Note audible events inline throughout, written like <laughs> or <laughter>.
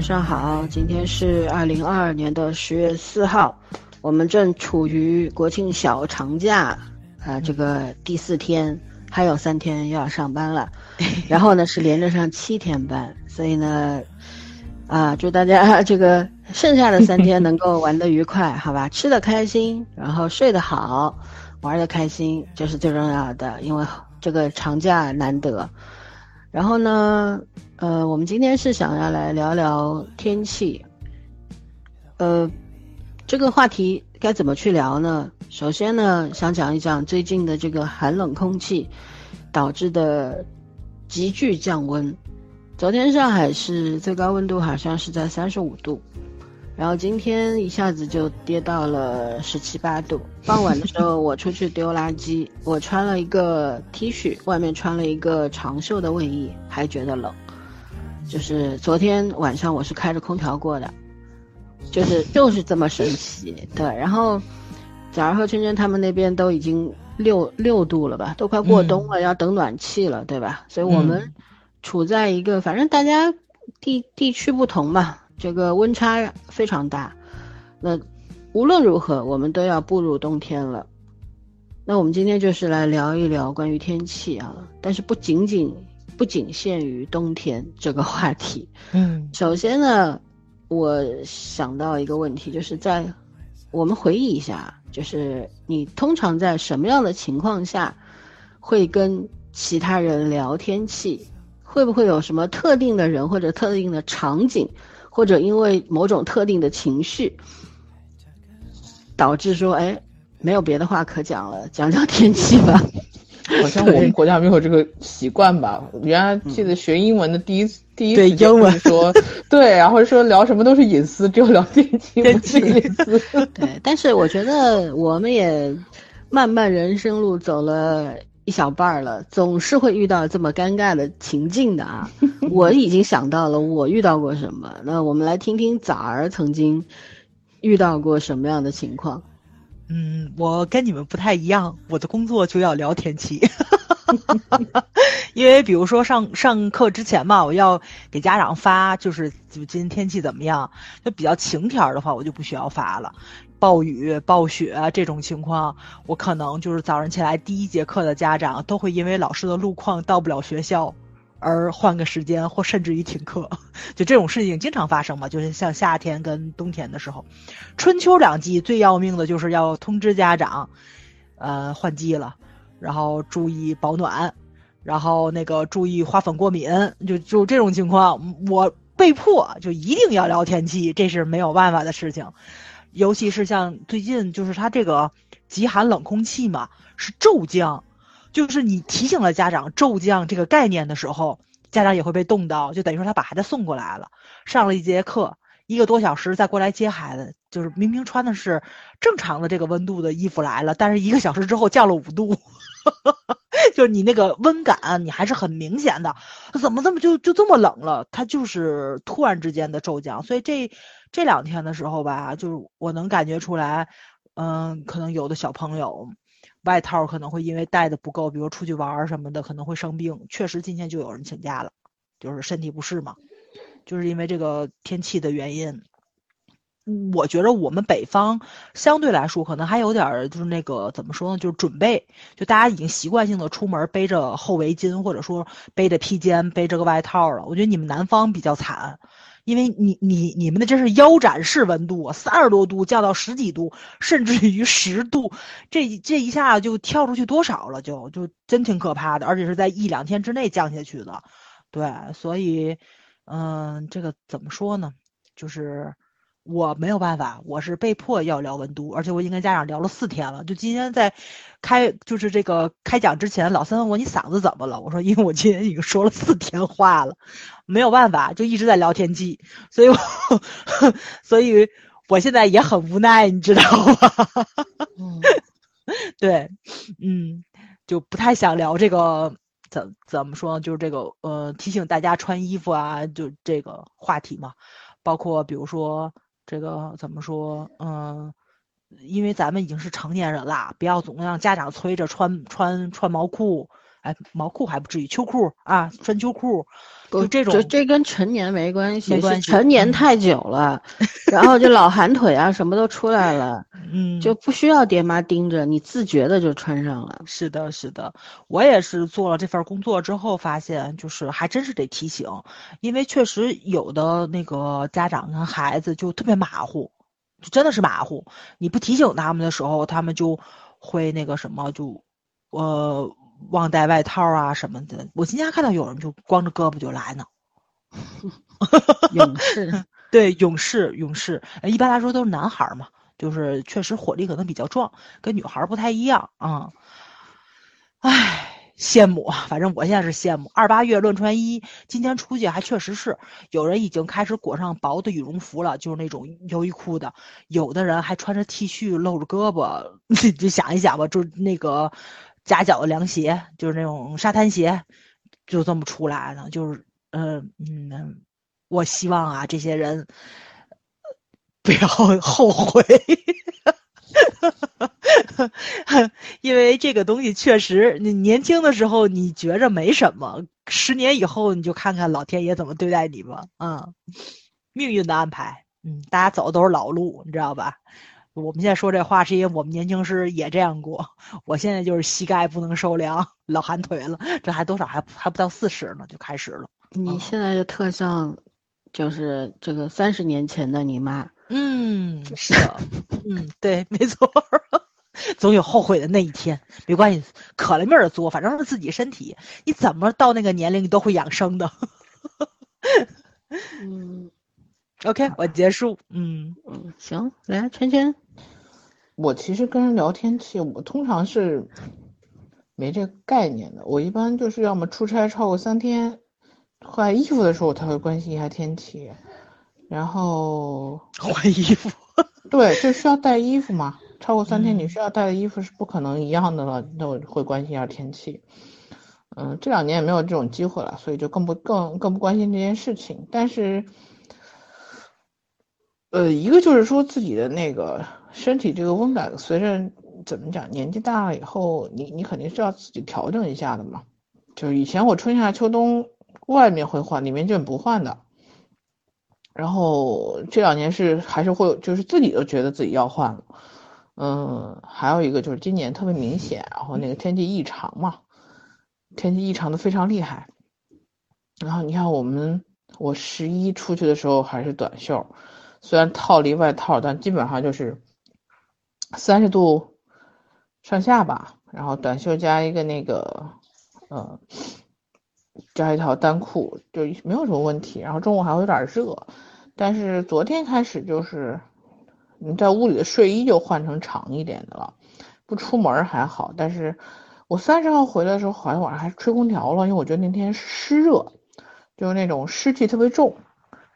晚上好，今天是二零二二年的十月四号，我们正处于国庆小长假啊，这个第四天，还有三天又要上班了，<laughs> 然后呢是连着上七天班，所以呢，啊，祝大家 <laughs> 这个剩下的三天能够玩得愉快，好吧，<laughs> 吃的开心，然后睡得好，玩的开心，这是最重要的，因为这个长假难得。然后呢，呃，我们今天是想要来聊聊天气，呃，这个话题该怎么去聊呢？首先呢，想讲一讲最近的这个寒冷空气导致的急剧降温。昨天上海是最高温度好像是在三十五度。然后今天一下子就跌到了十七八度。傍晚的时候，我出去丢垃圾，我穿了一个 T 恤，外面穿了一个长袖的卫衣，还觉得冷。就是昨天晚上我是开着空调过的，就是就是这么神奇。对，然后早儿和圈圈他们那边都已经六六度了吧，都快过冬了，要等暖气了，对吧？所以我们处在一个，反正大家地地区不同嘛。这个温差非常大，那无论如何，我们都要步入冬天了。那我们今天就是来聊一聊关于天气啊，但是不仅仅不仅限于冬天这个话题。嗯，首先呢，我想到一个问题，就是在我们回忆一下，就是你通常在什么样的情况下会跟其他人聊天气？会不会有什么特定的人或者特定的场景？或者因为某种特定的情绪，导致说，哎，没有别的话可讲了，讲讲天气吧。好像我们国家没有这个习惯吧？原来记得学英文的第一第一对英文说，<laughs> 对，然后说聊什么都是隐私，只有聊天气 <laughs> 不是隐私。对，但是我觉得我们也漫漫人生路走了。一小半儿了，总是会遇到这么尴尬的情境的啊！我已经想到了我遇到过什么，那我们来听听崽儿曾经遇到过什么样的情况。嗯，我跟你们不太一样，我的工作就要聊天气，<laughs> 因为比如说上上课之前嘛，我要给家长发，就是就今天天气怎么样，就比较晴天的话，我就不需要发了。暴雨、暴雪这种情况，我可能就是早上起来第一节课的家长都会因为老师的路况到不了学校，而换个时间 <laughs> 或甚至于停课。<laughs> 就这种事情经常发生嘛，就是像夏天跟冬天的时候，春秋两季最要命的就是要通知家长，呃，换季了，然后注意保暖，然后那个注意花粉过敏，就就这种情况，我被迫就一定要聊天气，这是没有办法的事情。尤其是像最近，就是它这个极寒冷空气嘛，是骤降，就是你提醒了家长骤降这个概念的时候，家长也会被冻到，就等于说他把孩子送过来了，上了一节课，一个多小时再过来接孩子，就是明明穿的是正常的这个温度的衣服来了，但是一个小时之后降了五度，<laughs> 就是你那个温感你还是很明显的，怎么这么就就这么冷了？它就是突然之间的骤降，所以这。这两天的时候吧，就是我能感觉出来，嗯，可能有的小朋友外套可能会因为带的不够，比如出去玩什么的，可能会生病。确实，今天就有人请假了，就是身体不适嘛，就是因为这个天气的原因。我觉得我们北方相对来说可能还有点就是那个怎么说呢，就是准备，就大家已经习惯性的出门背着厚围巾，或者说背着披肩、背着个外套了。我觉得你们南方比较惨。因为你你你们的这是腰斩式温度，三十多度降到十几度，甚至于十度，这这一下就跳出去多少了，就就真挺可怕的，而且是在一两天之内降下去的，对，所以，嗯，这个怎么说呢？就是。我没有办法，我是被迫要聊温度，而且我已经跟家长聊了四天了。就今天在开，就是这个开讲之前，老三问我你嗓子怎么了？我说因为我今天已经说了四天话了，没有办法，就一直在聊天气，所以，我，<laughs> 所以我现在也很无奈，你知道吗？<laughs> 对，嗯，就不太想聊这个怎怎么说，就是这个呃提醒大家穿衣服啊，就这个话题嘛，包括比如说。这个怎么说？嗯，因为咱们已经是成年人了，不要总让家长催着穿穿穿毛裤，哎，毛裤还不至于，秋裤啊，穿秋裤，就这种，这这跟成年没关系，没关系，成年太久了，<laughs> 然后就老寒腿啊，什么都出来了，嗯，就不需要爹妈盯着，你自觉的就穿上了。是的，是的，我也是做了这份工作之后发现，就是还真是得提醒，因为确实有的那个家长跟孩子就特别马虎，就真的是马虎，你不提醒他们的时候，他们就会那个什么，就呃。忘带外套啊什么的，我今天看到有人就光着胳膊就来呢。<laughs> 勇士，对，勇士，勇士，一般来说都是男孩嘛，就是确实火力可能比较壮，跟女孩不太一样啊。唉，羡慕，反正我现在是羡慕。二八月乱穿衣，今天出去还确实是有人已经开始裹上薄的羽绒服了，就是那种优衣库的，有的人还穿着 T 恤露着胳膊，<laughs> 你就想一想吧，就那个。夹脚的凉鞋，就是那种沙滩鞋，就这么出来的。就是，嗯嗯，我希望啊，这些人不要后悔，<laughs> 因为这个东西确实，你年轻的时候你觉着没什么，十年以后你就看看老天爷怎么对待你吧。嗯，命运的安排，嗯，大家走的都是老路，你知道吧？我们现在说这话，是因为我们年轻时也这样过。我现在就是膝盖不能受凉，老寒腿了。这还多少还还不到四十呢，就开始了。你现在就特像，就是这个三十年前的你妈。嗯，<laughs> 是的，嗯，对，没错。<laughs> 总有后悔的那一天，没关系，可了命的作，反正是自己身体。你怎么到那个年龄，你都会养生的。<laughs> 嗯。OK，我结束。嗯嗯，行，来，圈圈。我其实跟人聊天气，我通常是没这个概念的。我一般就是要么出差超过三天，换衣服的时候我才会关心一下天气。然后 <laughs> 换衣服，对，就需要带衣服嘛。超过三天，你需要带的衣服是不可能一样的了，那我会关心一下天气。嗯，这两年也没有这种机会了，所以就更不更更不关心这件事情。但是。呃，一个就是说自己的那个身体这个温感，随着怎么讲年纪大了以后，你你肯定是要自己调整一下的嘛。就是以前我春夏秋冬外面会换，里面就不换的。然后这两年是还是会，就是自己都觉得自己要换了。嗯，还有一个就是今年特别明显，然后那个天气异常嘛，天气异常的非常厉害。然后你看我们，我十一出去的时候还是短袖。虽然套了一外套，但基本上就是三十度上下吧。然后短袖加一个那个，呃，加一条单裤就没有什么问题。然后中午还会有点热，但是昨天开始就是你在屋里的睡衣就换成长一点的了。不出门还好，但是我三十号回来的时候好像晚上还吹空调了，因为我觉得那天湿热，就是那种湿气特别重。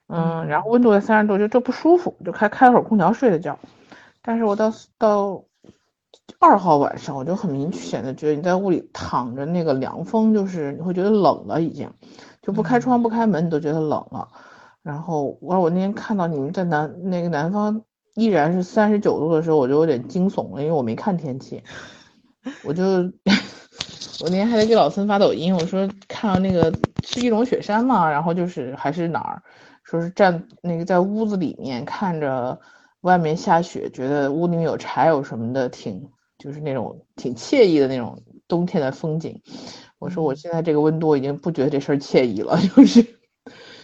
嗯，然后温度在三十度，就就不舒服，就开开会儿空调睡的觉。但是我到到二号晚上，我就很明显的觉得你在屋里躺着，那个凉风就是你会觉得冷了，已经就不开窗不开门你都觉得冷了。然后我我那天看到你们在南那个南方依然是三十九度的时候，我就有点惊悚了，因为我没看天气，我就 <laughs> 我那天还得给老孙发抖音，我说看到那个是玉龙雪山嘛，然后就是还是哪儿。说是站那个在屋子里面看着外面下雪，觉得屋里面有柴有什么的，挺就是那种挺惬意的那种冬天的风景。我说我现在这个温度已经不觉得这事儿惬意了，<laughs> 就是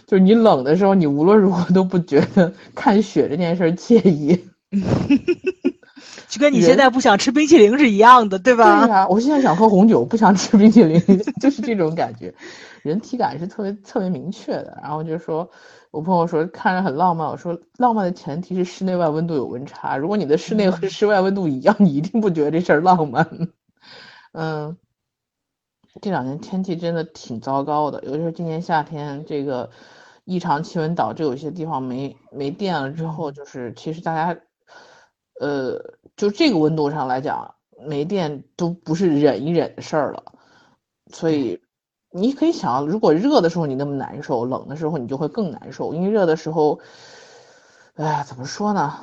就是你冷的时候，你无论如何都不觉得看雪这件事儿惬意，<laughs> 就跟你现在不想吃冰淇淋是一样的，对吧？对啊，我现在想喝红酒，不想吃冰淇淋，<laughs> 就是这种感觉，人体感是特别特别明确的。然后就说。我朋友说看着很浪漫，我说浪漫的前提是室内外温度有温差。如果你的室内和室外温度一样，你一定不觉得这事儿浪漫。嗯，这两年天气真的挺糟糕的，尤其是今年夏天，这个异常气温导致有些地方没没电了之后，就是其实大家，呃，就这个温度上来讲，没电都不是忍一忍的事儿了，所以。你可以想，如果热的时候你那么难受，冷的时候你就会更难受。因为热的时候，哎呀，怎么说呢？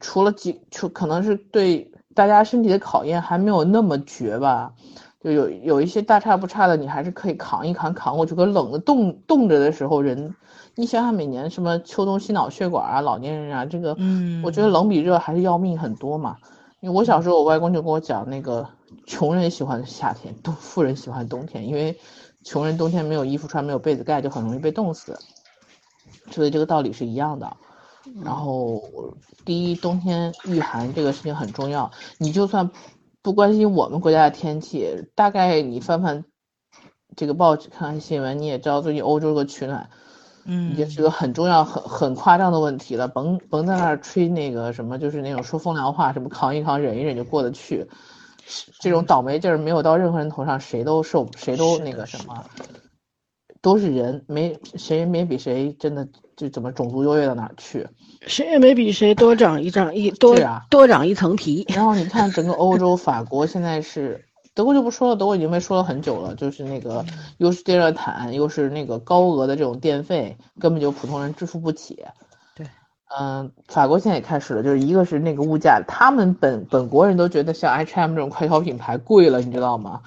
除了几，就可能是对大家身体的考验还没有那么绝吧。就有有一些大差不差的，你还是可以扛一扛，扛过去。可冷的冻冻着的时候，人，你想想每年什么秋冬心脑血管啊，老年人啊，这个，嗯，我觉得冷比热还是要命很多嘛。因为我小时候，我外公就跟我讲，那个穷人喜欢夏天，冬富人喜欢冬天，因为穷人冬天没有衣服穿，没有被子盖，就很容易被冻死。所以这个道理是一样的。然后，第一，冬天御寒这个事情很重要，你就算。不关心我们国家的天气，大概你翻翻这个报纸，看看新闻，你也知道最近欧洲的取暖，嗯，已经是个很重要、很很夸张的问题了。甭甭在那儿吹那个什么，就是那种说风凉话，什么扛一扛、忍一忍就过得去，这种倒霉劲儿没有到任何人头上，谁都受，谁都那个什么，都是人，没谁没比谁真的就怎么种族优越到哪儿去。谁也没比谁多长一长一多多长一层皮。然后你看整个欧洲，法国现在是德国就不说了，德国已经被说了很久了，就是那个又是电热毯，又是那个高额的这种电费，根本就普通人支付不起。对，嗯，法国现在也开始了，就是一个是那个物价，他们本本国人都觉得像 H&M 这种快消品牌贵了，你知道吗？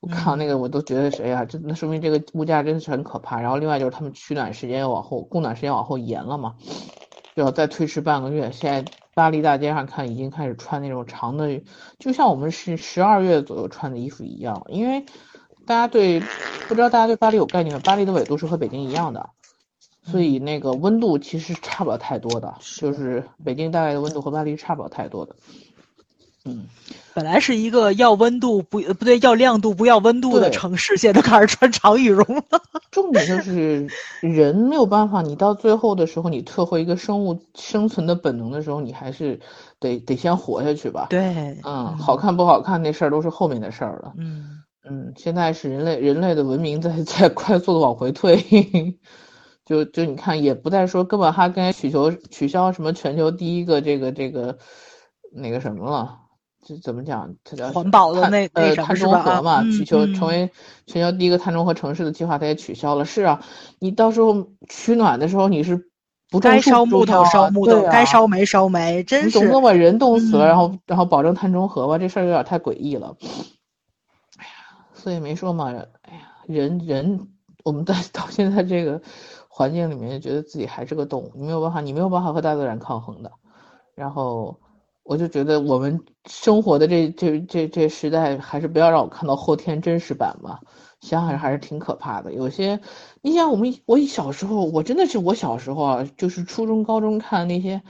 我看到那个我都觉得谁呀，这那说明这个物价真的是很可怕。然后另外就是他们取暖时间要往后，供暖时间往后延了嘛。就要再推迟半个月，现在巴黎大街上看已经开始穿那种长的，就像我们是十二月左右穿的衣服一样。因为大家对不知道大家对巴黎有概念吗？巴黎的纬度是和北京一样的，所以那个温度其实差不了太多的，就是北京大概的温度和巴黎差不了太多的。嗯，本来是一个要温度不不对要亮度不要温度的城市，现在都开始穿长羽绒了。<laughs> 重点就是人没有办法，你到最后的时候，你退回一个生物生存的本能的时候，你还是得得先活下去吧。对，嗯，好看不好看那事儿都是后面的事儿了。嗯嗯，现在是人类人类的文明在在快速的往回退，就就你看也不再说哥本哈根取消取消什么全球第一个这个这个那个什么了。这怎么讲？它叫环保的那呃碳中和嘛，取求成为全球第一个碳中和城市的计划，它也取消了。是啊，你到时候取暖的时候，你是不该烧木头烧木头，该烧煤烧煤，真是。你总不能把人冻死了，然后然后保证碳中和吧？这事儿有点太诡异了。哎呀，所以没说嘛。哎呀，人人我们在到现在这个环境里面就，觉得自己还是个动物，你没有办法，你没有办法和大自然抗衡的。然后。我就觉得我们生活的这这这这时代，还是不要让我看到后天真实版吧。想想还是挺可怕的。有些，你想我们我小时候，我真的是我小时候啊，就是初中高中看那些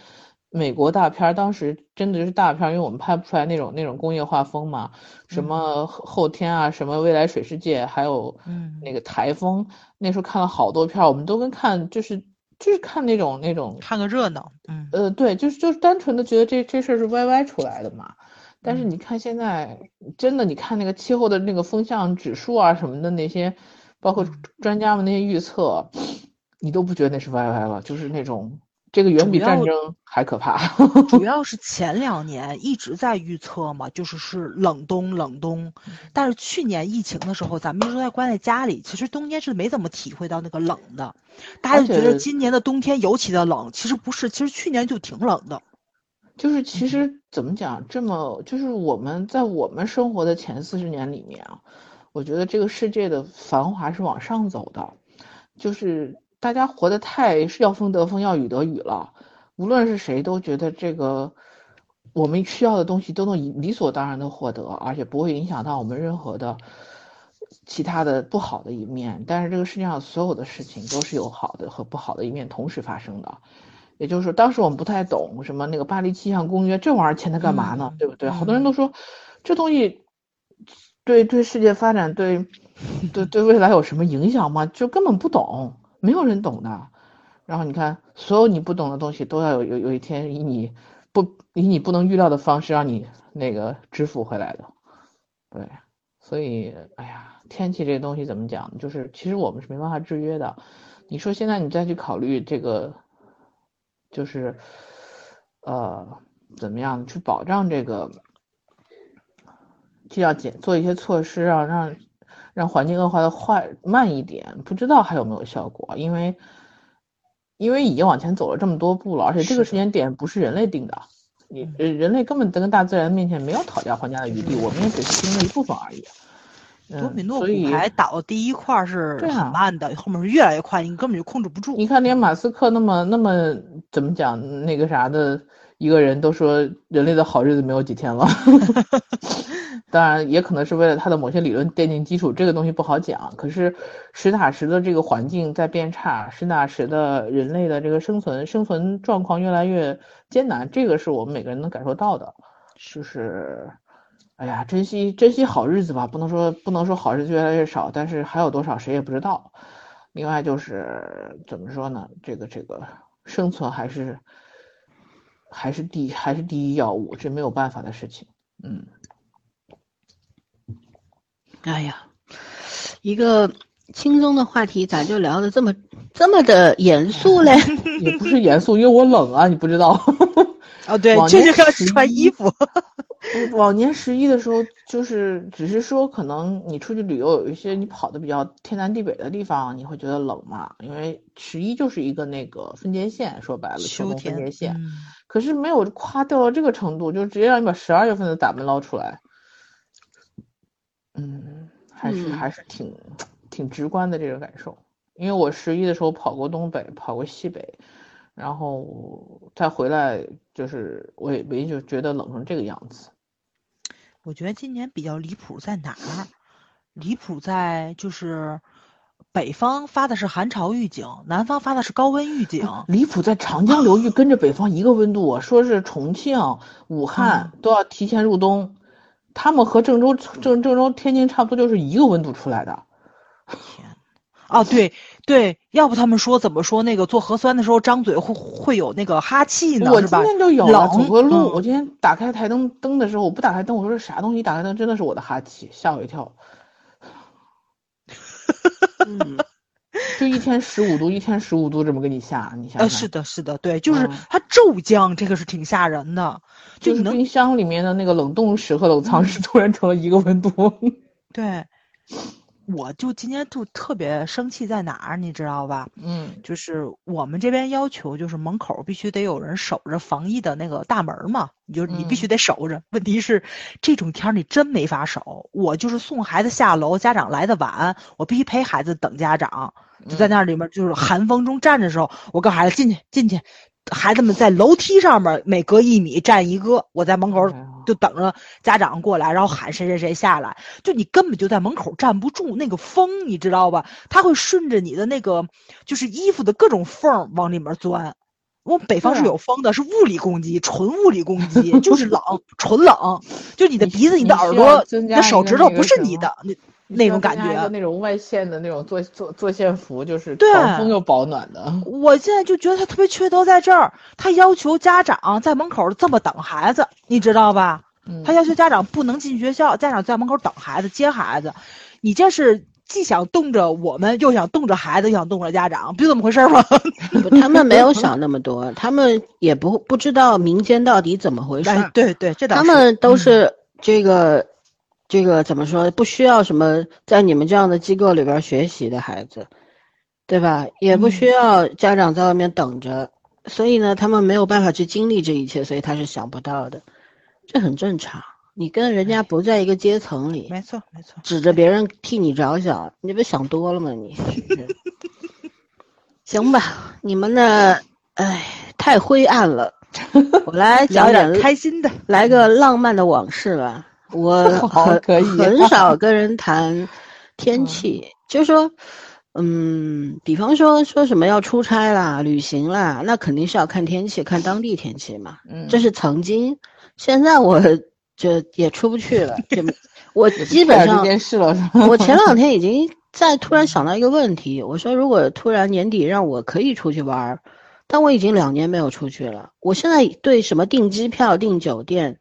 美国大片，当时真的就是大片，因为我们拍不出来那种那种工业画风嘛。什么后天啊，什么未来水世界，还有那个台风，那时候看了好多片，我们都跟看就是。就是看那种那种看个热闹，嗯呃对，就是就是单纯的觉得这这事儿是 YY 出来的嘛。但是你看现在真的，你看那个气候的那个风向指数啊什么的那些，包括专家们那些预测，你都不觉得那是 YY 了，就是那种。这个远比战争还可怕。主 <laughs> 要是前两年一直在预测嘛，就是是冷冬冷冬。但是去年疫情的时候，咱们一直在关在家里，其实冬天是没怎么体会到那个冷的。大家就觉得今年的冬天尤其的冷，其实不是，其实去年就挺冷的。就是其实怎么讲，这么就是我们在我们生活的前四十年里面啊，我觉得这个世界的繁华是往上走的，就是。大家活得太要风得风要雨得雨了，无论是谁都觉得这个我们需要的东西都能理所当然的获得，而且不会影响到我们任何的其他的不好的一面。但是这个世界上所有的事情都是有好的和不好的一面同时发生的。也就是说，当时我们不太懂什么那个巴黎气象公约这玩意儿签它干嘛呢？对不对？好多人都说这东西对对世界发展对对对未来有什么影响吗？就根本不懂。没有人懂的，然后你看，所有你不懂的东西都要有有有一天以你不以你不能预料的方式让你那个支付回来的，对，所以哎呀，天气这东西怎么讲？就是其实我们是没办法制约的。你说现在你再去考虑这个，就是呃怎么样去保障这个，就要减做一些措施啊，让。让环境恶化的快慢一点，不知道还有没有效果，因为因为已经往前走了这么多步了，而且这个时间点不是人类定的，你人类根本跟大自然面前没有讨价还价的余地，我们也只是其中的一部分而已。多米诺骨牌倒第一块儿是很慢的，后面是越来越快，你根本就控制不住。你看，连马斯克那么那么怎么讲那个啥的一个人都说人类的好日子没有几天了。<laughs> 当然，也可能是为了他的某些理论奠定基础，这个东西不好讲。可是实打实的这个环境在变差，实打实的人类的这个生存生存状况越来越艰难，这个是我们每个人能感受到的。就是，哎呀，珍惜珍惜好日子吧，不能说不能说好日子越来越少，但是还有多少谁也不知道。另外就是怎么说呢？这个这个生存还是还是第还是第一要务，这没有办法的事情。嗯，哎呀，一个轻松的话题咋就聊的这么这么的严肃嘞？<laughs> 也不是严肃，因为我冷啊，你不知道。哦，对，就要十一穿衣服。往年十一的时候，就是只是说，可能你出去旅游，有一些你跑的比较天南地北的地方，你会觉得冷嘛，因为十一就是一个那个分界线，说白了，秋冬分界线。嗯可是没有夸掉到这个程度，就直接让你把十二月份的打扮捞出来。嗯，还是、嗯还是挺挺直观的这个感受，因为我十一的时候跑过东北，跑过西北，然后再回来，就是我也没就觉得冷成这个样子。我觉得今年比较离谱在哪儿？离谱在就是北方发的是寒潮预警，南方发的是高温预警。离谱在长江流域跟着北方一个温度啊，说是重庆、武汉都要提前入冬，他们和郑州、郑郑州、天津差不多，就是一个温度出来的。天，哦，对对，要不他们说怎么说那个做核酸的时候张嘴会会有那个哈气呢？我今？天就有了，冷走个路，嗯我今天打开台灯灯的时候，我不打开灯，我说这啥东西？一打开灯真的是我的哈气，吓我一跳。嗯，<laughs> 就一天十五度，一天十五度这么给你下，你想呃，想，是的，是的，对，就是嗯它骤降，这个是挺吓人的。就就是你冰箱里面的那个冷冻室和冷藏室突然成了一个温度。对，我就今天就特别生气在哪儿，你知道吧？嗯就是我们这边要求，就是门口必须得有人守着防疫的那个大门嘛，你就你必须嗯得守着。问题是这种天儿你真没法守。我就是送孩子下楼，家长来的晚，我必须陪孩子等家长，就在嗯那里面就是寒风中站着的时候，我告诉孩子进去进去。孩子们在楼梯上面每隔一米站一个，我在门口就等着家长过来，然后喊谁谁谁下来，就你根本就在门口站不住，那个风你知道吧？它会顺着你的那个就是衣服的各种缝儿往里面钻。我们北方是有风的，是物理攻击，纯物理攻击，就是冷，<laughs> 纯冷，就你的鼻子、你你的耳朵、增你的手指头不是你的那种感觉。那种外线的那种做做做线服，就是对防风又保暖的。我现在就觉得他特别缺德在这儿，他要求家长在门口这么等孩子，你知道吧？嗯他要求家长不能进学校，家长在门口等孩子接孩子，你这是既想冻着我们，又想冻着孩子，又想冻着家长，不就这么回事儿吗？<laughs> 他们没有想那么多，他们也不不知道民间到底怎么回事哎。，对对，这倒他们都嗯是这个、这个怎么说？不需要什么在你们这样的机构里边学习的孩子，对吧？也不需要家长在外面等着，所以呢，他们没有办法去经历这一切，所以他是想不到的，这很正常。你跟人家不在一个阶层里，没错没错。指着别人替你着想，你不想多了吗你？<laughs> 行吧，你们呢？哎，太灰暗了。<laughs> 我来讲点点开心的，来个浪漫的往事吧。我 <laughs> 很很 <laughs> 少跟人谈天气，就说，嗯，比方说说什么要出差啦、旅行啦，那肯定是要看天气，看当地天气嘛。嗯，这是曾经，现在我就也出不去了，就 <laughs> 我基本上这件事了？我前两天已经在突然想到一个问题，我说如果突然年底让我可以出去玩儿，但我已经两年没有出去了，我现在对什么订机票、订酒店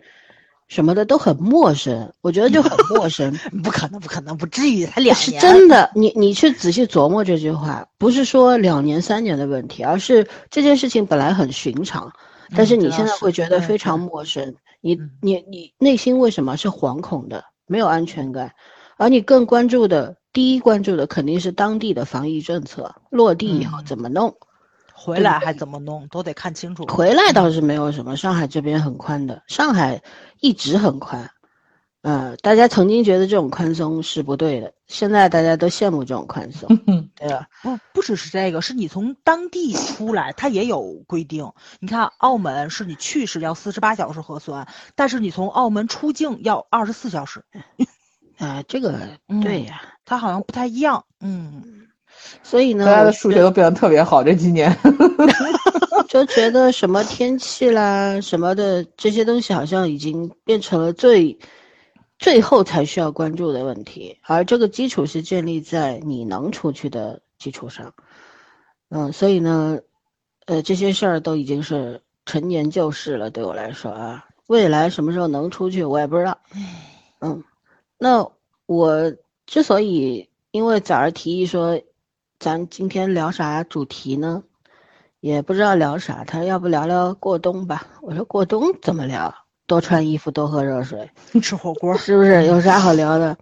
什么的都很陌生，我觉得就很陌生。<laughs> 不可能不可能，不至于才两年是。真的，你你去仔细琢磨这句话，不是说两年三年的问题，而是这件事情本来很寻常，但是你现在会觉得非常陌生，你嗯你你内心为什么是惶恐的，没有安全感，而你更关注的，第一关注的肯定是当地的防疫政策落地以后嗯怎么弄，回来还怎么弄，都得看清楚。回来倒是没有什么，上海这边很宽的，上海一直很宽，嗯，大家曾经觉得这种宽松是不对的，现在大家都羡慕这种宽松，对吧？不，不只是这个，是你从当地出来，它也有规定。你看，澳门是你去时要四十八小时核酸，但是你从澳门出境要二十四小时。啊，这个对呀，它好像不太一样。嗯，所以呢，大家的数学都变得特别好，这几年。<laughs> 就觉得什么天气啦什么的这些东西，好像已经变成了最。最后才需要关注的问题，而这个基础是建立在你能出去的基础上，嗯，所以呢，呃，这些事儿都已经是陈年旧事了，对我来说啊，未来什么时候能出去我也不知道，嗯，那我之所以因为早儿提议说，咱今天聊啥主题呢，也不知道聊啥，他说要不聊聊过冬吧，我说过冬怎么聊？多穿衣服，多喝热水，<laughs> 吃火锅，是不是有啥好聊的？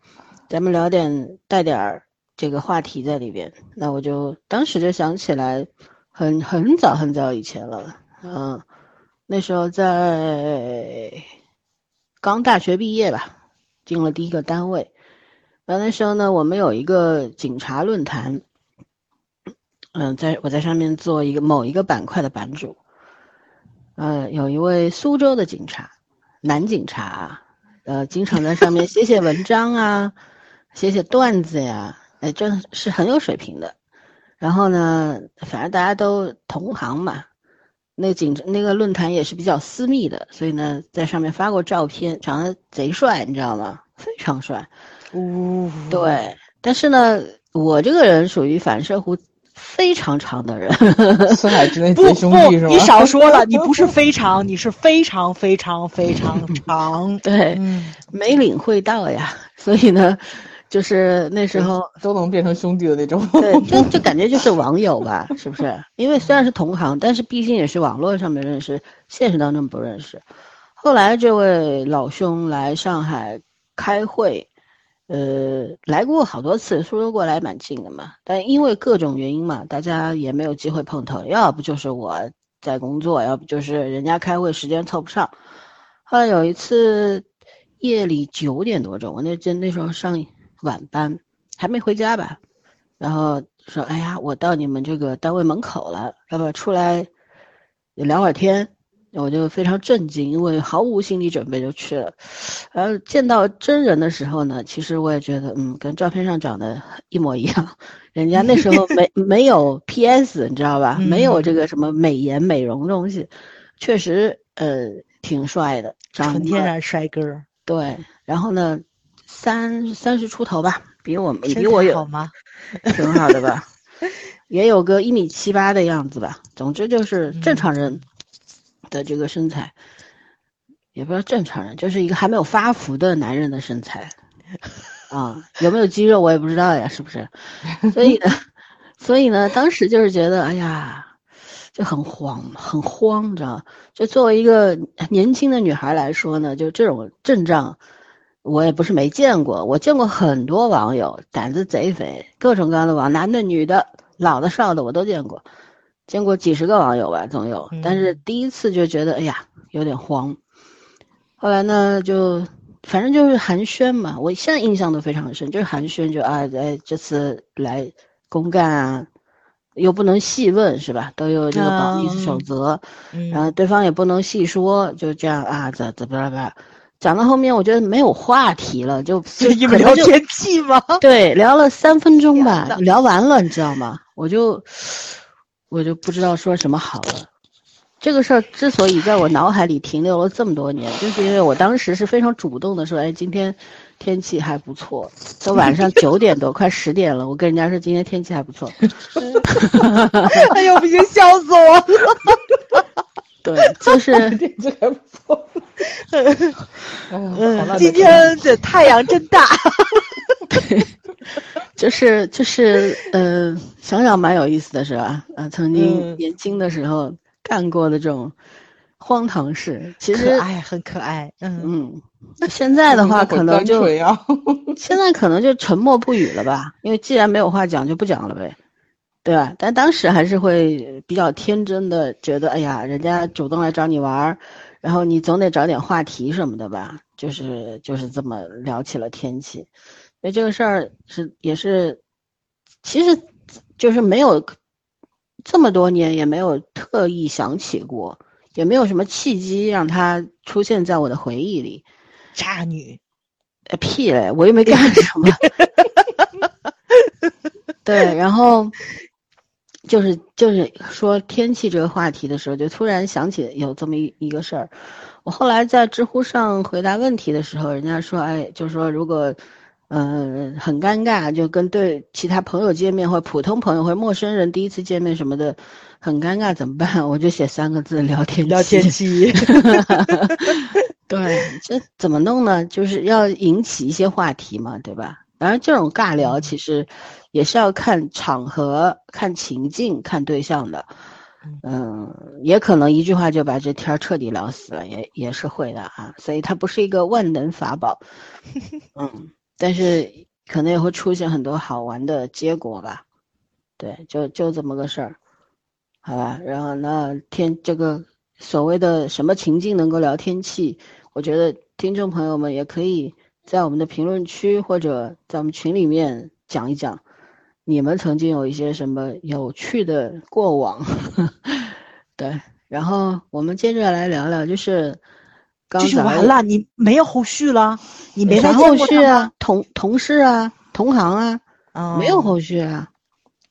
咱们聊点带点儿这个话题在里边。那我就当时就想起来，很很早很早以前了，嗯，那时候在刚大学毕业吧，进了第一个单位。完那时候呢，我们有一个警察论坛，嗯，在我在上面做一个某一个板块的版主，呃，有一位苏州的警察。男警察，呃，经常在上面写写文章啊，写写段子呀，哎，真是很有水平的。然后呢，反正大家都同行嘛，那个警那个论坛也是比较私密的，所以呢，在上面发过照片，长得贼帅，你知道吗？非常帅。呜，对，但是呢，我这个人属于反射弧。非常长的人，<laughs> 四海之内皆兄弟是吗？你少说了，你不是非常，<laughs> 你是非常非常非常长。对，没领会到呀。所以呢，就是那时候 <laughs> 都能变成兄弟的那种。对，就就感觉就是网友吧，是不是？因为虽然是同行，但是毕竟也是网络上面认识，现实当中不认识。后来这位老兄来上海开会。呃，来过好多次，苏州过来蛮近的嘛，但因为各种原因嘛，大家也没有机会碰头。要不就是我在工作，要不就是人家开会时间凑不上。后来有一次夜里九点多钟，我那那那时候上晚班，还没回家吧，然后说：“哎呀，我到你们这个单位门口了，要不要出来聊会儿天？”我就非常震惊，因为毫无心理准备就去了。然后见到真人的时候呢，其实我也觉得，嗯，跟照片上长得一模一样。人家那时候没 <laughs> 没有 PS，你知道吧？没有这个什么美颜美容东西，确实呃挺帅的，纯天然帅哥。对，然后呢，三三十出头吧，比我比我有好吗？挺好的吧，<laughs> 也有个一米七八的样子吧。总之就是正常人。的这个身材，也不知道正常人，就是一个还没有发福的男人的身材，<laughs> 啊，有没有肌肉我也不知道呀，是不是？所以呢，<laughs> 所以呢，当时就是觉得，哎呀，就很慌，很慌，你知道就作为一个年轻的女孩来说呢，就这种阵仗，我也不是没见过，我见过很多网友，胆子贼肥，各种各样的网，男的、女的、老的、少的，我都见过。见过几十个网友吧，总有，但是第一次就觉得，哎呀，有点慌。后来呢，就反正就是寒暄嘛，我现在印象都非常深，就是寒暄，就啊，哎，这次来公干啊，又不能细问，是吧？都有这个保密守则，然后对方也不能细说，就这样啊，怎怎么么，讲到后面，我觉得没有话题了，就 <laughs> 就你们聊天气吗？对，聊了三分钟吧，聊完了，你知道吗？我就。我就不知道说什么好了。这个事儿之所以在我脑海里停留了这么多年，就是因为我当时是非常主动的说：“哎，今天天气还不错。”都晚上九点多，快十点了，我跟人家说今天天气还不错。哎呦，不行，笑死我了。对，就是 <laughs> 天气还不错。<laughs> 嗯，今天这太阳真大。对。<laughs> 就是就是，嗯，想想蛮有意思的是吧？啊，曾经年轻的时候干过的这种荒唐事，其实哎，很可爱。嗯嗯，现在的话可能就现在可能就沉默不语了吧？因为既然没有话讲，就不讲了呗，对吧？但当时还是会比较天真的觉得，哎呀，人家主动来找你玩儿，然后你总得找点话题什么的吧？就是就是这么聊起了天气，因为这个事儿是也是，其实就是没有这么多年也没有特意想起过，也没有什么契机让它出现在我的回忆里。渣女，呃屁嘞，我又没干什么。<laughs> 对，然后就是就是说天气这个话题的时候，就突然想起有这么一一个事儿。我后来在知乎上回答问题的时候，人家说，哎，就说如果，嗯，很尴尬，就跟对其他朋友见面或普通朋友或陌生人第一次见面什么的，很尴尬怎么办？<laughs> 我就写三个字：聊天聊天气。<laughs> 对，这怎么弄呢？就是要引起一些话题嘛，对吧？当然，这种尬聊其实也是要看场合、看情境、看对象的。嗯，也可能一句话就把这天彻底聊死了，也也是会的啊。所以它不是一个万能法宝。<laughs> 嗯，但是可能也会出现很多好玩的结果吧。对，就就这么个事儿，好吧。然后那天这个所谓的什么情境能够聊天气，我觉得听众朋友们也可以。在我们的评论区或者在我们群里面讲一讲，你们曾经有一些什么有趣的过往，<laughs> 对。然后我们接着来聊聊，就是刚才完了，你没有后续了，你没后续啊？同同事啊，同行啊，没有后续啊。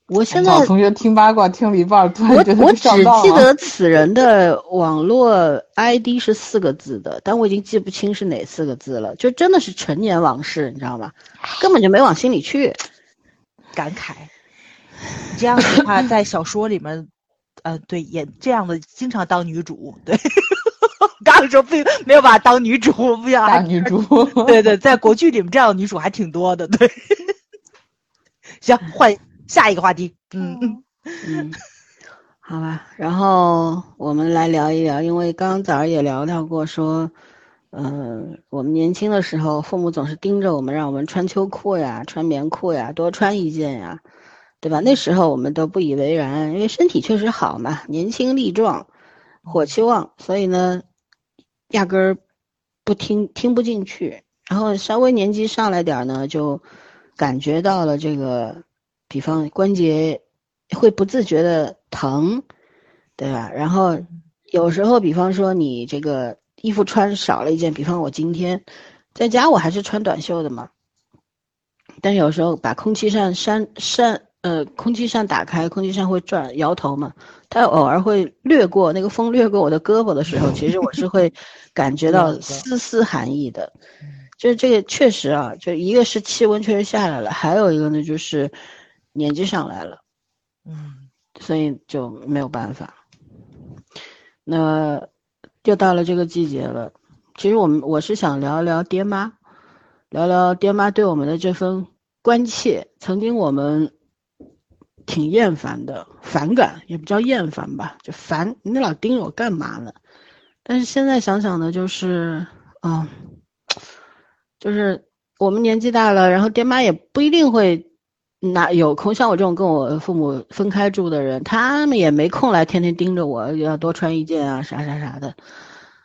我现在同学听八卦听了一半，突然觉得我只记得此人的网络 ID 是四个字的，但我已经记不清是哪四个字了。就真的是陈年往事，你知道吗？根本就没往心里去。感慨，这样的话 <laughs> 在小说里面，呃，对，演这样的经常当女主。对，<laughs> 刚说不没有把她当女主，不想当女主。<laughs> 对对，在国剧里面这样的女主还挺多的。对，<laughs> 行，换。下一个话题，嗯嗯，好吧，然后我们来聊一聊，因为刚刚早上也聊到过，说，嗯，我们年轻的时候，父母总是盯着我们，让我们穿秋裤呀，穿棉裤呀，多穿一件呀，对吧？那时候我们都不以为然，因为身体确实好嘛，年轻力壮，火气旺，所以呢，压根儿不听，听不进去。然后稍微年纪上来点呢，就感觉到了这个。比方关节会不自觉的疼，对吧？然后有时候，比方说你这个衣服穿少了一件，比方我今天在家我还是穿短袖的嘛，但有时候把空气扇扇扇呃空气扇打开，空气扇会转摇头嘛，它偶尔会掠过那个风掠过我的胳膊的时候，其实我是会感觉 <laughs> 到丝丝寒意的，就是这个确实啊，就一个是气温确实下来了，还有一个呢就是。年纪上来了，嗯，所以就没有办法。那又到了这个季节了，其实我们我是想聊聊爹妈，聊聊爹妈对我们的这份关切。曾经我们挺厌烦的，反感也不叫厌烦吧，就烦你老盯着我干嘛呢？但是现在想想呢，就是啊，<tsk> 就是我们年纪大了，然后爹妈也不一定会。那有空像我这种跟我父母分开住的人，他们也没空来天天盯着我，要多穿一件啊，啥啥啥的，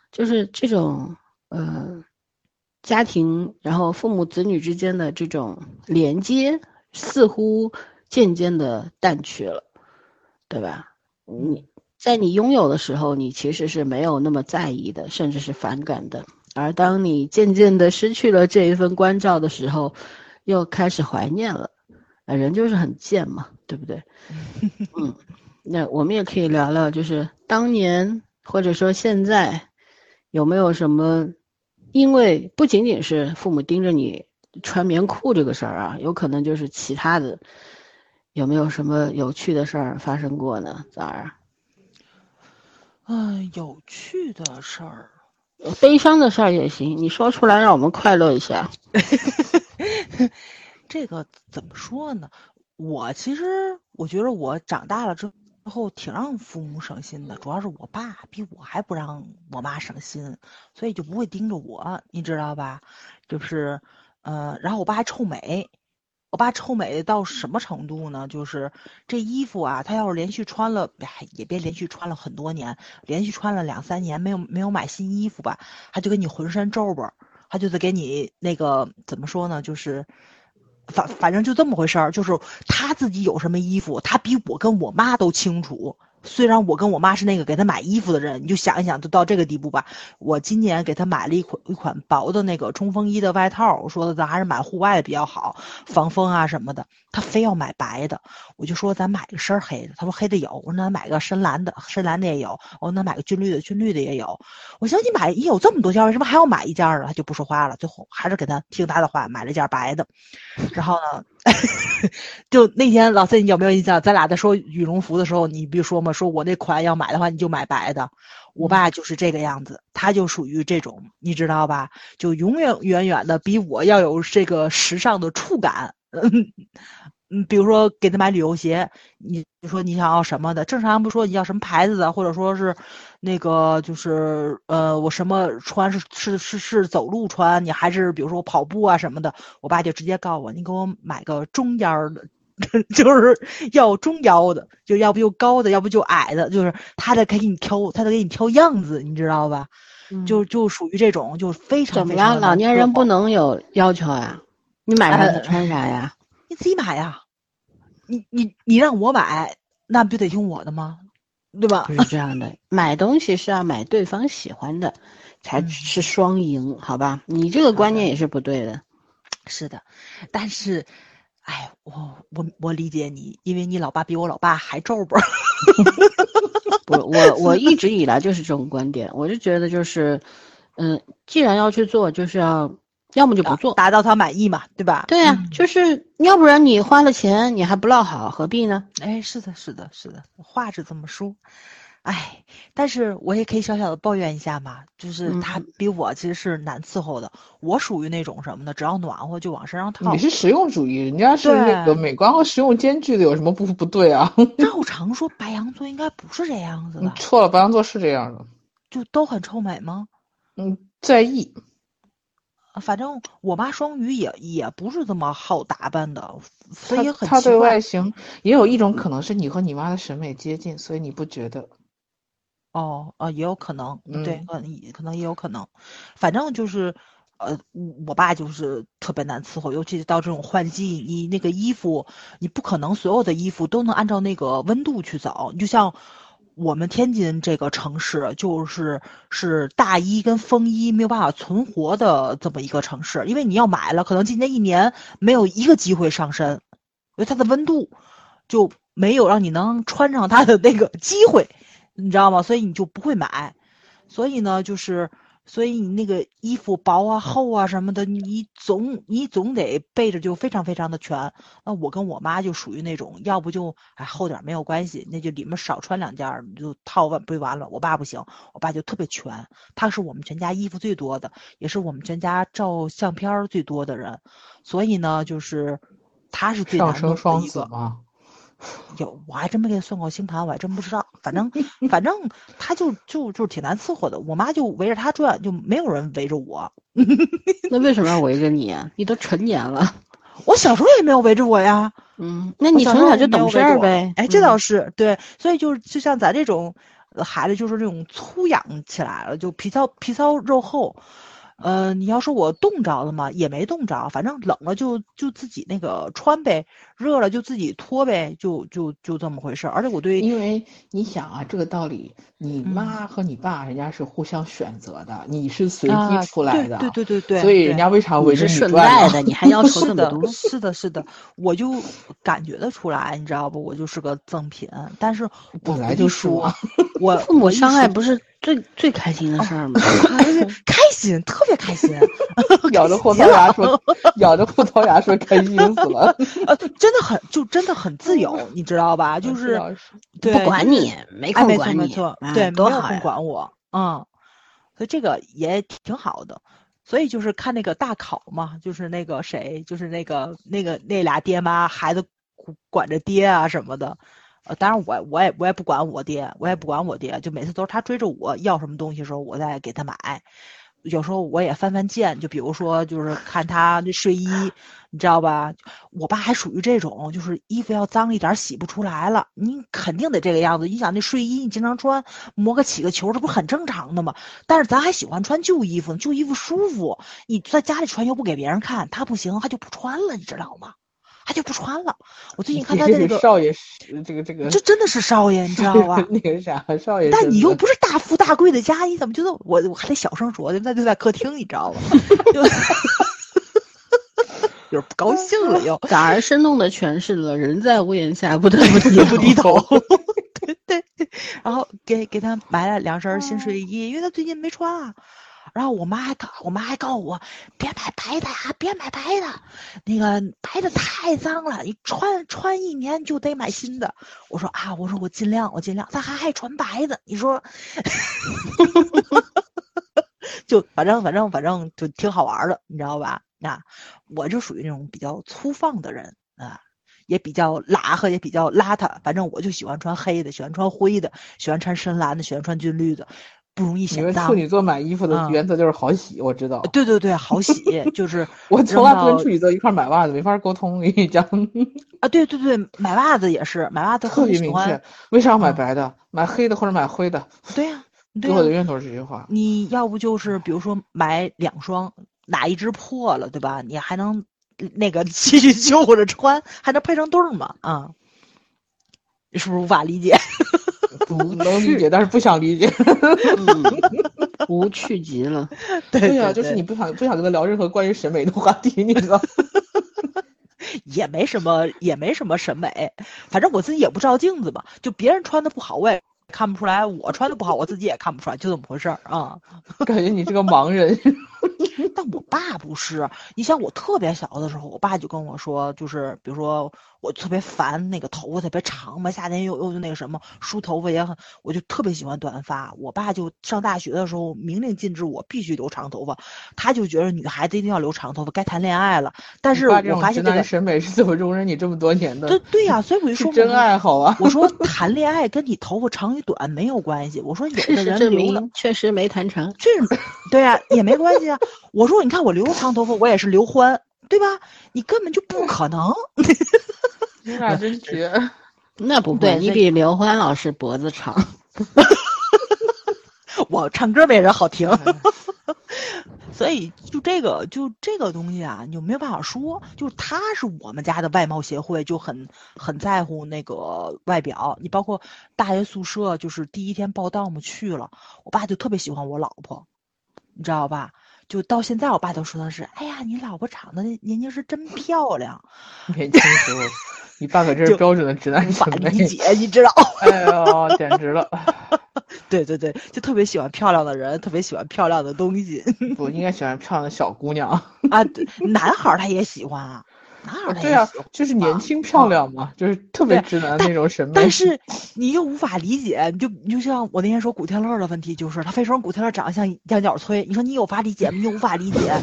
就是这种呃家庭，然后父母子女之间的这种连接，似乎渐渐的淡去了，对吧？你在你拥有的时候，你其实是没有那么在意的，甚至是反感的，而当你渐渐的失去了这一份关照的时候，又开始怀念了。人就是很贱嘛，对不对？<laughs> 嗯，那我们也可以聊聊，就是当年或者说现在，有没有什么？因为不仅仅是父母盯着你穿棉裤这个事儿啊，有可能就是其他的，有没有什么有趣的事儿发生过呢？咋儿？嗯，有趣的事儿，悲伤的事儿也行，你说出来让我们快乐一下。<laughs> 这个怎么说呢？我其实我觉得我长大了之后挺让父母省心的，主要是我爸比我还不让我妈省心，所以就不会盯着我，你知道吧？就是，呃，然后我爸还臭美，我爸臭美到什么程度呢？就是这衣服啊，他要是连续穿了，也别连续穿了很多年，连续穿了两三年没有没有买新衣服吧，他就给你浑身皱巴。他就得给你那个怎么说呢？就是反反正就这么回事儿，就是他自己有什么衣服，他比我跟我妈都清楚。虽然我跟我妈是那个给他买衣服的人，你就想一想，就到这个地步吧。我今年给他买了一款一款薄的那个冲锋衣的外套，我说的咱还是买户外的比较好，防风啊什么的。他非要买白的，我就说咱买个深黑的。他说黑的有，我说那买个深蓝的，深蓝的也有。我说那买个军绿的，军绿的也有。我说你买，你有这么多件，为什么还要买一件儿？他就不说话了。最后还是给他听他的话，买了件白的。然后呢，<laughs> 就那天老三，你有没有印象？咱俩在说羽绒服的时候，你不说嘛，说我那款要买的话，你就买白的。我爸就是这个样子，他就属于这种，你知道吧？就永远远远的比我要有这个时尚的触感。嗯 <laughs> 嗯，比如说给他买旅游鞋，你你说你想要什么的？正常不说你要什么牌子的，或者说是那个就是呃，我什么穿是是是是走路穿，你还是比如说我跑步啊什么的，我爸就直接告诉我，你给我买个中腰的，<laughs> 就是要中腰的，就要不就高的，要不就矮的，就是他得给你挑，他得给你挑样子，你知道吧？就就属于这种，就非常怎么样？老年人不能有要求呀？你买啥你穿啥呀？你自己买呀！你你你让我买，那不就得听我的吗？对吧？不是这样的，<laughs> 买东西是要买对方喜欢的，才是双赢，好吧？你这个观念也是不对的。是的，但是，哎，我我我理解你，因为你老爸比我老爸还皱巴。不，<laughs> 我我一直以来就是这种观点，我就觉得就是，嗯，既然要去做，就是要。要么就不做，达到他满意嘛，对吧？对呀，就是要不然你花了钱，你还不落好，何必呢？哎，是的，是的，是的，话是这么说，哎，但是我也可以小小的抱怨一下嘛，就是他比我其实是难伺候的，我属于那种什么的？只要暖和就往身上套。你是实用主义，人家是那个美观和实用兼具的，有什么不不对啊？<laughs> 照常说，白羊座应该不是这样子的。错了，白羊座是这样的，就都很臭美吗？嗯，在意。反正我妈双鱼也也不是这么好打扮的，所以很她对外形也有一种可能是你和你妈的审美接近，所以你不觉得？哦，呃，也有可能，对，可能可能也有可能。反正就是，呃，我爸就是特别难伺候，尤其是到这种换季，你那个衣服，你不可能所有的衣服都能按照那个温度去走，你就像。我们天津这个城市就是是大衣跟风衣没有办法存活的这么一个城市，因为你要买了，可能今年一年没有一个机会上身，因为它的温度就没有让你能穿上它的那个机会，你知道吗？所以你就不会买，所以呢，就是。所以你那个衣服薄啊、厚啊什么的，你总你总得备着，就非常非常的全。那我跟我妈就属于那种，要不就哎厚点没有关系，那就里面少穿两件就套完不就完了。我爸不行，我爸就特别全，他是我们全家衣服最多的，也是我们全家照相片最多的人。所以呢，就是他是最难的一个。有，我还真没给他算过星盘，我还真不知道。反正，<laughs> 反正他就就就挺难伺候的。我妈就围着他转，就没有人围着我。那为什么要围着你？<laughs> 你都成年了，我小时候也没有围着我呀。嗯，那你从小就懂事儿呗。哎，这倒是对。所以就是就像咱这种孩子，就是这种粗养起来了，就皮糙皮糙肉厚。呃，你要说我冻着了吗？也没冻着，反正冷了就就自己那个穿呗，热了就自己脱呗，就就就这么回事。而且我对，因为你想啊，这个道理，你妈和你爸人家是互相选择的，你是随机出来的，对对对对，所以人家为啥围着你顺带的？你还要 <laughs> 求这么多？是的，是的，我就感觉得出来，你知道不？我就是个赠品，但是本来就说，我父母相爱不是。最最开心的事儿吗？<laughs> 开心，特别开心，<laughs> <laughs> 咬着葡萄牙说，咬着葡萄牙说开心死了。真的很，就真的很自由，你知道吧？就是不管你，没空管你，对，没有空管我，嗯，所以这个也挺好的。所以就是看那个大考嘛，就是那个谁，就是那个那个那俩爹妈，孩子管着爹啊什么的。呃，当然我我也我也不管我爹，我也不管我爹，就每次都是他追着我要什么东西的时候，我再给他买。有时候我也翻翻件，就比如说就是看他那睡衣，你知道吧？我爸还属于这种，就是衣服要脏一点洗不出来了，你肯定得这个样子。你想那睡衣你经常穿，磨个起个球，这不是很正常的吗？但是咱还喜欢穿旧衣服，旧衣服舒服，你在家里穿又不给别人看，他不行，他就不穿了，你知道吗？他就不穿了。我最近看他这个少爷，这个这个，这真的是少爷，你知道吧？<laughs> 那个啥少爷，但你又不是大富大贵的家，你怎么觉得我我还得小声说？那就在客厅，你知道吗？<laughs> 有点不高兴了又。反而生动的诠释了“人在屋檐下，不得不低不低头”。<laughs> 对对，然后给给他买了两身新睡衣，因为他最近没穿啊。然后我妈还告我妈还告诉我，别买白的啊，别买白的，那个白的太脏了，你穿穿一年就得买新的。我说啊，我说我尽量，我尽量。他还爱穿白的，你说，<laughs> 就反正反正反正就挺好玩的，你知道吧？那我就属于那种比较粗放的人啊，也比较拉和，也比较邋遢。反正我就喜欢穿黑的，喜欢穿灰的，喜欢穿深蓝的，喜欢穿军绿的。不容易显脏。你们处女座买衣服的原则就是好洗，我知道。对对对，好洗就是 <laughs> 我从来不跟处女座一块买袜子，没法沟通。我跟你讲 <laughs> 啊，对对对，买袜子也是买袜子特别明确。为啥要买白的？买黑的或者买灰的？对呀，给我的源头是这句话。你要不就是比如说买两双，哪一只破了，对吧？你还能那个继续旧着穿，还能配上对儿嘛？啊，你是不是无法理解？不能理解，但是不想理解，无趣极了。<laughs> 对呀，就是你不想不想跟他聊任何关于审美的话题，你知道？<laughs> 也没什么，也没什么审美，反正我自己也不照镜子嘛。就别人穿的不好，我也看不出来；我穿的不好，我自己也看不出来，就这么回事儿啊。感觉你是个盲人。<laughs> 但我爸不是，你想我特别小的时候，我爸就跟我说，就是比如说。我特别烦那个头发特别长嘛，夏天又又就那个什么梳头发也很，我就特别喜欢短发。我爸就上大学的时候明令禁止我必须留长头发，他就觉得女孩子一定要留长头发，该谈恋爱了。但是我发现这个审美是怎么容忍你这么多年的？对对呀，所以我就说真爱好啊。我说 <laughs> 谈恋爱跟你头发长与短没有关系。我说有的人留了确实没谈成，确实 <laughs> 对呀也没关系啊。我说你看我留长头发，我也是刘欢，对吧？你根本就不可能。你俩真绝，<laughs> 那不会，你比刘欢老师脖子长。<laughs> 我唱歌没人好听，<laughs> 所以就这个就这个东西啊，你就没有办法说。就他是我们家的外貌协会，就很很在乎那个外表。你包括大学宿舍，就是第一天报道嘛去了，我爸就特别喜欢我老婆，你知道吧？就到现在，我爸都说的是：“哎呀，你老婆长得年轻时真漂亮。”年轻时候。你爸可真是标准的直男无法理解，你知道？哎呦，简直了！<laughs> 对对对，就特别喜欢漂亮的人，特别喜欢漂亮的东西。不应该喜欢漂亮的小姑娘啊？对，男孩他也喜欢啊，男孩他对啊，就是年轻漂亮嘛，就是特别直男那种审美。但是你又无法理解，你就你就像我那天说古天乐的问题，就是他非说古天乐长得像杨角崔，你说你有法理解吗？你又无法理解。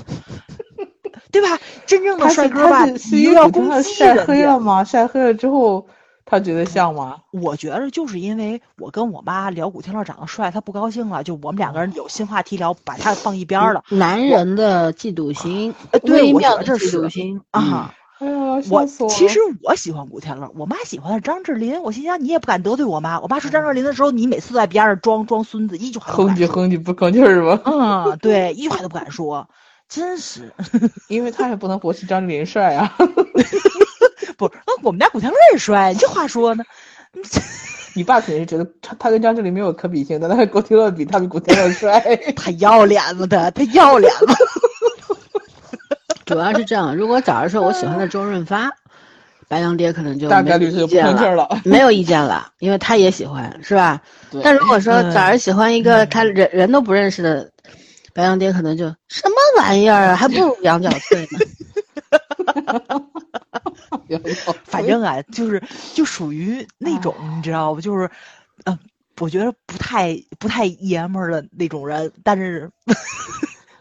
对吧？真正的帅哥吧，你又要攻击晒黑了吗？晒黑了之后，他觉得像吗？我觉得就是因为我跟我妈聊古天乐长得帅，他不高兴了，就我们两个人有新话题聊，把他放一边了。男人的嫉妒心，对，我觉得这是嫉妒心啊。哎呀，我其实我喜欢古天乐，我妈喜欢的张智霖。我心想你也不敢得罪我妈。我妈说张智霖的时候，你每次在边上装装孙子，一句话哼唧哼唧不吭气是吧？嗯，对，<laughs> 一句话都不敢说。真是，因为他也不能驳斥张智霖帅啊。<laughs> <laughs> 不，那我们家古天乐也帅，这话说呢？你爸肯定是觉得他他跟张智霖没有可比性，但他跟古天乐比，他比古天乐帅。他要脸吗？他他要脸吗？主要是这样，如果假如说我喜欢的周润发，白羊爹可能就大概率是就不吭气了，没有意见了，因为他也喜欢，是吧？但如果说假如喜欢一个他人人都不认识的。白羊爹可能就什么玩意儿啊，还不如羊角脆呢。<laughs> 反正啊，就是就属于那种，你知道不？就是，嗯，我觉得不太不太爷们儿的那种人，但是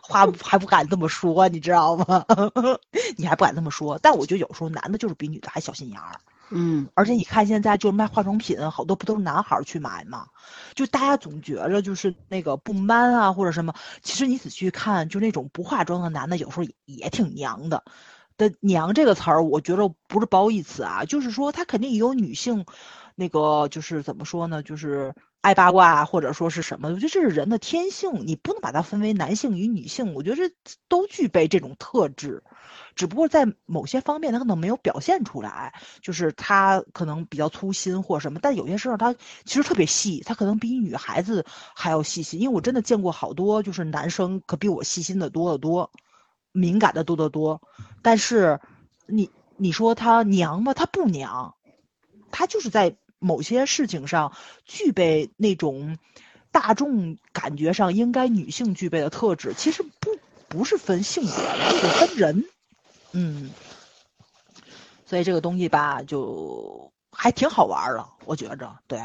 话 <laughs> 还不敢这么说，你知道吗？<laughs> 你还不敢这么说，但我觉得有时候男的就是比女的还小心眼儿。嗯，而且你看现在就是卖化妆品，好多不都是男孩儿去买吗？就大家总觉着就是那个不 man 啊或者什么，其实你仔细看，就那种不化妆的男的有时候也也挺娘的。的娘这个词儿，我觉得不是褒义词啊，就是说他肯定也有女性，那个就是怎么说呢，就是爱八卦或者说是什么，我觉得这是人的天性，你不能把它分为男性与女性，我觉得这都具备这种特质，只不过在某些方面他可能没有表现出来，就是他可能比较粗心或什么，但有些事儿他其实特别细，他可能比女孩子还要细心，因为我真的见过好多就是男生可比我细心的多得多。敏感的多得多，但是你你说他娘吗？他不娘，他就是在某些事情上具备那种大众感觉上应该女性具备的特质。其实不不是分性别的，就是分人。嗯，所以这个东西吧，就还挺好玩的，我觉着。对，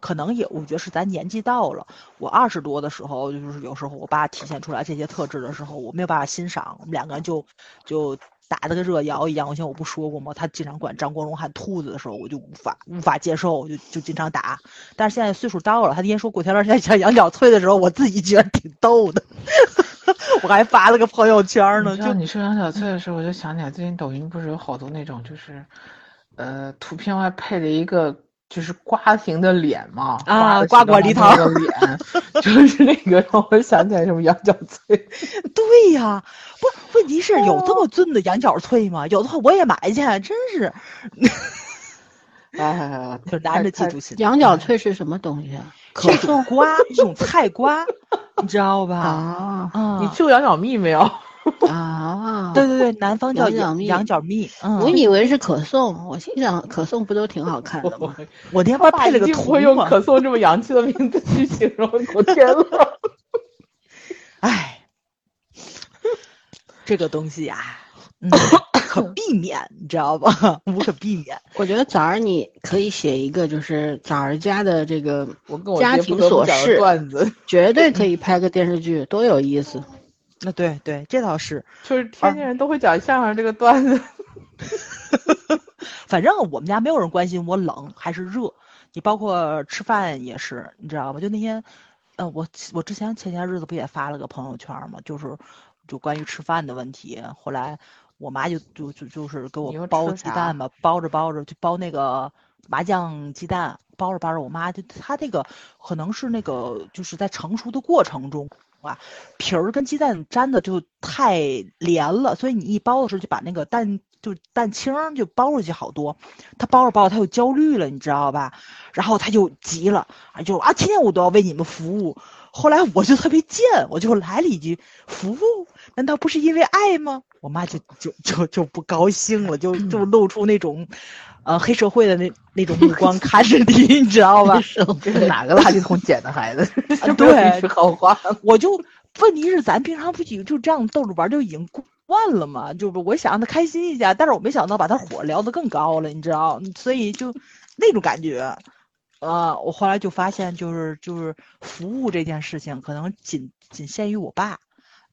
可能也我觉得是咱年纪到了。我二十多的时候，就是有时候我爸体现出来这些特质的时候，我没有办法欣赏。我们两个人就就打的跟热窑一样。我前我不说过吗？他经常管张国荣喊兔子的时候，我就无法无法接受，我就就经常打。但是现在岁数到了，他那天说古天乐现在讲羊角翠的时候，我自己觉得挺逗的。<laughs> 我还发了个朋友圈呢。就你说杨小翠的时候，我就想起来最近抖音不是有好多那种就是，呃，图片外配了一个就是瓜形的脸嘛？啊，瓜果梨桃的脸，<laughs> 就是那个让我想起来什么羊角脆。<laughs> 对呀，不，问题是有这么俊的羊角脆吗？有的话我也买去，真是。哎，就男的记住心。羊角脆是什么东西啊？<laughs> 可种瓜，一种菜瓜，你知道吧？啊，你吃过羊角蜜没有？<laughs> 啊，对对对，南方叫羊蜜。羊角蜜，我以为是可颂，我心想可颂不都挺好看的吗？我天，配了个图会用可颂这么洋气的名字去形容，我天呐。<laughs> 哎，<laughs> 这个东西呀。嗯，可避免，你知道吧？无可避免。我觉得早儿你可以写一个，就是早儿家的这个我跟我家庭琐事段子，绝对可以拍个电视剧，多有意思。那对对，这倒是，就是天津人都会讲相声这个段子。反正我们家没有人关心我冷还是热，你包括吃饭也是，你知道吧？就那天，呃，我我之前前些日子不也发了个朋友圈嘛？就是就关于吃饭的问题，后来。我妈就就就就是给我包鸡蛋嘛，包着包着就包那个麻酱鸡蛋，包着包着，我妈就她那个可能是那个就是在成熟的过程中哇，皮儿跟鸡蛋粘的就太连了，所以你一包的时候就把那个蛋就蛋清就包出去好多，他包着包着他就焦虑了，你知道吧？然后他就急了，啊就啊，天天我都要为你们服务。后来我就特别贱，我就来了一句：“服务难道不是因为爱吗？”我妈就就就就不高兴了，就就露出那种，呃，黑社会的那那种目光看着你，<laughs> 你知道吧？这是哪个垃圾桶捡的孩子？对，是好话。我就问题是，咱平常不就就这样逗着玩就已经惯了嘛？就是我想让他开心一下，但是我没想到把他火撩得更高了，你知道？所以就那种感觉。呃，我后来就发现，就是就是服务这件事情，可能仅仅限于我爸。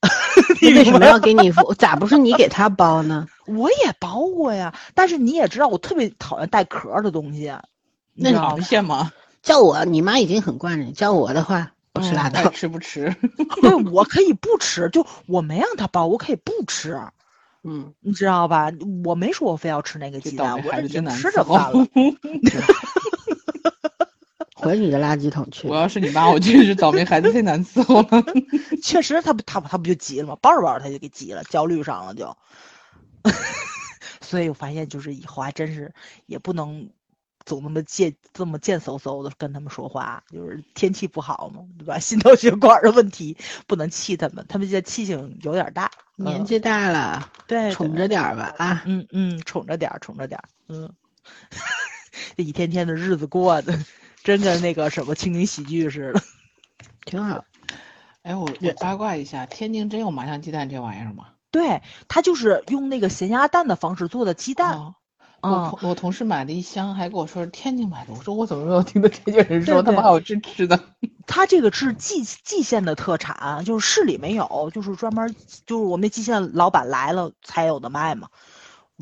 <laughs> 你为什么要给你服？咋不是你给他包呢？<laughs> 我也包过呀，但是你也知道，我特别讨厌带壳的东西。那螃蟹吗？叫我，你妈已经很惯着你。叫我的话，不吃拉倒。吃不吃？对，我可以不吃，就我没让他包，我可以不吃。<laughs> 嗯，你知道吧？我没说我非要吃那个鸡蛋，我已经吃着饭了。回你的垃圾桶去！我要是你妈，我就是倒霉孩子太难伺候了。<laughs> 确实，他不，他他不就急了吗？抱着抱着他就给急了，焦虑上了就。<laughs> 所以我发现，就是以后还真是也不能总那么贱，这么贱嗖嗖的跟他们说话。就是天气不好嘛，对吧？心脑血管的问题不能气他们，他们现在气性有点大，年纪大了，对，宠着点吧啊！嗯嗯，宠着点，宠着点，嗯。<laughs> 这一天天的日子过的。真跟那个什么情景喜剧似的，<laughs> 挺好。哎，我我八卦一下，天津真有麻酱鸡蛋这玩意儿吗？对，他就是用那个咸鸭蛋的方式做的鸡蛋。我我同事买了一箱，还跟我说是天津买的。我说我怎么没有听到天津人说他们还有这吃的？他这个是蓟蓟县的特产，就是市里没有，就是专门就是我们那蓟县老板来了才有的卖嘛。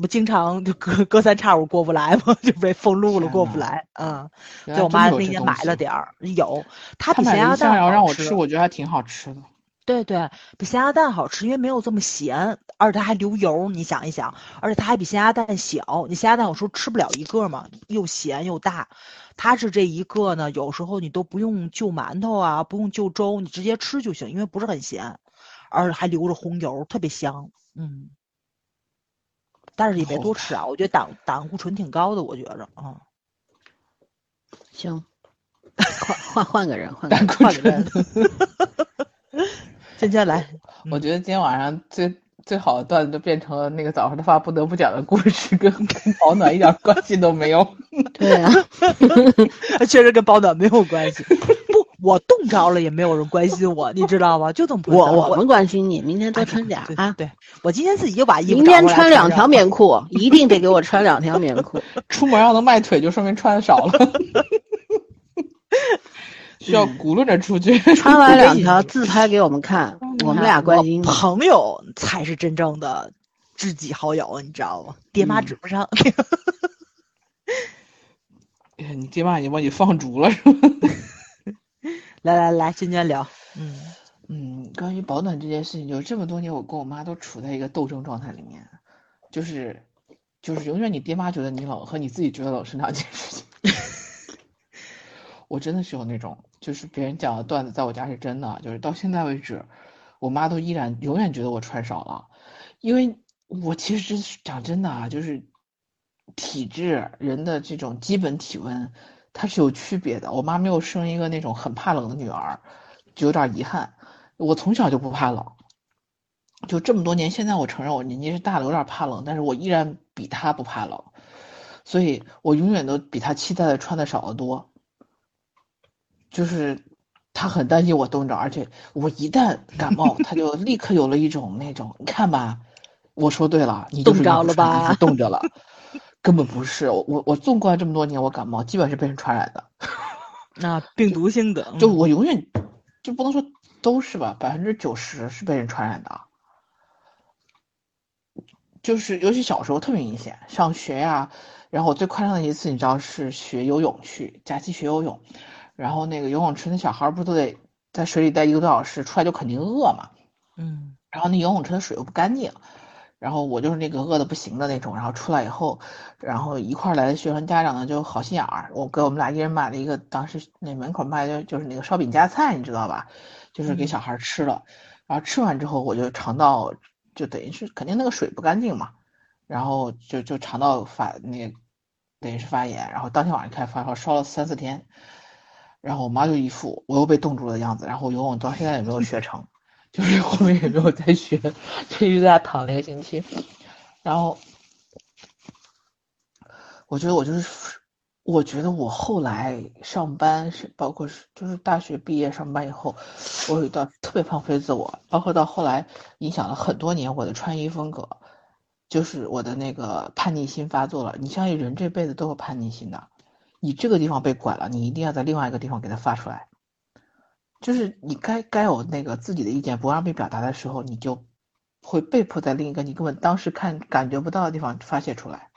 不经常就隔隔三差五过不来吗？<laughs> 就被封路了，过不来。嗯，原对我妈那天买了点儿，有，它他比咸鸭蛋好吃我吃，我觉得还挺好吃的。对对，比咸鸭蛋好吃，因为没有这么咸，而且它还流油。你想一想，而且它还比咸鸭蛋小。你咸鸭蛋有时候吃不了一个嘛，又咸又大。它是这一个呢，有时候你都不用就馒头啊，不用就粥，你直接吃就行，因为不是很咸，而且还流着红油，特别香。嗯，但是也别多吃啊，我觉得胆胆固醇挺高的，我觉着啊。行，换换换个人，换换个人，<laughs> 今天来，我觉得今天晚上最最好的段子就变成了那个早上的话不得不讲的故事，跟跟保暖一点关系都没有。<laughs> 对啊，<laughs> 确实跟保暖没有关系。不，我冻着了也没有人关心我，你知道吗？就这么我我我们关心你，明天多哎穿点啊。对，我今天自己就把衣服明天穿两条棉裤，一定得给我穿两条棉裤。<laughs> 出门要能迈腿，就说明穿的少了，<laughs> 需要轱辘着出去。穿完两条自拍给我们看，我们俩关心你。朋友才是真正的知己好友，你知道吗？爹妈嗯指不上。<laughs> 哎呀你爹妈已经把你放逐了是吗？来来来，今天聊，嗯，嗯，关于保暖这件事情，就这么多年，我跟我妈都处在一个斗争状态里面，就是就是永远你爹妈觉得你冷和你自己觉得冷是两件事情。<laughs> 我真的是有那种，就是别人讲的段子，在我家是真的，就是到现在为止，我妈都依然永远觉得我穿少了，因为我其实讲真的啊，就是体质人的这种基本体温它是有区别的。我妈没有生一个那种很怕冷的女儿，就有点遗憾。我从小就不怕冷，就这么多年，现在我承认我年纪是大了，有点怕冷，但是我依然比她不怕冷，所以我永远都比她期待的穿的少得多。就是她很担心我冻着，而且我一旦感冒，她就立刻有了一种那种，你看吧，我说对了，你冻着了吧冻着了，根本不是。我我我纵观这么多年，我感冒基本是被人传染的。<laughs> 那病毒性的，就嗯我永远就不能说都是吧，百分之九十是被人传染的。就是尤其小时候特别明显，上学呀、然后我最夸张的一次，你知道是学游泳去，假期学游泳，然后那个游泳池那小孩儿不都得在水里待一个多小时，出来就肯定饿嘛，嗯然后那游泳池的水又不干净，然后我就是那个饿的不行的那种，然后出来以后，然后一块儿来的学生家长呢就好心眼儿，我给我们俩一人买了一个，当时那门口卖的就是那个烧饼夹菜，你知道吧？就是给嗯小孩儿吃了，然后吃完之后我就肠道就等于是肯定那个水不干净嘛，然后就就肠道发那等于是发炎，然后当天晚上开始发烧，烧了三四天，然后我妈就一副我又被冻住了的样子，然后游泳到现在也没有学成。就是后面也没有再学，就一直在家躺了一个星期。然后，我觉得我就是，我觉得我后来上班是，包括是就是大学毕业上班以后，我有一段特别放飞自我，包括到后来影响了很多年我的穿衣风格，就是我的那个叛逆心发作了。你相信人这辈子都有叛逆心的，你这个地方被管了，你一定要在另外一个地方给它发出来。就是你该该有那个自己的意见不让被表达的时候，你就会被迫在另一个你根本当时看感觉不到的地方发泄出来。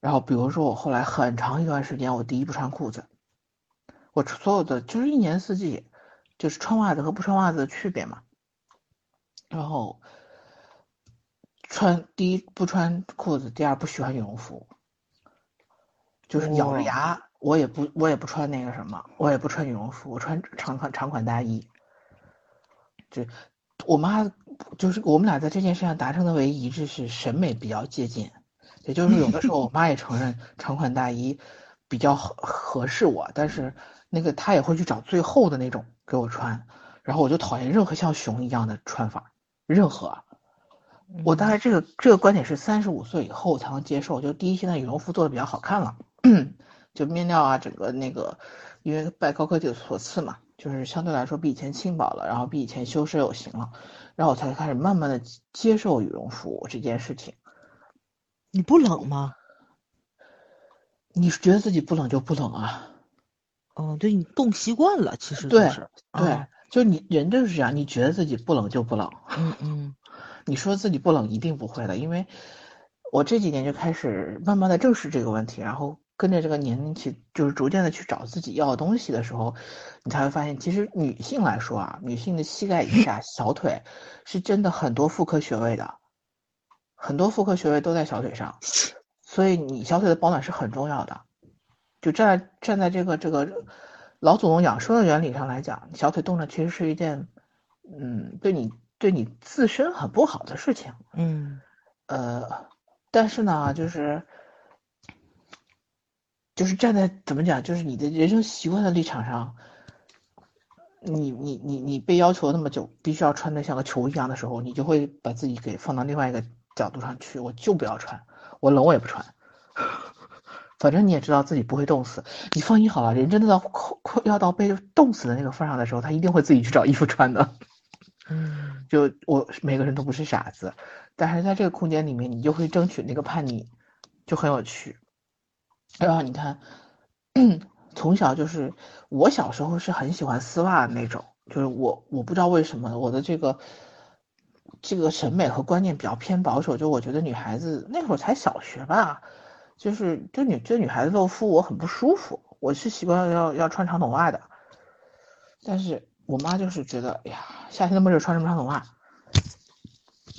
然后比如说我后来很长一段时间，我第一不穿裤子，我所有的就是一年四季，就是穿袜子和不穿袜子的区别嘛。然后穿第一不穿裤子，第二不喜欢羽绒服，就是咬着牙。我也不，我也不穿那个什么，我也不穿羽绒服，我穿长款长款大衣。就我妈就是我们俩在这件事上达成的唯一一致是审美比较接近，也就是有的时候我妈也承认长款大衣比较合合适我，但是那个她也会去找最厚的那种给我穿，然后我就讨厌任何像熊一样的穿法，任何。我大概这个这个观点是三十五岁以后才能接受，就第一现在羽绒服做的比较好看了。<clears throat> 就面料啊，整个那个，因为拜高科技所赐嘛，就是相对来说比以前轻薄了，然后比以前修身有型了，然后我才开始慢慢的接受羽绒服这件事情。你不冷吗？你觉得自己不冷就不冷啊？哦，对你冻习惯了，其实就对是，对啊，就你人就是这样，你觉得自己不冷就不冷，嗯嗯你说自己不冷一定不会的，因为我这几年就开始慢慢的正视这个问题，然后跟着这个年龄去，就是逐渐的去找自己要的东西的时候，你才会发现，其实女性来说啊，女性的膝盖以 <laughs> 下小腿是真的很多妇科穴位的，很多妇科穴位都在小腿上，所以你小腿的保暖是很重要的。就站在站在这个这个老祖宗养生的原理上来讲，小腿冻着其实是一件，嗯，对你对你自身很不好的事情。嗯，呃，但是呢，就是就是站在怎么讲，就是你的人生习惯的立场上，你你你你被要求那么久，必须要穿的像个球一样的时候，你就会把自己给放到另外一个角度上去，我就不要穿，我冷我也不穿。反正你也知道自己不会冻死，你放心好了。人真的到快快要到被冻死的那个份上的时候，他一定会自己去找衣服穿的。嗯，就我每个人都不是傻子，但是在这个空间里面，你就会争取那个叛逆，就很有趣。然后你看，<clears throat> 从小就是我小时候是很喜欢丝袜那种，就是我我不知道为什么我的这个这个审美和观念比较偏保守，就我觉得女孩子那会儿才小学吧。就是就女就女孩子露肤我很不舒服，我是习惯要要穿长筒袜的，但是我妈就是觉得，哎呀，夏天那么热穿什么长筒袜？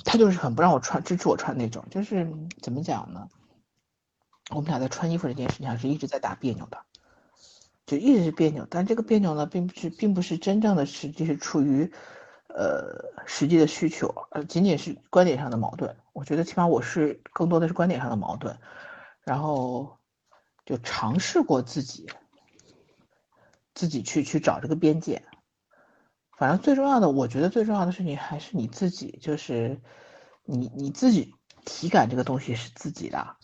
她就是很不让我穿，支持我穿那种，就是怎么讲呢？我们俩在穿衣服这件事情上是一直在打别扭的，就一直是别扭，但这个别扭呢，并不是并不是真正的实际是出于，呃，实际的需求，呃，仅仅是观点上的矛盾。我觉得起码我是更多的是观点上的矛盾。然后就尝试过自己，自己去去找这个边界。反正最重要的，我觉得最重要的事情还是你自己，就是你你自己体感这个东西是自己的。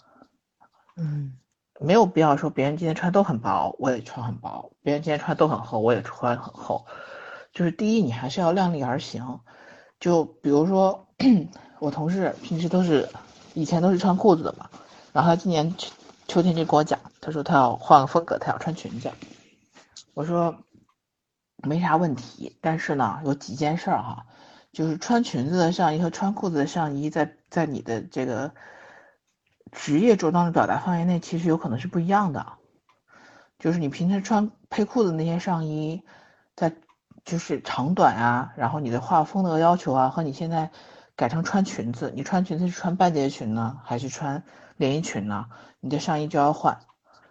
嗯，没有必要说别人今天穿都很薄，我也穿很薄；别人今天穿都很厚，我也穿很厚。就是第一，你还是要量力而行。就比如说，<clears throat> 我同事平时都是以前都是穿裤子的嘛。然后他今年秋天就跟我讲，他说他要换个风格，他要穿裙子。我说没啥问题，但是呢，有几件事儿哈，就是穿裙子的上衣和穿裤子的上衣，在在你的这个职业着装的表达范围内，其实有可能是不一样的。就是你平时穿配裤子那些上衣，在就是长短啊，然后你的画风的要求啊，和你现在改成穿裙子，你穿裙子是穿半截裙呢，还是穿？连衣裙呢，你的上衣就要换，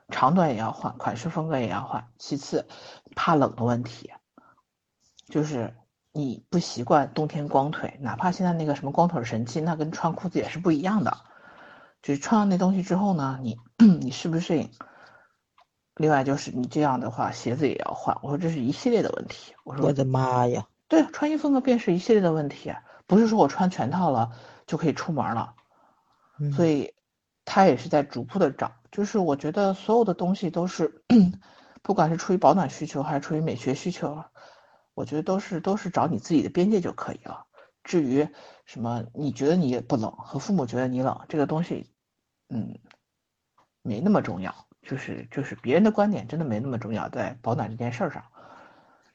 长短也要换，款式风格也要换。其次，怕冷的问题，就是你不习惯冬天光腿，哪怕现在那个什么光腿神器，那跟穿裤子也是不一样的。就是穿上那东西之后呢，你 <clears throat> 你适不适应？另外就是你这样的话，鞋子也要换。我说这是一系列的问题。我说我的妈呀，对，穿衣风格便是一系列的问题，不是说我穿全套了就可以出门了。所以。他也是在逐步的找，就是我觉得所有的东西都是，<clears throat> 不管是出于保暖需求还是出于美学需求，我觉得都是都是找你自己的边界就可以了。至于什么你觉得你不冷和父母觉得你冷这个东西，嗯，没那么重要，就是就是别人的观点真的没那么重要，在保暖这件事上，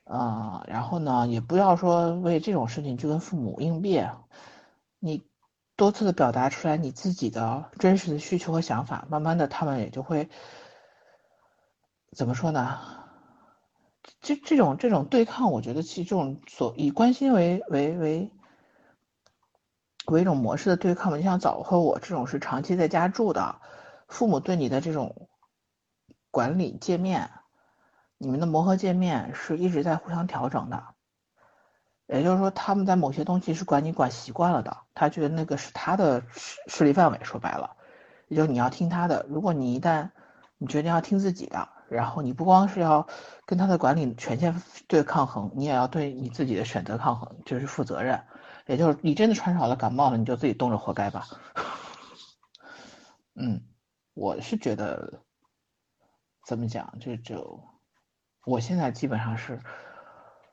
啊，然后呢，也不要说为这种事情去跟父母硬辩，你。多次的表达出来你自己的真实的需求和想法，慢慢的他们也就会怎么说呢？这这种这种对抗，我觉得其实这种所以关心为为为为一种模式的对抗嘛，就像早和我这种是长期在家住的，父母对你的这种管理界面，你们的磨合界面是一直在互相调整的。也就是说，他们在某些东西是管你管习惯了的，他觉得那个是他的势势力范围。说白了，也就是你要听他的。如果你一旦你决定要听自己的，然后你不光是要跟他的管理权限对抗衡，你也要对你自己的选择抗衡，就是负责任。也就是你真的穿少了感冒了，你就自己冻着活该吧。嗯，我是觉得怎么讲，就就我现在基本上是。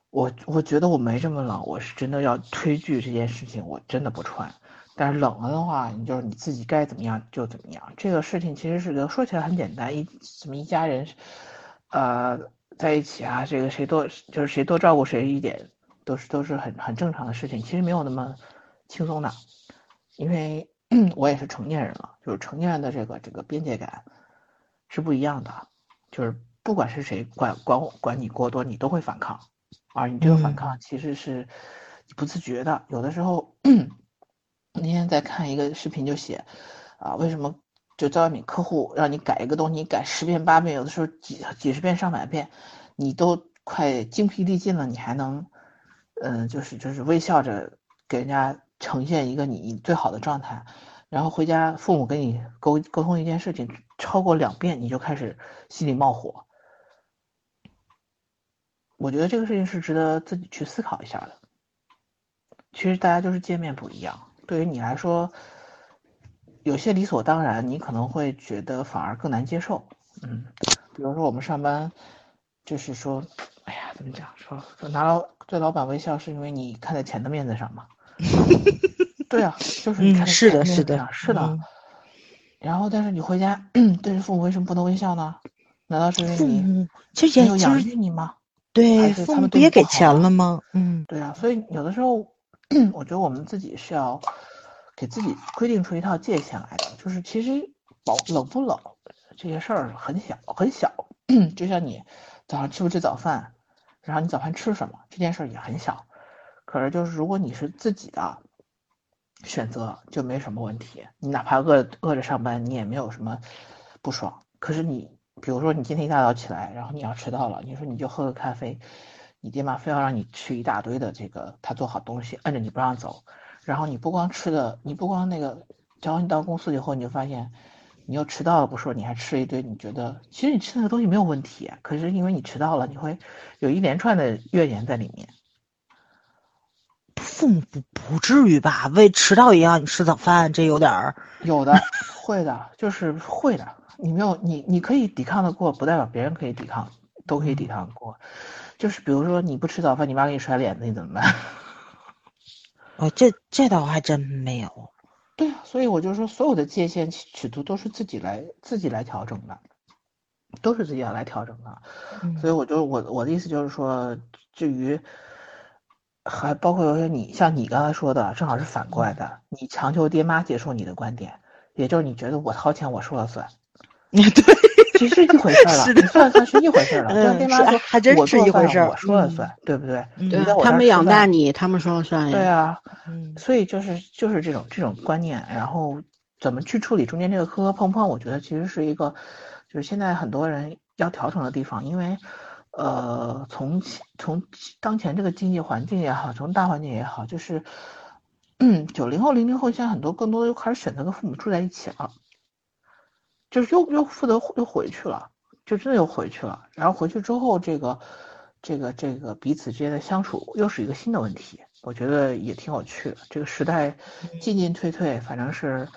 我我觉得我没这么冷，我是真的要推拒这件事情，我真的不穿。但是冷了的话，你就是你自己该怎么样就怎么样。这个事情其实是说起来很简单，一怎么一家人，呃，在一起啊，这个谁多就是谁多照顾谁一点，都是都是很很正常的事情。其实没有那么轻松的，因为 <clears throat> 我也是成年人了，就是成年人的这个这个边界感是不一样的，就是不管是谁管管我管你过多，你都会反抗，而你这个反抗其实是不自觉的。有的时候，<clears throat> 那天在看一个视频就写啊，为什么就在外面客户让你改一个东西，你改十遍八遍，有的时候几几十遍上百遍，你都快精疲力尽了，你还能嗯，就是就是微笑着给人家呈现一个你最好的状态。然后回家，父母跟你沟沟通一件事情，超过两遍你就开始心里冒火。我觉得这个事情是值得自己去思考一下的。其实大家就是见面不一样，对于你来说，有些理所当然，你可能会觉得反而更难接受。嗯，比如说我们上班，就是说，哎呀，怎么讲？说说拿老对老板微笑，是因为你看在钱的面子上嘛？<laughs> 对啊，就是你看是的，是的，是的。然后，但是你回家 <clears throat> 对着父母为什么不能微笑呢？难道是因为你其实没有养育你吗？对，父母不也给钱了吗？嗯，对啊。所以有的时候，<clears throat> 我觉得我们自己是要给自己规定出一套界限来的。就是其实冷冷不冷这些事儿很小很小，<clears throat> 就像你早上吃不吃早饭，然后你早饭吃什么这件事儿也很小。可是就是如果你是自己的。选择就没什么问题，你哪怕饿饿着上班，你也没有什么不爽。可是你，比如说你今天一大早起来，然后你要迟到了，你说你就喝个咖啡，你爹妈非要让你吃一大堆的这个他做好东西，摁着你不让走。然后你不光吃的，你不光那个，然后你到公司以后，你就发现你又迟到了，不说你还吃一堆，你觉得其实你吃那个东西没有问题，可是因为你迟到了，你会有一连串的怨言在里面。父母不不至于吧？为迟到也要你吃早饭，这有点儿。有的会的，就是会的。你没有你，你可以抵抗的过，不代表别人可以抵抗，都可以抵抗过。就是比如说你不吃早饭，你妈给你甩脸子，你怎么办？<laughs> 哦，这这倒还真没有。对啊，所以我就说，所有的界限尺度都是自己来自己来调整的，都是自己要来调整的。所以我就我我的意思就是说，至于。还包括有些你像你刚才说的，正好是反过来的，你强求爹妈接受你的观点，也就是你觉得我掏钱我说了算，你 <laughs> 对，其实一回事了，<laughs> 你算算是一回事了，跟爹妈说还真是一回事，我说了算，对不对？对，他们养大你，他们说了算呀。对啊，所以就是就是这种这种观念，然后怎么去处理中间这个磕磕碰碰，我觉得其实是一个，就是现在很多人要调整的地方，因为。呃，从从当前这个经济环境也好，从大环境也好，就是，九零后、零零后现在很多更多的又开始选择跟父母住在一起了，就是又又负责又回去了，就真的又回去了。然后回去之后，这个这个这个彼此之间的相处又是一个新的问题，我觉得也挺有趣的。这个时代进进退退，反正是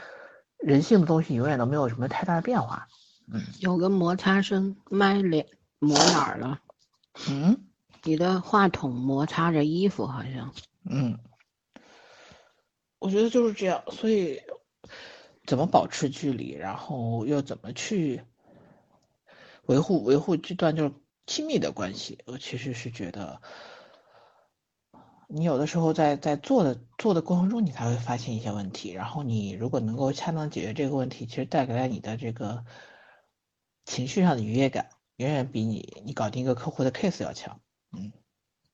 人性的东西永远都没有什么太大的变化。嗯，有个摩擦声，麦脸磨哪儿了？嗯，你的话筒摩擦着衣服，好像。嗯，我觉得就是这样，所以怎么保持距离，然后又怎么去维护维护这段就是亲密的关系，我其实是觉得，你有的时候在在做的做的过程中，你才会发现一些问题，然后你如果能够恰当解决这个问题，其实带给了你的这个情绪上的愉悦感。远远比你你搞定一个客户的 case 要强，嗯。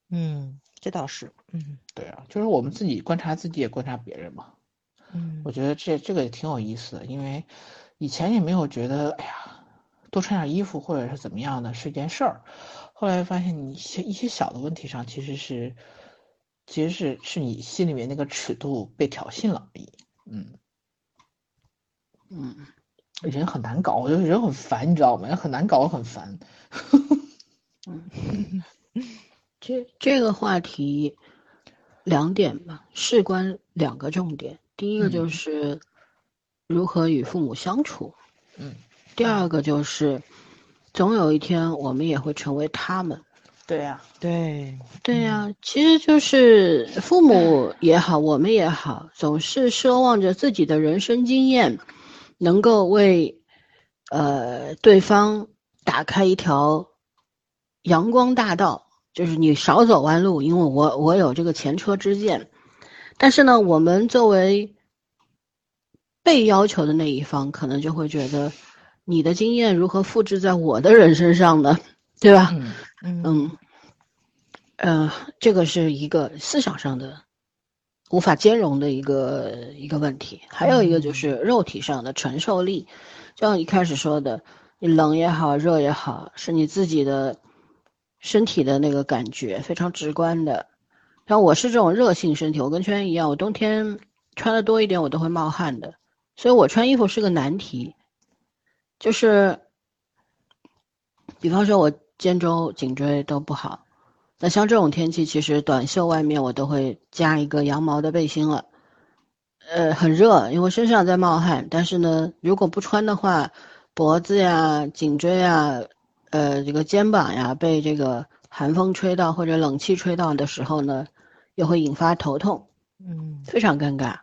嗯，这倒是，嗯，对啊，就是我们自己观察自己，也观察别人嘛，嗯，我觉得这这个也挺有意思的，因为以前也没有觉得，哎呀，多穿点衣服或者是怎么样的是一件事儿，后来发现你一些一些小的问题上，其实是其实是是你心里面那个尺度被挑衅了而已，嗯嗯。人很难搞，我觉得人很烦，你知道吗？人很难搞，很烦。嗯，<laughs> 这这个话题两点吧，事关两个重点。第一个就是如何与父母相处，嗯。第二个就是总有一天我们也会成为他们。对呀，对，对呀，其实就是父母也好，我们也好，总是奢望着自己的人生经验。能够为，呃，对方打开一条阳光大道，就是你少走弯路，因为我我有这个前车之鉴。但是呢，我们作为被要求的那一方可能就会觉得，你的经验如何复制在我的人身上呢？对吧？嗯嗯嗯，呃，这个是一个思想上的无法兼容的一个一个问题，还有一个就是肉体上的承受力，就像一开始说的，你冷也好，热也好，是你自己的身体的那个感觉非常直观的。像我是这种热性身体，我跟圈一样，我冬天穿的多一点，我都会冒汗的，所以我穿衣服是个难题，就是，比方说我肩周、颈椎都不好，那像这种天气，其实短袖外面我都会加一个羊毛的背心了。呃，很热，因为身上在冒汗，但是呢，如果不穿的话，脖子呀、颈椎呀、呃，这个肩膀呀，被这个寒风吹到或者冷气吹到的时候呢，又会引发头痛，嗯非常尴尬。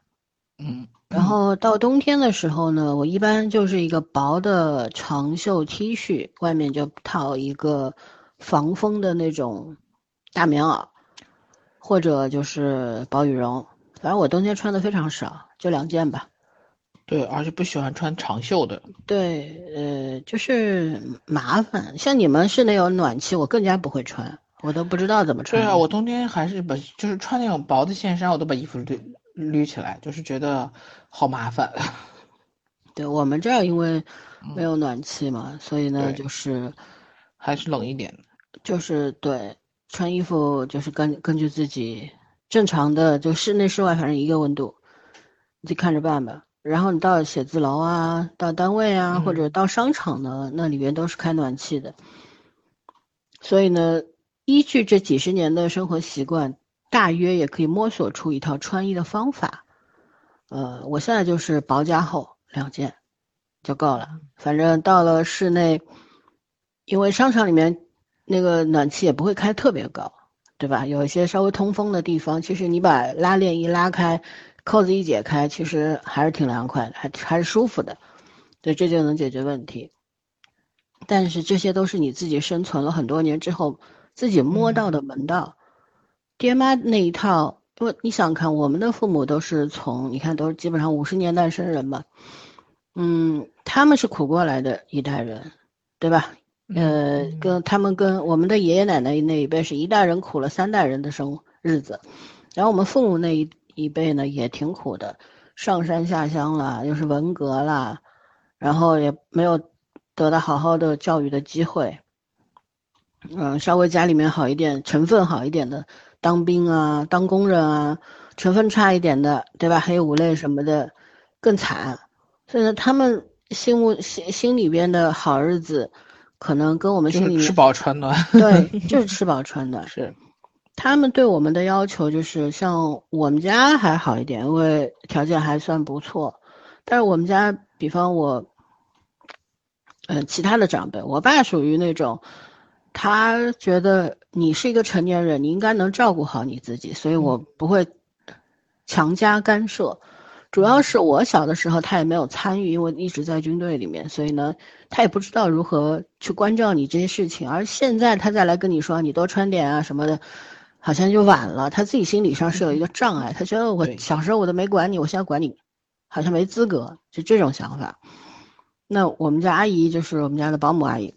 嗯，然后到冬天的时候呢，我一般就是一个薄的长袖 T 恤，外面就套一个防风的那种大棉袄，或者就是薄羽绒。反正我冬天穿的非常少，就两件吧。对，而且不喜欢穿长袖的。对，呃，就是麻烦。像你们室内有暖气，我更加不会穿，我都不知道怎么穿。对啊，我冬天还是把就是穿那种薄的线衫，我都把衣服捋捋起来，就是觉得好麻烦。<laughs> 对我们这儿因为没有暖气嘛，所以呢，就是还是冷一点。就是对穿衣服就是根根据自己正常的就室内室外反正一个温度，你自己看着办吧。然后你到写字楼啊，到单位啊，或者到商场呢，那里边都是开暖气的。所以呢，依据这几十年的生活习惯，大约也可以摸索出一套穿衣的方法。呃，我现在就是薄加厚两件就够了。反正到了室内，因为商场里面那个暖气也不会开特别高，对吧？有一些稍微通风的地方，其实你把拉链一拉开，扣子一解开，其实还是挺凉快的，还还是舒服的。对，这就能解决问题。但是这些都是你自己生存了很多年之后自己摸到的门道。爹妈那一套，不你想看，我们的父母都是从你看都是基本上五十年代生人嘛，嗯，他们是苦过来的一代人，对吧？呃，跟他们跟我们的爷爷奶奶那一辈是一代人苦了三代人的生日子，然后我们父母那一一辈呢也挺苦的，上山下乡啦，又是文革啦，然后也没有得到好好的教育的机会，嗯，稍微家里面好一点，成分好一点的，当兵啊，当工人啊，成分差一点的，对吧？黑五类什么的更惨，所以呢，他们心目心心里边的好日子。可能跟我们心里面 <laughs> 就是吃饱穿暖，对，就是吃饱穿暖。是，他们对我们的要求就是，像我们家还好一点，因为条件还算不错。但是我们家，比方我，呃，其他的长辈，我爸属于那种，他觉得你是一个成年人，你应该能照顾好你自己，所以我不会强加干涉。主要是我小的时候，他也没有参与，因为一直在军队里面，所以呢，他也不知道如何去关照你这些事情。而现在他再来跟你说你多穿点啊什么的，好像就晚了。他自己心理上是有一个障碍，他觉得我小时候我都没管你，我现在管你，好像没资格，就这种想法。那我们家阿姨就是我们家的保姆阿姨，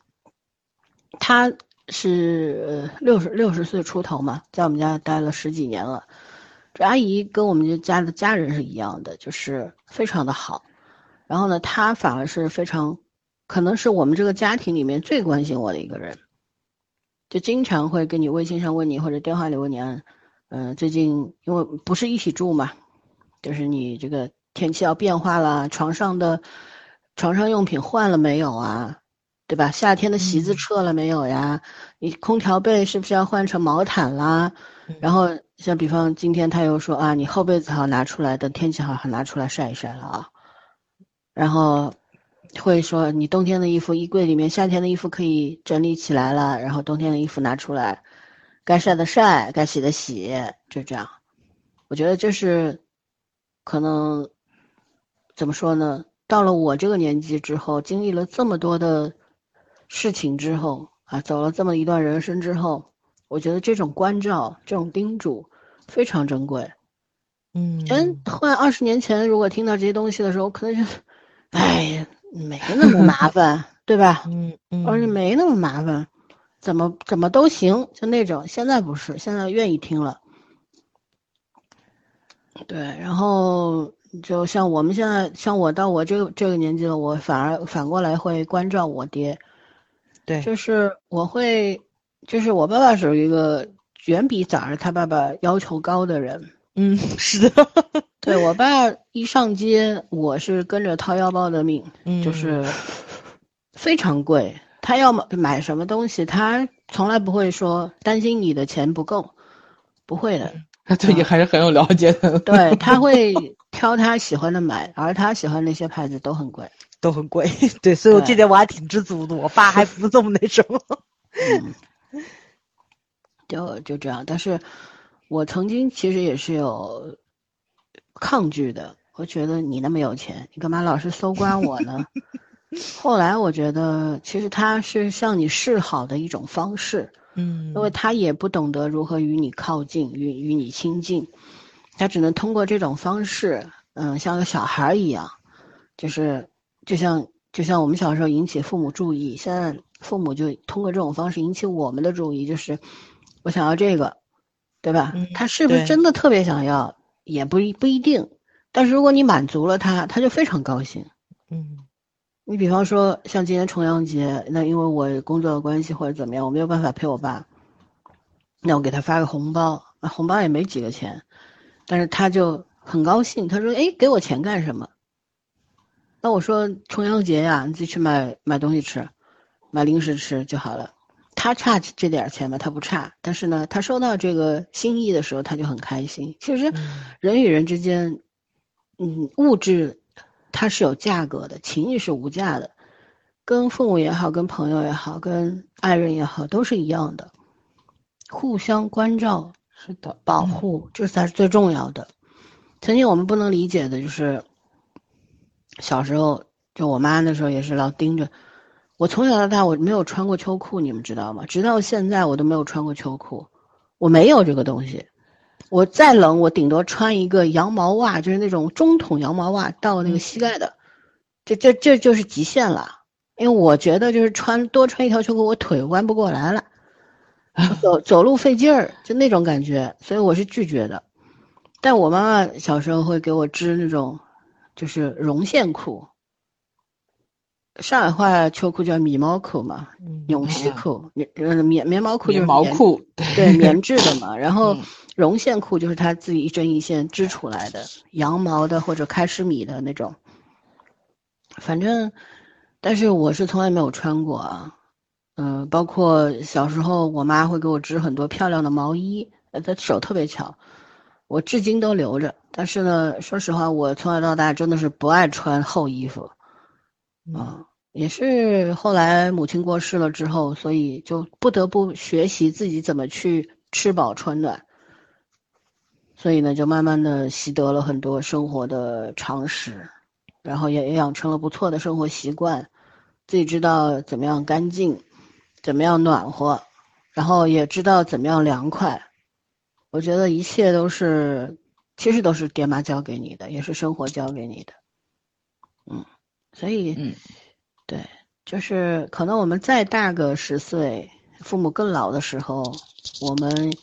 她是六十六十岁出头嘛，在我们家待了十几年了。这阿姨跟我们家的家人是一样的，就是非常的好。然后呢，她反而是非常，可能是我们这个家庭里面最关心我的一个人，就经常会跟你微信上问你或者电话里问你，嗯、呃，最近因为不是一起住嘛，就是你这个天气要变化了，床上的床上用品换了没有啊？对吧？夏天的席子撤了没有呀？你空调被是不是要换成毛毯啦？然后像比方今天他又说啊，你厚被子好拿出来，等天气好好拿出来晒一晒了啊。然后会说你冬天的衣服衣柜里面，夏天的衣服可以整理起来了，然后冬天的衣服拿出来，该晒的晒，该洗的洗，就这样。我觉得这是可能怎么说呢？到了我这个年纪之后，经历了这么多的事情之后啊，走了这么一段人生之后。我觉得这种关照、这种叮嘱非常珍贵，嗯，人换二十年前，如果听到这些东西的时候，可能就，<laughs> 哎呀，没那么麻烦，对吧？<laughs> 嗯嗯，而且没那么麻烦，怎么怎么都行，就那种。现在不是，现在愿意听了。对，然后就像我们现在，像我到我这个这个年纪了，我反而反过来会关照我爹。对，就是我会，就是我爸爸是一个远比早儿他爸爸要求高的人。嗯，是的。<laughs> 对我爸一上街，我是跟着掏腰包的命，就是非常贵。他要买买什么东西，他从来不会说担心你的钱不够，不会的。他对你还是很有了解的。对 <laughs> 他会挑他喜欢的买，而他喜欢那些牌子都很贵，都很贵。<laughs> 对，所以我这点我还挺知足的。我爸还不这么那什么。嗯，就就这样，但是。我曾经其实也是有抗拒的，我觉得你那么有钱，你干嘛老是搜刮我呢？<laughs> 后来我觉得，其实他是向你示好的一种方式，嗯，因为他也不懂得如何与你靠近，与与你亲近，他只能通过这种方式，嗯，像个小孩一样，就是就像就像我们小时候引起父母注意，现在父母就通过这种方式引起我们的注意，就是我想要这个。对吧？他是不是真的特别想要，也不一不一定。但是如果你满足了他，他就非常高兴。嗯，你比方说像今年重阳节，那因为我工作的关系或者怎么样，我没有办法陪我爸，那我给他发个红包，红包也没几个钱，但是他就很高兴。他说：“哎，给我钱干什么？”那我说：“重阳节呀，你自己去买买东西吃，买零食吃就好了。”他差这点钱吧？他不差，但是呢，他收到这个心意的时候，他就很开心。其实，人与人之间，嗯，物质它是有价格的，情谊是无价的。跟父母也好，跟朋友也好，跟爱人也好，都是一样的，互相关照，是的，保护，这才是最重要的。曾经我们不能理解的就是，小时候就我妈那时候也是老盯着。我从小到大我没有穿过秋裤，你们知道吗？直到现在我都没有穿过秋裤，我没有这个东西。我再冷，我顶多穿一个羊毛袜，就是那种中筒羊毛袜到那个膝盖的，这这这就是极限了。因为我觉得就是穿多穿一条秋裤，我腿弯不过来了，<laughs> 走走路费劲儿，就那种感觉，所以我是拒绝的。但我妈妈小时候会给我织那种，就是绒线裤。上海话秋裤叫米毛裤嘛，绒西裤，棉棉棉毛裤就是毛裤，对，<laughs> 棉质的嘛。<laughs> 然后绒线裤就是他自己一针一线织出来的，<laughs> 羊毛的或者开司米的那种。反正，但是我是从来没有穿过啊。嗯，包括小时候我妈会给我织很多漂亮的毛衣，她手特别巧，我至今都留着。但是呢，说实话，我从小到大真的是不爱穿厚衣服。啊，也是后来母亲过世了之后，所以就不得不学习自己怎么去吃饱穿暖。所以呢，就慢慢的习得了很多生活的常识，然后也养成了不错的生活习惯，自己知道怎么样干净，怎么样暖和，然后也知道怎么样凉快。我觉得一切都是，其实都是爹妈教给你的，也是生活教给你的。嗯。所以，嗯，对，就是可能我们再大个十岁，父母更老的时候，我们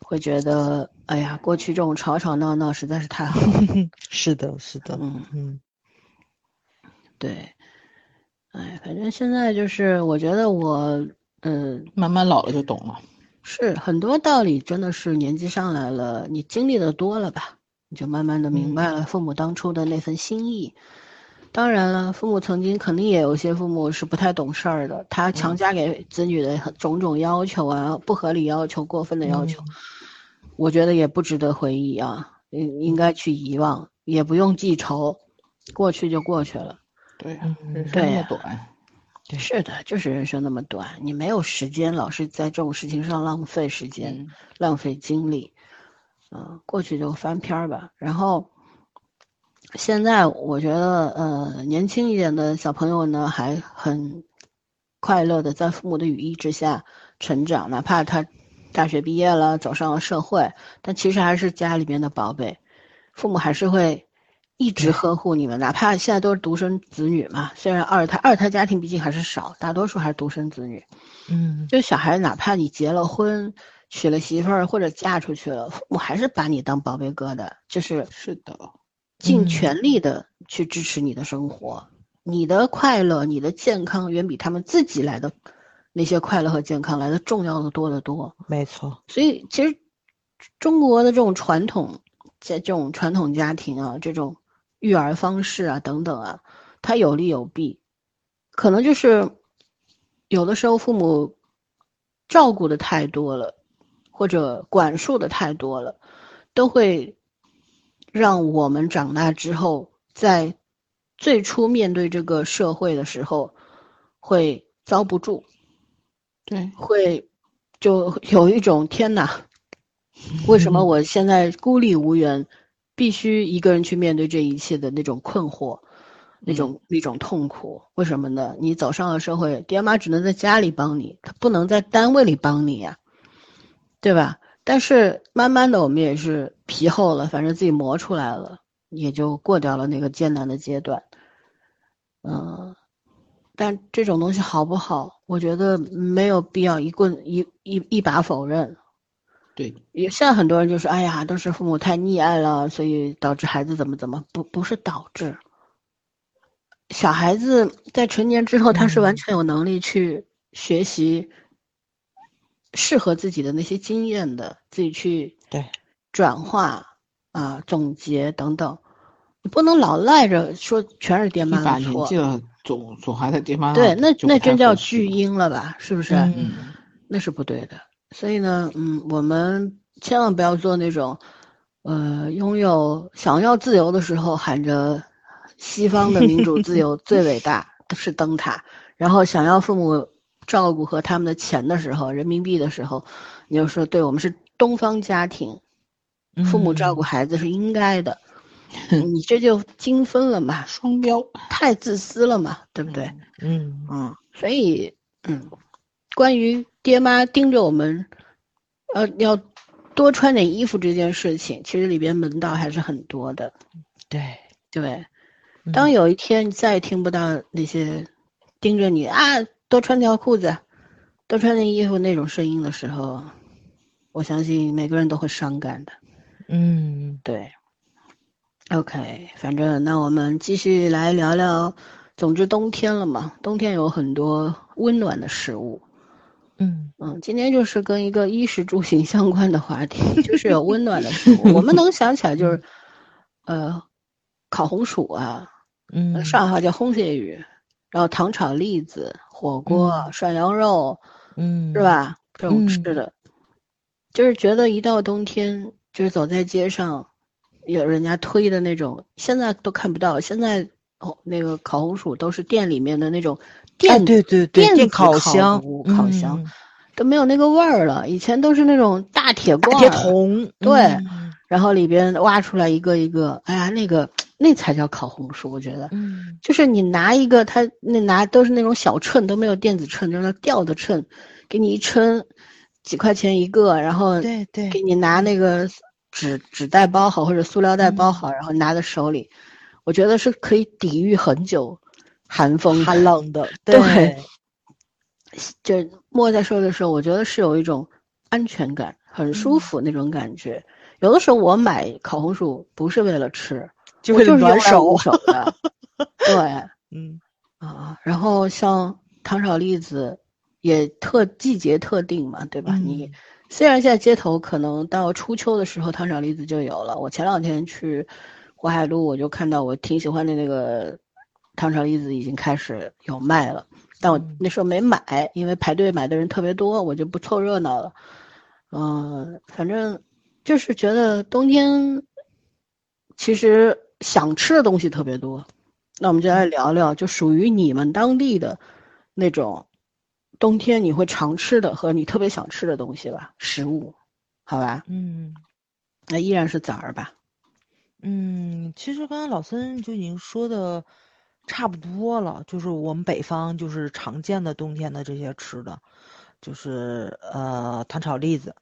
会觉得，哎呀，过去这种吵吵闹闹实在是太好了。<laughs> 是的，是的，嗯嗯，对，哎，反正现在就是，我觉得我，嗯，慢慢老了就懂了。是很多道理，真的是年纪上来了，你经历的多了吧，你就慢慢的明白了父母当初的那份心意。当然了，父母曾经肯定也有些父母是不太懂事儿的，他强加给子女的种种要求啊，不合理要求、过分的要求，我觉得也不值得回忆啊，应应该去遗忘，也不用记仇，过去就过去了。对，人生那么短，是的，就是人生那么短，你没有时间老是在这种事情上浪费时间、浪费精力，嗯，过去就翻篇儿吧，然后。现在我觉得，呃，年轻一点的小朋友呢，还很快乐的在父母的羽翼之下成长，哪怕他大学毕业了，走上了社会，但其实还是家里面的宝贝。父母还是会一直呵护你们，哪怕现在都是独生子女嘛。虽然二胎二胎家庭毕竟还是少，大多数还是独生子女。嗯，就小孩，哪怕你结了婚、娶了媳妇儿或者嫁出去了，父母还是把你当宝贝哥的，就是是的，尽全力的去支持你的生活。你的快乐、你的健康，远比他们自己来的那些快乐和健康来的重要的多得多。没错。所以，其实中国的这种传统，在这种传统家庭啊，这种育儿方式啊等等啊，它有利有弊，可能就是有的时候父母照顾的太多了，或者管束的太多了，都会让我们长大之后在。最初面对这个社会的时候，会遭不住，对，会就有一种天哪，<laughs> 为什么我现在孤立无援，必须一个人去面对这一切的那种困惑，那种那种痛苦？为什么呢？你走上了社会，爹妈只能在家里帮你，他不能在单位里帮你呀，对吧？但是慢慢的，我们也是皮厚了，反正自己磨出来了。也就过掉了那个艰难的阶段，嗯，但这种东西好不好？我觉得没有必要一棍一一一把否认。对，也现在很多人就说：“哎呀，都是父母太溺爱了，所以导致孩子怎么怎么不不是导致。”小孩子在成年之后，他是完全有能力去学习适合自己的那些经验的，自己去对转化。啊，总结等等，你不能老赖着说全是爹妈的错。年纪了，总总还在爹妈对，那那真叫巨婴了吧？是不是？嗯，那是不对的。所以呢，嗯，我们千万不要做那种，呃，拥有想要自由的时候喊着西方的民主自由最伟大 <laughs> 是灯塔，然后想要父母照顾和他们的钱的时候，人民币的时候，你就说对我们是东方家庭。父母照顾孩子是应该的，<laughs> 你这就精分了嘛，双标，太自私了嘛，对不对？嗯嗯，所以嗯，关于爹妈盯着我们，呃，要多穿点衣服这件事情，其实里边门道还是很多的。对对，当有一天你再也听不到那些盯着你啊，多穿条裤子，多穿件衣服那种声音的时候，我相信每个人都会伤感的。嗯，对，OK，反正那我们继续来聊聊。总之，冬天了嘛，冬天有很多温暖的食物。嗯嗯，今天就是跟一个衣食住行相关的话题，<laughs> 就是有温暖的食物。我们能想起来就是，呃，烤红薯啊，嗯，上海话叫烘蟹鱼，然后糖炒栗子、火锅、涮羊肉，嗯，是吧？这种吃的，就是觉得一到冬天。就是走在街上，有人家推的那种，现在都看不到。现在哦，那个烤红薯都是店里面的那种电，对对对，电烤箱，烤箱都没有那个味儿了。以前都是那种大铁罐、铁桶，对，然后里边挖出来一个一个，哎呀，那个那才叫烤红薯，我觉得，嗯，就是你拿一个，他那拿都是那种小秤，都没有电子秤，就是那吊的秤，给你一称，几块钱一个，然后对对，给你拿那个。纸纸袋包好或者塑料袋包好，然后拿在手里，我觉得是可以抵御很久寒风寒冷的。<laughs> 对，就握在手的时候，我觉得是有一种安全感，很舒服那种感觉。有的时候我买烤红薯不是为了吃，就是暖手。<laughs> 对，嗯啊，然后像糖炒栗子，也特季节特定嘛，对吧？你。虽然现在街头可能到初秋的时候，糖炒栗子就有了。我前两天去淮海路，我就看到我挺喜欢的那个糖炒栗子已经开始有卖了，但我那时候没买，因为排队买的人特别多，我就不凑热闹了。嗯，反正就是觉得冬天其实想吃的东西特别多。那我们就来聊聊，就属于你们当地的那种。冬天你会常吃的和你特别想吃的东西吧，食物，好吧？嗯，那依然是枣儿吧？嗯，其实刚才老孙就已经说的差不多了，就是我们北方就是常见的冬天的这些吃的，就是呃糖炒栗子，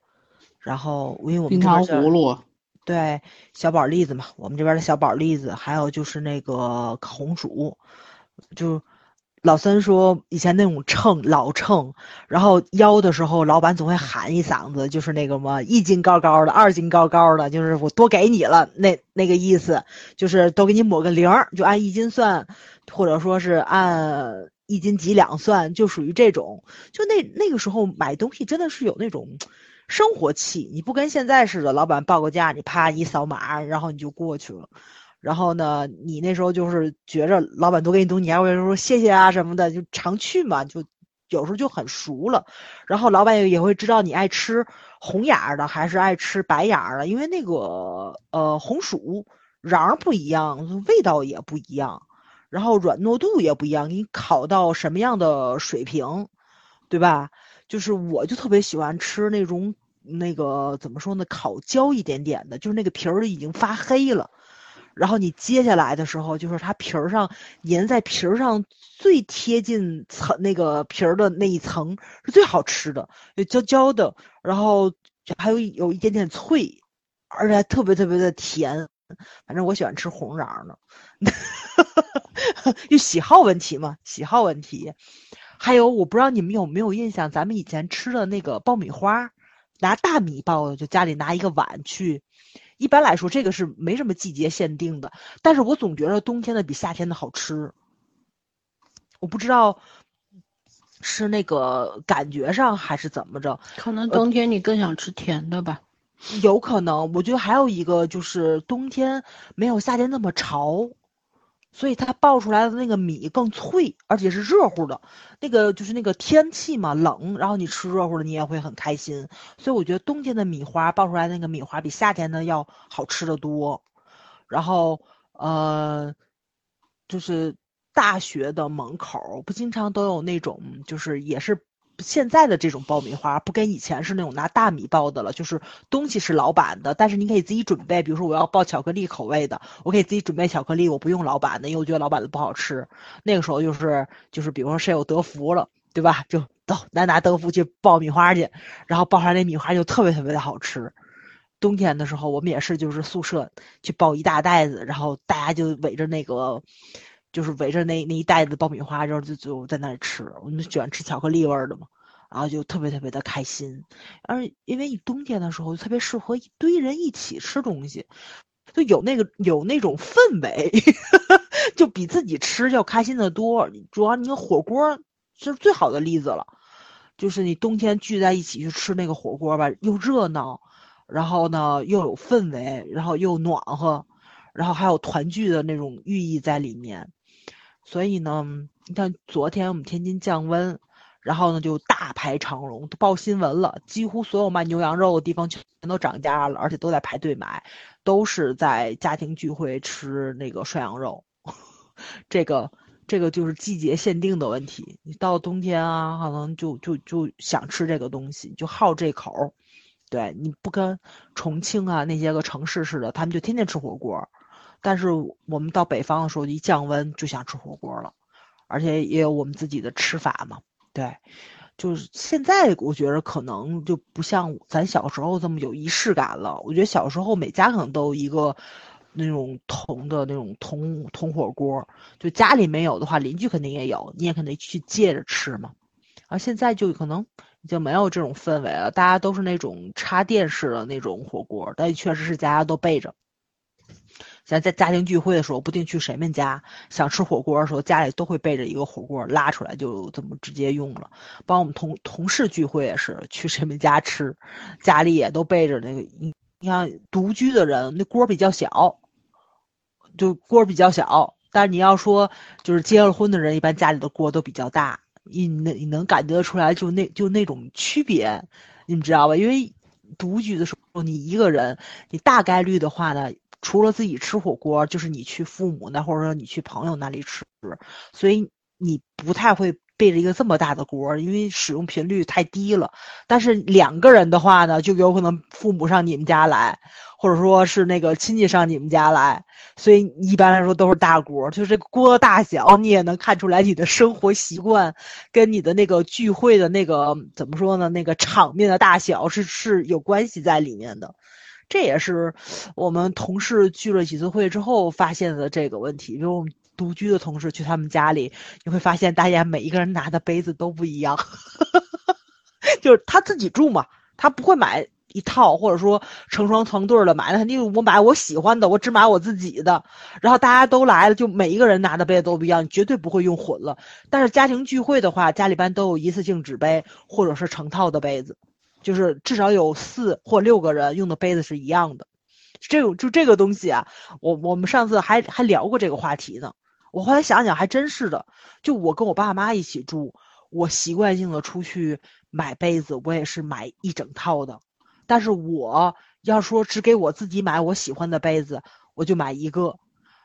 然后因为我们冰糖葫芦，对，小宝栗子嘛，我们这边的小宝栗子，还有就是那个烤红薯，就老三说以前那种秤老秤，然后腰的时候，老板总会喊一嗓子，就是那个嘛，一斤高高的，二斤高高的，就是我多给你了，那那个意思，就是都给你抹个零儿，就按一斤算，或者说是按一斤几两算，就属于这种。就那那个时候买东西真的是有那种生活气，你不跟现在似的，老板报个价，你啪一扫码，然后你就过去了。然后呢，你那时候就是觉着老板多给你东西，你还会说谢谢啊什么的，就常去嘛，就有时候就很熟了。然后老板也会知道你爱吃红眼儿的还是爱吃白眼儿的，因为那个呃红薯瓤不一样，味道也不一样，然后软糯度也不一样，你烤到什么样的水平，对吧？就是我就特别喜欢吃那种那个怎么说呢，烤焦一点点的，就是那个皮儿已经发黑了。然后你接下来的时候，就是它皮儿上粘在皮儿上最贴近层那个皮儿的那一层是最好吃的，焦焦的，然后还有有一点点脆，而且还特别特别的甜。反正我喜欢吃红瓤的，<laughs> 就喜好问题嘛，喜好问题。还有我不知道你们有没有印象，咱们以前吃的那个爆米花，拿大米爆的，就家里拿一个碗去。一般来说，这个是没什么季节限定的，但是我总觉得冬天的比夏天的好吃。我不知道是那个感觉上还是怎么着，可能冬天你更想吃甜的吧？有可能，我觉得还有一个就是冬天没有夏天那么潮。所以它爆出来的那个米更脆，而且是热乎的。那个就是那个天气嘛，冷，然后你吃热乎的，你也会很开心。所以我觉得冬天的米花爆出来那个米花比夏天的要好吃的多。然后呃，就是大学的门口不经常都有那种，就是也是。现在的这种爆米花不跟以前是那种拿大米爆的了，就是东西是老板的，但是你可以自己准备。比如说我要爆巧克力口味的，我可以自己准备巧克力，我不用老板的，因为我觉得老板的不好吃。那个时候就是就是，比如说谁有德芙了，对吧？就走，咱拿德芙去爆米花去，然后爆出来那米花就特别特别的好吃。冬天的时候我们也是，就是宿舍去爆一大袋子，然后大家就围着那个。就是围着那那一袋子爆米花，然后就就在那里吃。我们喜欢吃巧克力味的嘛，然后就特别特别的开心。而因为冬天的时候，特别适合一堆人一起吃东西，就有那个有那种氛围，<laughs> 就比自己吃要开心的多。主要你火锅是最好的例子了，就是你冬天聚在一起去吃那个火锅吧，又热闹，然后呢又有氛围，然后又暖和，然后还有团聚的那种寓意在里面。所以呢，你看昨天我们天津降温，然后呢就大排长龙，都报新闻了，几乎所有卖牛羊肉的地方全都涨价了，而且都在排队买，都是在家庭聚会吃那个涮羊肉。<laughs> 这个这个就是季节限定的问题，你到冬天啊，可能就就就想吃这个东西，就好这口。对你不跟重庆啊那些个城市似的，他们就天天吃火锅。但是我们到北方的时候，一降温就想吃火锅了，而且也有我们自己的吃法嘛。对，就是现在我觉得可能就不像咱小时候这么有仪式感了。我觉得小时候每家可能都有一个那种铜的那种铜铜火锅，就家里没有的话，邻居肯定也有，你也肯定去借着吃嘛。而现在就可能已经没有这种氛围了，大家都是那种插电式的那种火锅，但确实是家家都备着。像在家庭聚会的时候，不定去谁们家，想吃火锅的时候，家里都会备着一个火锅，拉出来就这么直接用了。帮我们同同事聚会也是去谁们家吃，家里也都备着那个。你你看独居的人，那锅比较小，就锅比较小。但是你要说就是结了婚的人，一般家里的锅都比较大。你能你能感觉得出来，就那就那种区别，你知道吧？因为独居的时候，你一个人，你大概率的话呢。除了自己吃火锅，就是你去父母那，或者说你去朋友那里吃，所以你不太会备着一个这么大的锅，因为使用频率太低了。但是两个人的话呢，就有可能父母上你们家来，或者说是那个亲戚上你们家来，所以一般来说都是大锅。就这个锅大小，你也能看出来你的生活习惯跟你的那个聚会的那个怎么说呢？那个场面的大小是是有关系在里面的。这也是我们同事聚了几次会之后发现的这个问题。比如我们独居的同事去他们家里，你会发现大家每一个人拿的杯子都不一样，<laughs> 就是他自己住嘛，他不会买一套，或者说成双成对的买，那肯定我买我喜欢的，我只买我自己的。然后大家都来了，就每一个人拿的杯子都不一样，绝对不会用混了。但是家庭聚会的话，家里边都有一次性纸杯或者是成套的杯子。就是至少有四或六个人用的杯子是一样的，这种就这个东西啊，我我们上次还还聊过这个话题呢。我后来想想还真是的，就我跟我爸妈一起住，我习惯性的出去买杯子，我也是买一整套的。但是我要说只给我自己买我喜欢的杯子，我就买一个。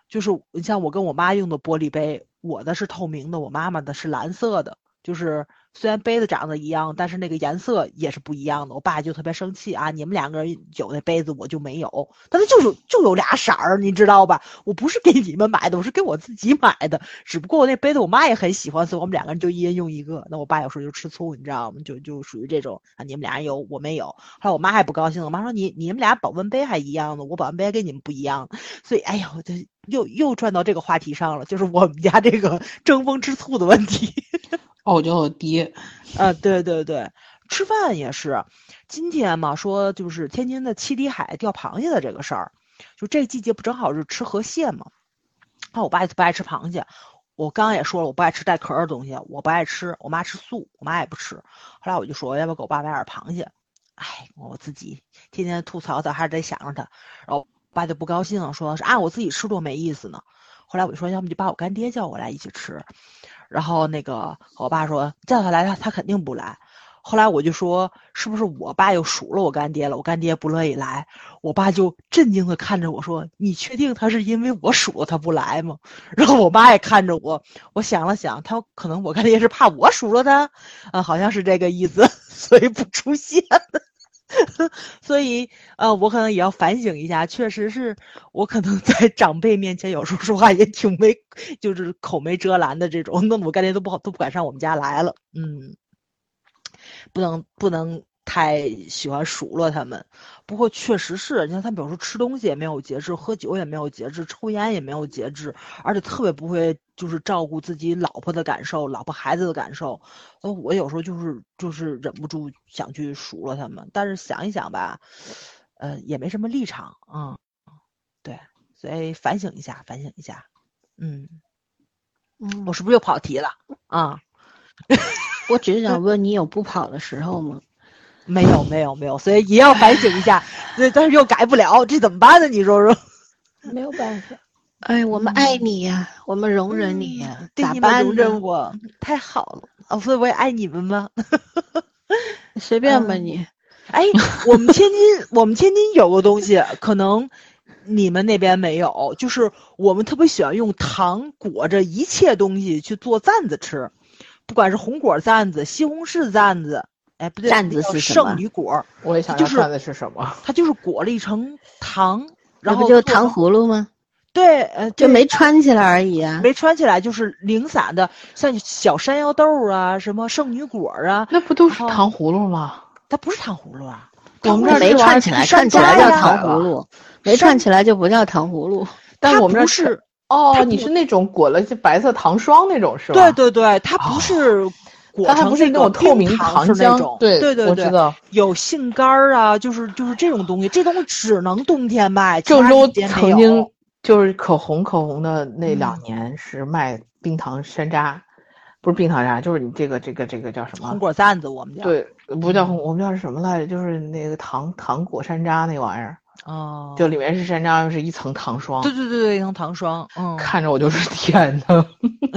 就是你像我跟我妈用的玻璃杯，我的是透明的，我妈妈的是蓝色的，就是。虽然杯子长得一样，但是那个颜色也是不一样的。我爸就特别生气啊！你们两个人有那杯子，我就没有。但是就有就有俩色儿，你知道吧？我不是给你们买的，我是给我自己买的。只不过我那杯子我妈也很喜欢，所以我们两个人就一人用一个。那我爸有时候就吃醋，你知道吗？就就属于这种啊，你们俩有我没有。后来我妈还不高兴了，我妈说你你们俩保温杯还一样呢，我保温杯跟你们不一样。所以哎呀，我这又又转到这个话题上了，就是我们家这个争风吃醋的问题。<laughs> 哦，我叫我爹，啊，对对对，吃饭也是，今天嘛说就是天津的七里海钓螃蟹的这个事儿，就这季节不正好是吃河蟹嘛？那我爸不爱吃螃蟹，我刚刚也说了，我不爱吃带壳的东西，我不爱吃，我妈吃素，我妈也不吃。后来我就说要不给我爸买点螃蟹？哎，我自己天天吐槽他，还是得想着他。然后我爸就不高兴了，说是啊，我自己吃多没意思呢。后来我就说，要么就把我干爹叫过来一起吃。然后那个我爸说叫他来，他他肯定不来。后来我就说是不是我爸又数了我干爹了？我干爹不乐意来。我爸就震惊的看着我说：“你确定他是因为我数了他不来吗？” <laughs> 然后我妈也看着我，我想了想，他可能我干爹是怕我数了他，啊，好像是这个意思，<laughs> 所以不出现。<laughs> 所以，呃，我可能也要反省一下，确实是我可能在 <laughs> 长辈面前有时候说话也挺没，就是口没遮拦的这种，弄得我干爹都不好，都不敢上我们家来了。嗯，不能不能。太喜欢数落他们，不过确实是，你看他，比如说吃东西也没有节制，喝酒也没有节制，抽烟也没有节制，而且特别不会就是照顾自己老婆的感受、老婆孩子的感受。呃，我有时候就是就是忍不住想去数落他们，但是想一想吧，呃，也没什么立场啊。对，所以反省一下，反省一下。嗯，嗯，我是不是又跑题了啊？我只是想问你有不跑的时候吗？没有没有没有，所以也要反省一下。<laughs> 对，但是又改不了，这怎么办呢？你说说。没有办法。哎，我们爱你呀，我们容忍你呀，咋办？容忍我，太好了。哦，所以我也爱你们吗？<laughs> 随便吧你。哎，我们天津，我们天津有个东西，可能你们那边没有，就是我们特别喜欢用糖裹着一切东西去做蘸子吃，不管是红果蘸子、西红柿蘸子。哎，不对，蘸子是圣女果，我也想就是蘸的是什么？它就是裹了一层糖，然后就糖葫芦吗？对，呃，就没穿起来而已啊，没穿起来，就是零散的，像小山药豆啊，什么圣女果啊，那不都是糖葫芦吗？它不是糖葫芦啊，我们这没串起来，串起来叫糖葫芦，没串起来就不叫糖葫芦。但我们这是哦，你是那种裹了就白色糖霜那种是吧？对对对，它不是。它还不是那种透明糖浆，对对对对，有杏干儿啊，就是就是这种东西，这东西只能冬天卖。郑州曾经就是可红可红的那两年是卖冰糖山楂，不是冰糖山楂，就是你这个这个这个叫什么？红果赞子，我们叫对，不叫红，我们叫是什么来着？就是那个糖糖果山楂那玩意儿。哦，就里面是山楂，又是一层糖霜。对对对对，一层糖霜。嗯，看着我就是甜的，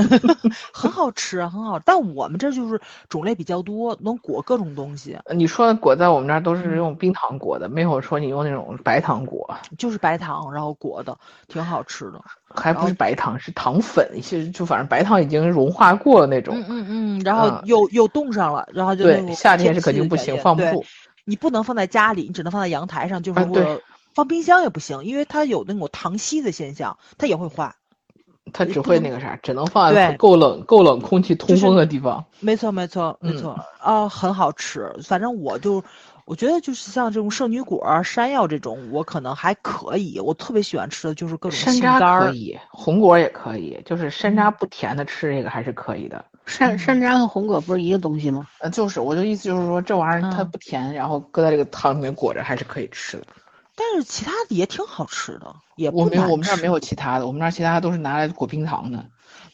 <laughs> 很好吃啊，很好。但我们这就是种类比较多，能裹各种东西。你说的裹在我们那儿都是用冰糖裹的，没有说你用那种白糖裹。就是白糖，然后裹的，挺好吃的。还不是白糖，是糖粉，其实就反正白糖已经融化过了那种。嗯嗯嗯，然后又又冻上了，然后就对夏天是肯定不行，放不住。你不能放在家里，你只能放在阳台上，就是我。放冰箱也不行，因为它有那种糖稀的现象，它也会化。它只会那个啥，只能放在够冷、够冷空气通风的地方。没错，没错，没错。啊，很好吃。反正我就我觉得就是像这种圣女果、山药这种，我可能还可以。我特别喜欢吃的就是各种山楂红果也可以，就是山楂不甜的吃这个还是可以的。山山楂和红果不是一个东西吗？呃，就是我的意思就是说，这玩意儿它嗯不甜，然后搁在这个汤里面裹着还是可以吃的。但是其他的也挺好吃的，也我没有，不难吃我们这儿没有其他的，我们这儿其他都是拿来裹冰糖的。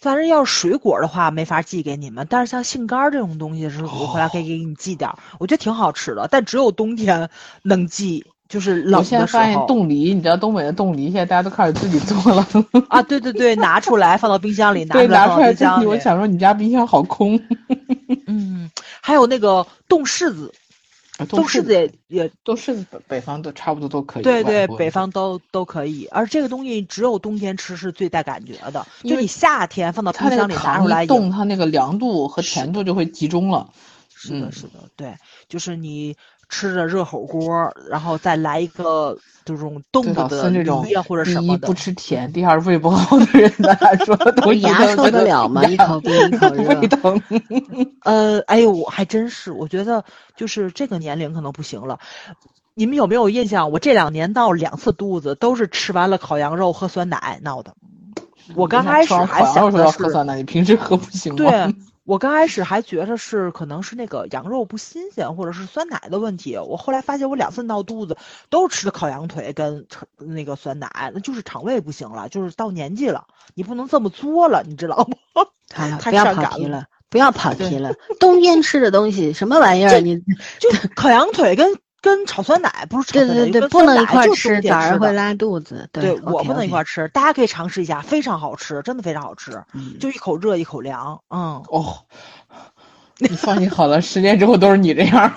反正要是水果的话，没法寄给你们。但是像杏干儿这种东西，是我回来可哦以给你寄点儿，我觉得挺好吃的。但只有冬天能寄，就是冷我现在发现冻梨，你知道东北的冻梨，现在大家都开始自己做了。啊，对对对，拿出来放到冰箱里，<laughs> 拿，出来。我想说，你家冰箱好空。<laughs> 嗯，还有那个冻柿子，冻柿子也也冻柿子北北方都差不多都可以。对对，北方都都可以。而这个东西只有冬天吃是最带感觉的，就你夏天放到冰箱里拿出来一冻，它那个凉度和甜度就会集中了。是的，嗯是的，对，就是你吃着热火锅，然后再来一个这种冻着的孙这种或者什么的一不，吃甜，第二胃不好的人，咱俩说 <laughs> 都我牙受得了吗？一口 <laughs> 冰一口热。胃疼。<laughs> 呃，哎呦，我还真是，我觉得就是这个年龄可能不行了。你们有没有印象？我这两年闹两次肚子，都是吃完了烤羊肉喝酸奶闹的。我刚开始还想的是要喝酸奶，你平时喝不行吗？对我刚开始还觉着是可能是那个羊肉不新鲜，或者是酸奶的问题。我后来发现我两次闹肚子都是吃的烤羊腿跟那个酸奶，那就是肠胃不行了，就是到年纪了，你不能这么作了，你知道吗？好 <laughs> 了，太不要跑题了，不要跑题了。冬天吃的东西什么玩意儿？你就烤羊腿跟跟炒酸奶不是酸奶，对对，对不能一块吃，冬天吃的。早上会拉肚子。对我不能一块儿吃，大家可以尝试一下，非常好吃，真的非常好吃，嗯就一口热一口凉，嗯。哦，你放心好了，十年之后都是你这样。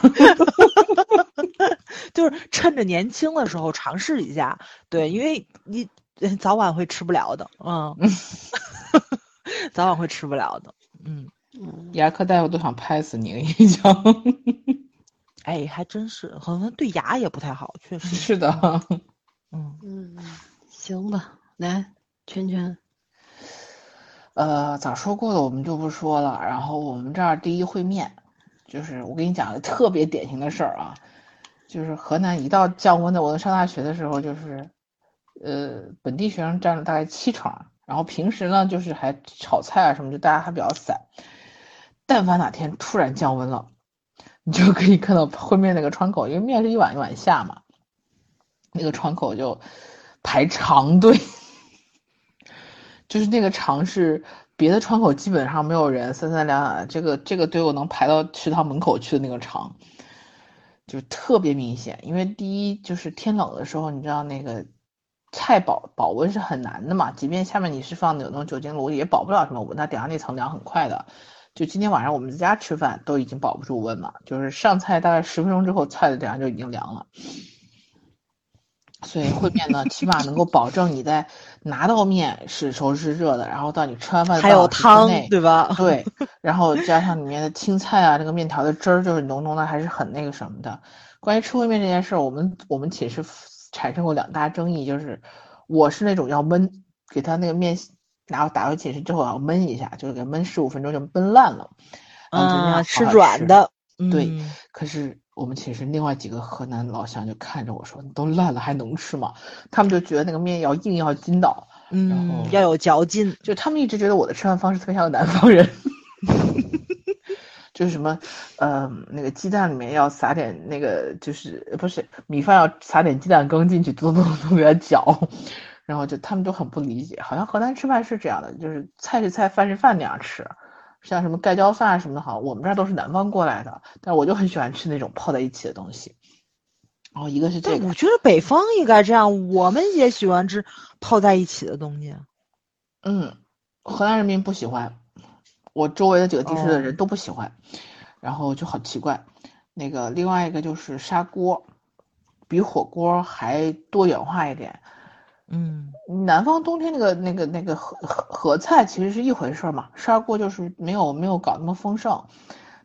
就是趁着年轻的时候尝试一下，对，因为你呃早晚会吃不了的，嗯，<laughs> 早晚会吃不了的，嗯，嗯牙科大夫都想拍死你，你讲。哎，还真是，好像对牙也不太好，确实，是的，<laughs> 嗯，嗯，行吧，来，圈圈，呃，早说过的我们就不说了。然后我们这儿第一会面，就是我跟你讲个特别典型的事儿啊，就是河南一到降温的，我上大学的时候就是，呃，本地学生占了大概七成，然后平时呢就是还炒菜啊什么，就大家还比较散。但凡哪天突然降温了，你就可以看到后面那个窗口，因为面是一碗一碗下嘛，那个窗口就排长队，<laughs> 就是那个长是别的窗口基本上没有人，三三两两，这个这个队伍能排到食堂门口去的那个长，就特别明显。因为第一就是天冷的时候，你知道那个菜保保温是很难的嘛，即便下面你是放的有那种酒精炉，也保不了什么温，它顶上那层凉很快的。就今天晚上我们在家吃饭都已经保不住温了，就是上菜大概十分钟之后，菜的顶上就已经凉了。所以烩面呢，起码能够保证你在拿到面是时候是热的，然后到你吃完饭还有汤，对吧？对，然后加上里面的青菜啊，这个面条的汁儿就是浓浓的，还是很那个什么的。关于吃烩面这件事，我们我们寝室产生过两大争议，就是我是那种要焖，给他那个面拿打回寝室之后要焖一下，就是给焖十五分钟就焖烂了，嗯，吃软的，对嗯。可是我们寝室另外几个河南老乡就看着我说：“你都烂了还能吃吗？”他们就觉得那个面要硬要筋道，然后，嗯要有嚼劲，就他们一直觉得我的吃饭方式特别像南方人，<laughs> 就是什么，呃，那个鸡蛋里面要撒点那个，就是呃不是米饭要撒点鸡蛋羹进去，咚咚咚给它搅，然后就他们就很不理解，好像河南吃饭是这样的，就是菜是菜，饭是饭那样吃。像什么盖浇饭啊什么的，好，我们这儿都是南方过来的，但我就很喜欢吃那种泡在一起的东西。然后一个是这个我，觉得北方应该这样，我们也喜欢吃泡在一起的东西。嗯，河南人民不喜欢，我周围的几个地市的人哦都不喜欢，然后就好奇怪。那个另外一个就是砂锅，比火锅还多元化一点。嗯，南方冬天那个那个那个合合合菜其实是一回事儿嘛，砂锅就是没有没有搞那么丰盛，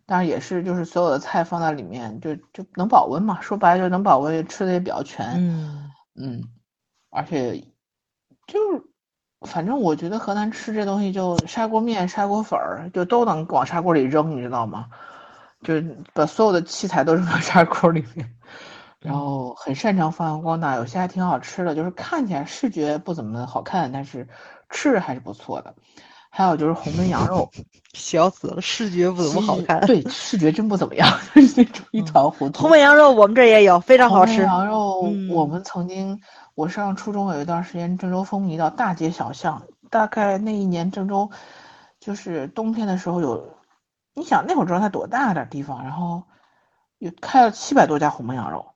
当然也是就是所有的菜放在里面就就能保温嘛，说白了就能保温，吃的也比较全。嗯，嗯，而且就是，反正我觉得河南吃这东西就砂锅面、砂锅粉儿，就都能往砂锅里扔，你知道吗？就是把所有的器材都扔到砂锅里面，然后很擅长发扬光大，有些还挺好吃的，就是看起来视觉不怎么好看，但是吃着还是不错的。还有就是红焖羊肉，<laughs> 笑死了，视觉不怎么好看。对，视觉真不怎么样，<laughs> 就是那种一团糊涂。红焖羊肉我们这也有，非常好吃。羊肉我们曾经，我上初中有一段时间，郑州风靡到大街小巷。大概那一年郑州，就是冬天的时候有，你想那会儿郑州才多大点地方，然后有开了七百多家红焖羊肉。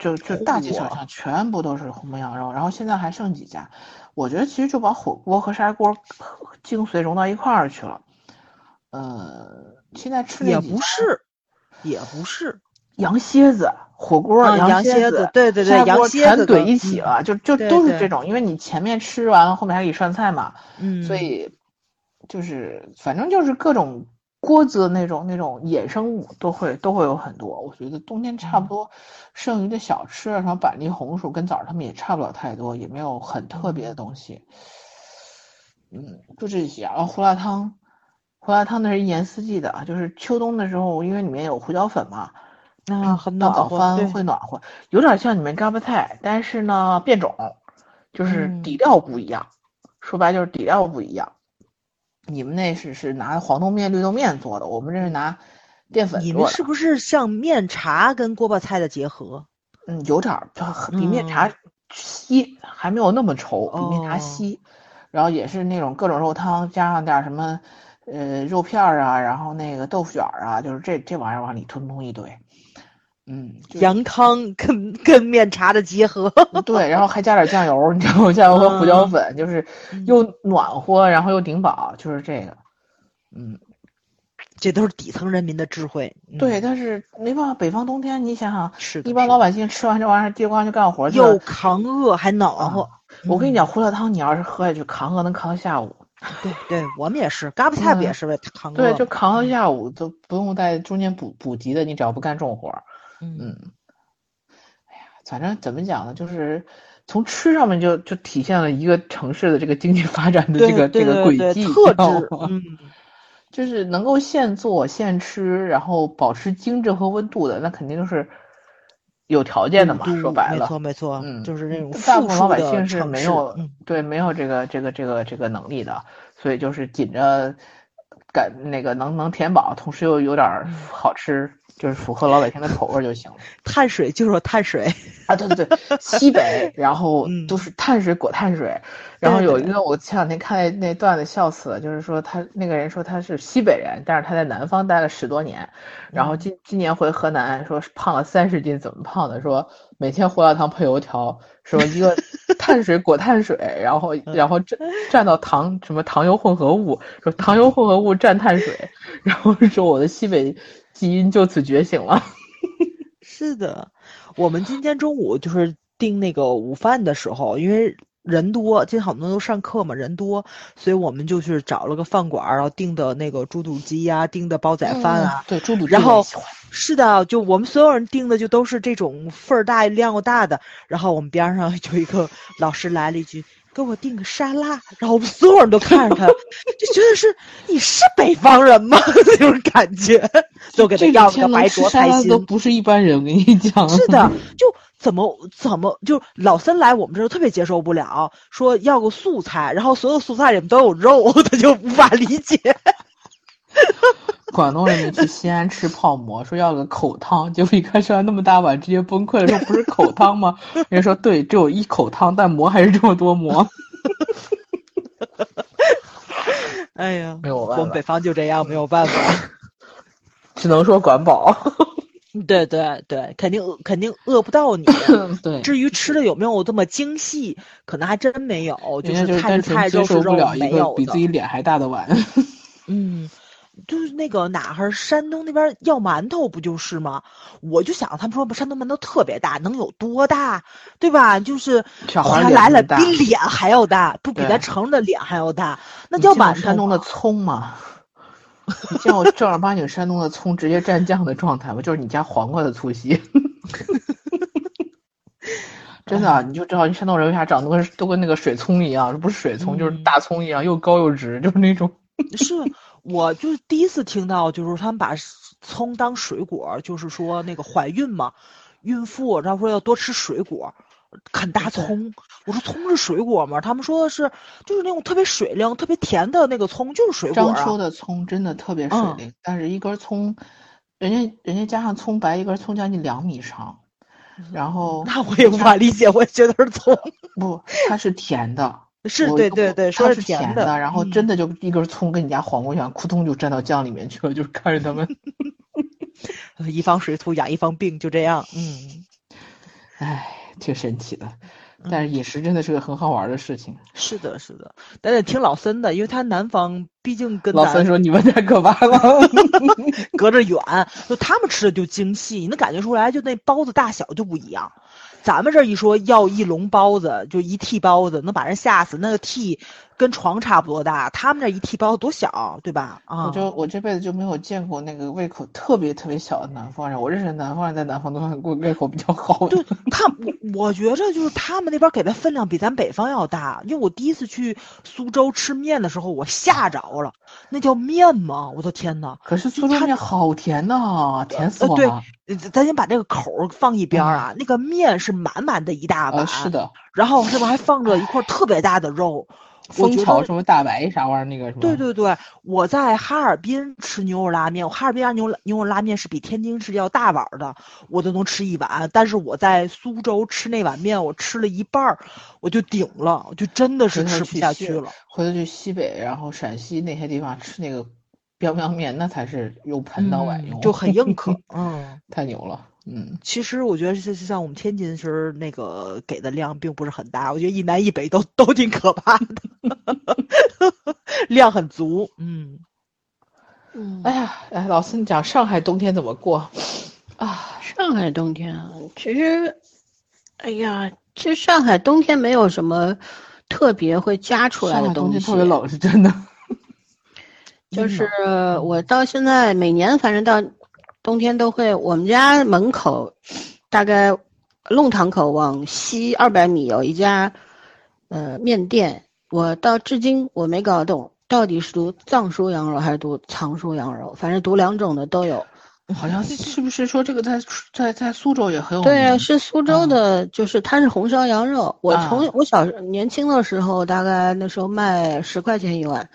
就就大街小巷全部都是红焖羊肉，然后现在还剩几家。我觉得其实就把火锅和砂锅精髓融到一块儿去了。呃，现在吃也不是，也不是羊蝎子火锅，羊蝎子，对对对，羊蝎子全怼一起了，就就都是这种，因为你前面吃完了，后面还可以涮菜嘛。嗯，所以就是反正就是各种。锅子那种那种衍生物都会都会有很多，我觉得冬天差不多剩余的小吃啊，什么板栗红薯跟枣儿他们也差不了太多，也没有很特别的东西。嗯，就这些啊。胡辣汤，胡辣汤那是一年四季的，就是秋冬的时候，因为里面有胡椒粉嘛，那很暖和，会暖和，有点像你们嘎巴菜，但是呢变种，就是底料不一样，说白就是底料不一样。你们那是是拿黄豆面、绿豆面做的，我们这是拿淀粉做的。你们是不是像面茶跟锅巴菜的结合？嗯，有点儿，比面茶稀，还没有那么稠，比面茶稀。然后也是那种各种肉汤，加上点什么呃肉片儿啊，然后那个豆腐卷儿啊，就是这这玩意儿往里通通一堆。嗯，羊汤跟 <laughs> 跟面茶的结合，对，然后还加点酱油，你知道吗？<laughs> 酱油和胡椒粉，就是又暖和，然后又顶饱，就是这个。嗯，这都是底层人民的智慧。对，但是没办法，北方冬天，你想想，是一般老百姓吃完这玩意儿，地光就干活去，又扛饿还暖和。我跟你讲，胡辣汤，你要是喝下去，扛饿能扛到下午。对对，我们也是，嘎巴菜不也是为扛饿？对，就扛到下午，都不用在中间补补给的，你只要不干重活。嗯，哎呀，反正怎么讲呢，就是从吃上面就就体现了一个城市的这个经济发展的这个这个轨迹特质。嗯，就是能够现做现吃，然后保持精致和温度的，那肯定就是有条件的嘛。说白了，没错没错，嗯，就是那种大部分老百姓是没有对没有这个这个这个这个能力的，所以就是紧着赶那个能能填饱，同时又有点好吃。就是符合老百姓的口味就行了。<laughs> 碳水就是碳水 <laughs> 啊，对对对，西北，然后都是碳水裹碳水。然后有一个我前两天看那那段子笑死了，就是说他那个人说他是西北人，但是他在南方待了十多年，然后今今年回河南，说是胖了三十斤，怎么胖的？说每天胡辣汤配油条，说一个 <laughs> 碳水裹碳水，然后然后蘸蘸到糖什么糖油混合物，说糖油混合物蘸碳水，然后说我的西北。基因就此觉醒了。<laughs> 是的，我们今天中午就是订那个午饭的时候，因为人多，今天好多人都上课嘛，人多，所以我们就去找了个饭馆，然后订的那个猪肚鸡呀，订的煲仔饭啊。对，猪肚鸡。然后是的，就我们所有人订的就都是这种份儿大、量又大的。然后我们边上有一个老师来了一句。给我订个沙拉，然后我们所有人都看着他，<laughs> 就觉得是你是北方人吗？<laughs> 那种感觉，就给他要个白灼菜心。都不是一般人，我跟你讲。是的，<laughs> 就怎么怎么就老三来我们这儿特别接受不了，说要个素菜，然后所有素菜里面都有肉，他就无法理解。<laughs> 广东人民去西安吃泡馍，说要个口汤，结果一看吃完那么大碗，直接崩溃了，说不是口汤吗？<laughs> 人家说对，只有一口汤，但馍还是这么多馍。<laughs> 哎呀，没有办法，我们北方就这样，没有办法，只能说管饱。对对对，肯定饿肯定饿不到你。对，至于吃的有没有这么精细，可能还真没有，就是菜是菜，肉是肉，没有比自己脸还大的碗。嗯。就是那个哪哈山东那边要馒头不就是吗？我就想他们说山东馒头特别大，能有多大，对吧？就是他来了比脸还要大，不比咱成的脸还要大，那叫馒头。山东的葱吗？<laughs> 你见过正儿八经山东的葱直接蘸酱的状态吗？就是你家黄瓜的粗细。<laughs> 真的，你就知道你山东人为啥长得跟都跟那个水葱一样，不是水葱就是大葱一样，又高又直，就是那种。是。我就是第一次听到，就是他们把葱当水果，就是说那个怀孕嘛，孕妇，然后说要多吃水果，啃大葱。我说葱是水果吗？他们说的是，就是那种特别水灵、特别甜的那个葱，就是水果啊。章丘的葱真的特别水灵，但是一根葱，人家人家加上葱白，一根葱将近两米长。然后那我也无法理解，我也觉得是葱。不，它是甜的。是对对对，说是甜的，然后真的就一根葱跟你家黄瓜一样，扑通就沾到酱里面去了，就是看着他们 <laughs> 一方水土养一方病，就这样。嗯，唉，挺神奇的。但是饮食真的是个很好玩的事情。是的，是的，但得听老森的，因为他南方毕竟跟老森说你们太可怕了，<laughs> 隔着远，就他们吃的就精细，你能感觉出来，就那包子大小就不一样。咱们这一说要一笼包子，就一屉包子，能把人吓死。那个屉跟床差不多大，他们那一屉包子多小，对吧？啊，我就我这辈子就没有见过那个胃口特别特别小的南方人。我认识南方人在南方都算过胃口比较好的。对他，我我觉着就是他们那边给的分量比咱北方要大。因为我第一次去苏州吃面的时候，我吓着了，那叫面吗？我的天呐！可是苏州面好甜呐，甜死我了。对，咱先把这个口放一边啊，那个面是满满的一大碗，是的。然后上面还放着一块特别大的肉。蜂巢什么大白啥玩意儿那个什么？对对对，我在哈尔滨吃牛肉拉面，我哈尔滨家牛牛肉拉面是比天津市要大碗的，我都能吃一碗。但是我在苏州吃那碗面，我吃了一半儿，我就顶了，我就真的是吃不下去了。回头去西北，然后陕西那些地方吃那个彪彪面，那才是由盆到碗用，就很硬 <laughs> 壳，嗯，太牛了。嗯，其实我觉得就像我们天津是那个给的量并不是很大，我觉得一南一北都都挺可怕的，<laughs> 量很足。嗯嗯，哎呀，哎，老师，你讲上海冬天怎么过啊？上海冬天啊，其实，哎呀，其实上海冬天没有什么特别会加出来的东西，特别冷是真的。<laughs> 就是我到现在每年反正到。冬天都会，我们家门口，大概弄堂口往西二百米有一家，呃，面店。我到至今我没搞懂，到底是读藏书羊肉还是读藏书羊肉，反正读两种的都有。好像是不是说这个在在在苏州也很有名？对，是苏州的，就是它是红烧羊肉。我从我小年轻的时候，大概那时候卖十块钱一碗，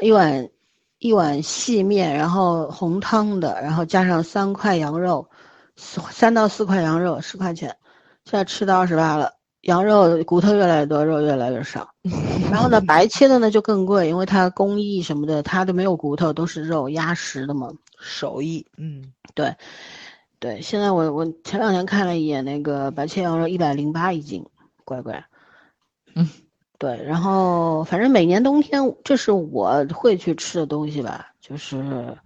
一碗。一碗细面，然后红汤的，然后加上三块羊肉，三到四块羊肉，十块钱。现在吃到二十八了，羊肉骨头越来越多，肉越来越少。<laughs> 然后呢，白切的呢就更贵，因为它工艺什么的，它都没有骨头，都是肉压实的嘛，手艺。嗯，对，对。现在我我前两天看了一眼那个白切羊肉，一百零八一斤，乖乖。嗯。对，然后反正每年冬天，这是我会去吃的东西吧，就是，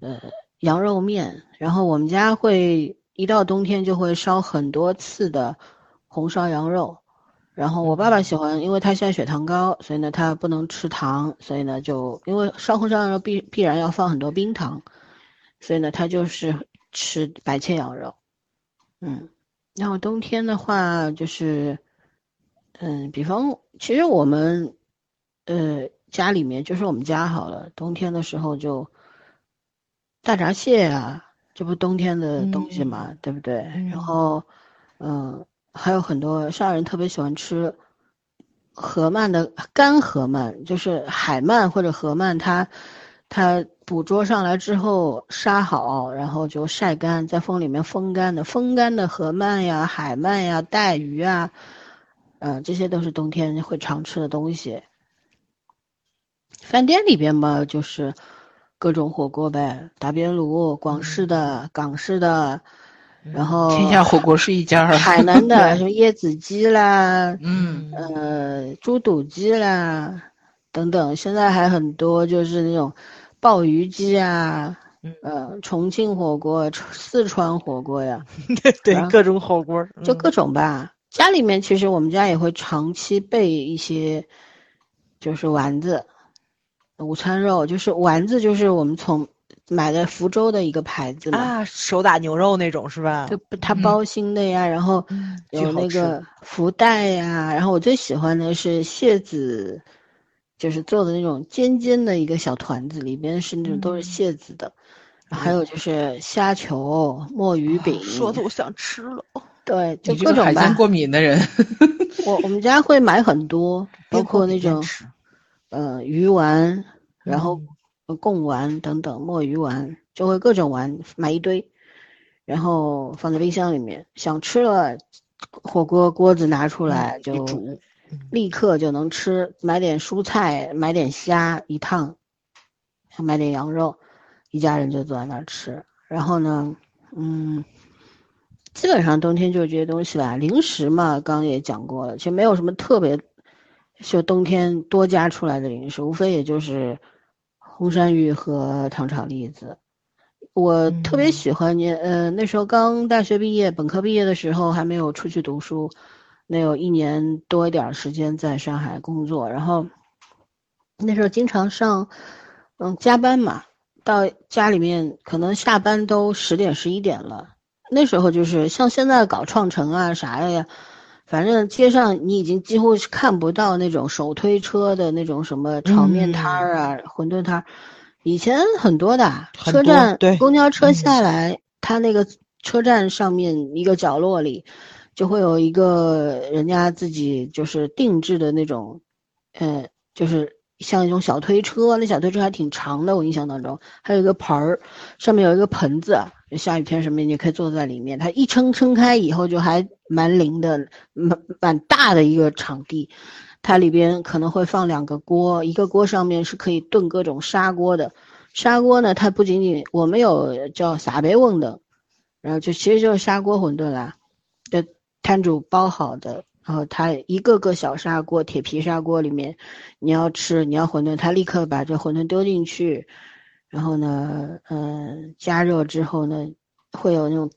呃，羊肉面。然后我们家会一到冬天就会烧很多次的红烧羊肉。然后我爸爸喜欢，因为他现在血糖高，所以呢他不能吃糖，所以呢就因为烧红烧羊肉必必然要放很多冰糖，所以呢他就是吃白切羊肉。嗯，然后冬天的话就是。嗯，比方，其实我们，呃，家里面就是我们家好了，冬天的时候就大闸蟹啊，这不冬天的东西嘛，对不对？然后，嗯，还有很多上海人特别喜欢吃河鳗的干河鳗，就是海鳗或者河鳗，它它捕捉上来之后杀好，然后就晒干，在风里面风干的，风干的河鳗呀、海鳗呀、带鱼啊。嗯，这些都是冬天会常吃的东西。饭店里边嘛，就是各种火锅呗，打边炉，广式的、港式的，然后天下火锅是一家，海南的 <laughs> 什么椰子鸡啦，嗯，呃，猪肚鸡啦，等等，现在还很多，就是那种鲍鱼鸡啊，呃，重庆火锅、四川火锅呀，<laughs> 对，各种火锅，就各种吧。家里面其实我们家也会长期备一些，就是丸子，午餐肉，就是丸子，就是我们从买的福州的一个牌子嘛，啊，手打牛肉那种是吧？就它包心的呀，然后有那个福袋呀，然后我最喜欢的是蟹子，就是做的那种尖尖的一个小团子，里边是那种都是蟹子的，还有就是虾球、墨鱼饼，说的我想吃了。对，就各种吧。海鲜过敏的人，我我们家会买很多，包括那种呃鱼丸，然后贡丸等等，墨鱼丸就会各种丸买一堆，然后放在冰箱里面，想吃了火锅锅子拿出来就，立刻就能吃。买点蔬菜，买点虾一烫，买点羊肉，一家人就坐在那儿吃。然后呢，嗯。基本上冬天就是这些东西吧，零食嘛，刚刚也讲过了，其实没有什么特别，就冬天多加出来的零食，无非也就是红山芋和糖炒栗子。我特别喜欢你，呃，那时候刚大学毕业，本科毕业的时候还没有出去读书，那有一年多一点时间在上海工作，然后那时候经常上，嗯，加班嘛，到家里面可能下班都十点十一点了。那时候就是像现在搞创城啊啥的呀，反正街上你已经几乎是看不到那种手推车的那种什么炒面摊儿啊、馄饨摊儿，以前很多的。车站公交车下来，它那个车站上面一个角落里，就会有一个人家自己就是定制的那种，呃，就是像一种小推车，那小推车还挺长的，我印象当中还有一个盆儿，上面有一个盆子。下雨天什么，你可以坐在里面。它一撑撑开以后，就还蛮灵的，蛮蛮大的一个场地。它里边可能会放两个锅，一个锅上面是可以炖各种砂锅的。砂锅呢，它不仅仅我们有叫撒贝翁的，然后就其实就是砂锅馄饨啦，就摊主包好的。然后它一个个小砂锅，铁皮砂锅里面，你要吃你要馄饨，他立刻把这馄饨丢进去。然后呢，嗯，加热之后呢，会有那种，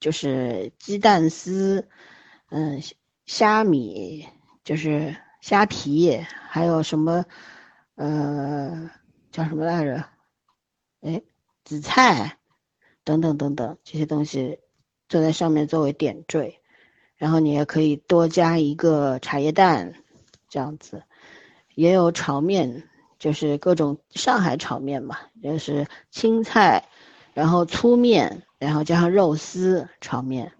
就是鸡蛋丝，嗯，虾米，就是虾皮，还有什么，呃，叫什么来着？哎，紫菜，等等等等这些东西，坐在上面作为点缀。然后你也可以多加一个茶叶蛋，这样子，也有炒面。就是各种上海炒面嘛，就是青菜，然后粗面，然后加上肉丝炒面，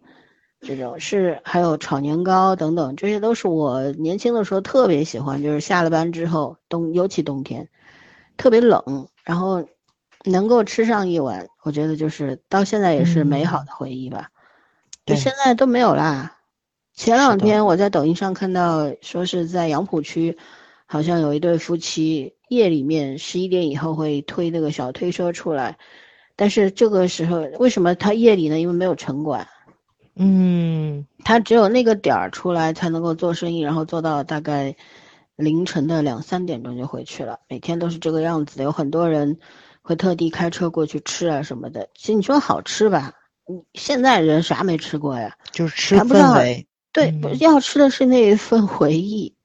这种是还有炒年糕等等，这些都是我年轻的时候特别喜欢。就是下了班之后，冬尤其冬天，特别冷，然后能够吃上一碗，我觉得就是到现在也是美好的回忆吧。就现在都没有啦。前两天我在抖音上看到，说是在杨浦区，好像有一对夫妻。夜里面十一点以后会推那个小推车出来，但是这个时候为什么他夜里呢？因为没有城管，嗯，他只有那个点儿出来才能够做生意，然后做到大概凌晨的两三点钟就回去了。每天都是这个样子的，有很多人会特地开车过去吃啊什么的。其实你说好吃吧，你现在人啥没吃过呀？就是吃氛围，对，要吃的是那一份回忆。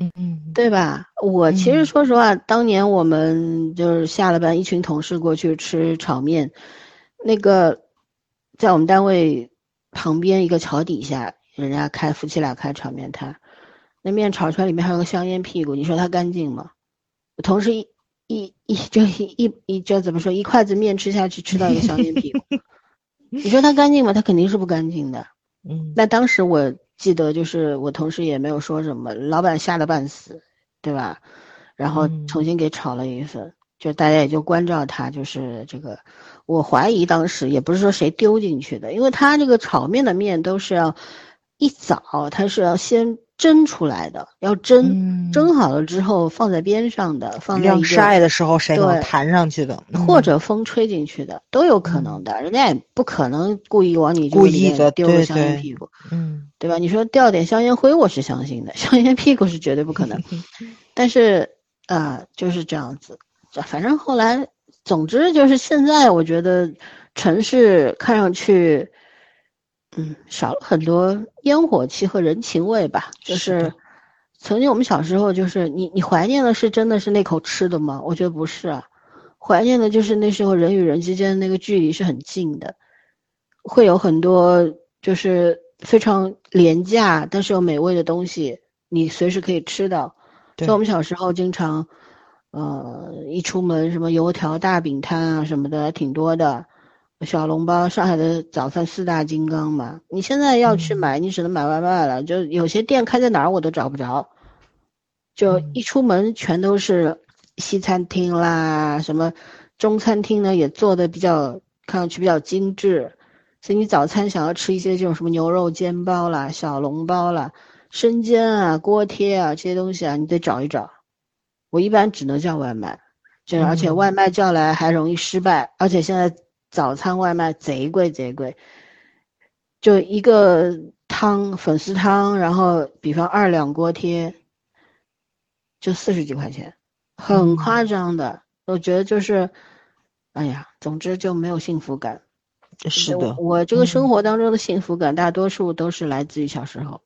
嗯嗯，对吧？我其实说实话，当年我们就是下了班，一群同事过去吃炒面，那个在我们单位旁边一个桥底下，人家开夫妻俩开炒面摊，那面炒出来里面还有个香烟屁股，你说它干净吗？同事一一一就一一一就怎么说，一筷子面吃下去，吃到一个香烟屁股，<laughs> 你说它干净吗？它肯定是不干净的。嗯，那当时我。记得就是我同事也没有说什么，老板吓得半死，对吧？然后重新给炒了一份，就大家也就关照他，就是这个。我怀疑当时也不是说谁丢进去的，因为他这个炒面的面都是要一早，他是要先。蒸出来的要蒸，蒸好了之后放在边上的，放在晾晒的时候谁能弹上去的，或者风吹进去的都有可能的。人家也不可能故意往你故意的丢个香烟屁股，嗯，对吧？你说掉点香烟灰，我是相信的，<laughs> 香烟屁股是绝对不可能。<laughs> 但是啊，就是这样子，反正后来，总之就是现在，我觉得城市看上去。嗯，少了很多烟火气和人情味吧。就是曾经我们小时候，就是你你怀念的是真的是那口吃的吗？我觉得不是啊，怀念的就是那时候人与人之间的那个距离是很近的，会有很多就是非常廉价但是又美味的东西，你随时可以吃到。就我们小时候经常，呃，一出门什么油条、大饼摊啊什么的挺多的，小笼包，上海的早饭四大金刚嘛。你现在要去买，你只能买外卖了，就有些店开在哪儿我都找不着，就一出门全都是西餐厅啦，什么中餐厅呢也做的比较看上去比较精致。所以你早餐想要吃一些这种什么牛肉煎包啦、小笼包啦、生煎啊、锅贴啊这些东西啊，你得找一找。我一般只能叫外卖，就而且外卖叫来还容易失败，而且现在早餐外卖贼贵贼贵，就一个汤粉丝汤，然后比方二两锅贴，就四十几块钱，很夸张的。我觉得就是，哎呀，总之就没有幸福感。是的，我这个生活当中的幸福感，大多数都是来自于小时候，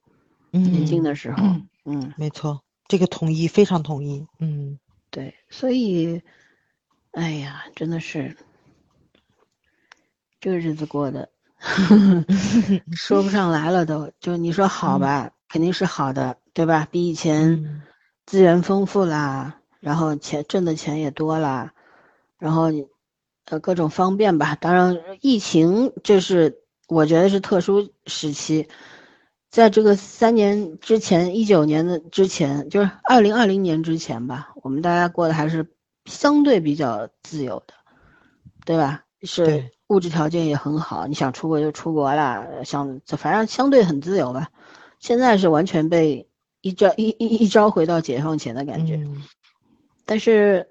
年轻的时候。嗯，没错，这个同意，非常同意。嗯，对，所以，哎呀，真的是这个日子过的 <laughs> 说不上来了，都就你说好吧，肯定是好的，对吧？比以前资源丰富啦，然后钱挣的钱也多啦，然后。呃，各种方便吧。当然，疫情这是我觉得是特殊时期，在这个三年之前，一九年的之前，就是二零二零年之前吧，我们大家过得还是相对比较自由的，对吧？是物质条件也很好，你想出国就出国了，想反正相对很自由吧。现在是完全被一招一一一招回到解放前的感觉，但是。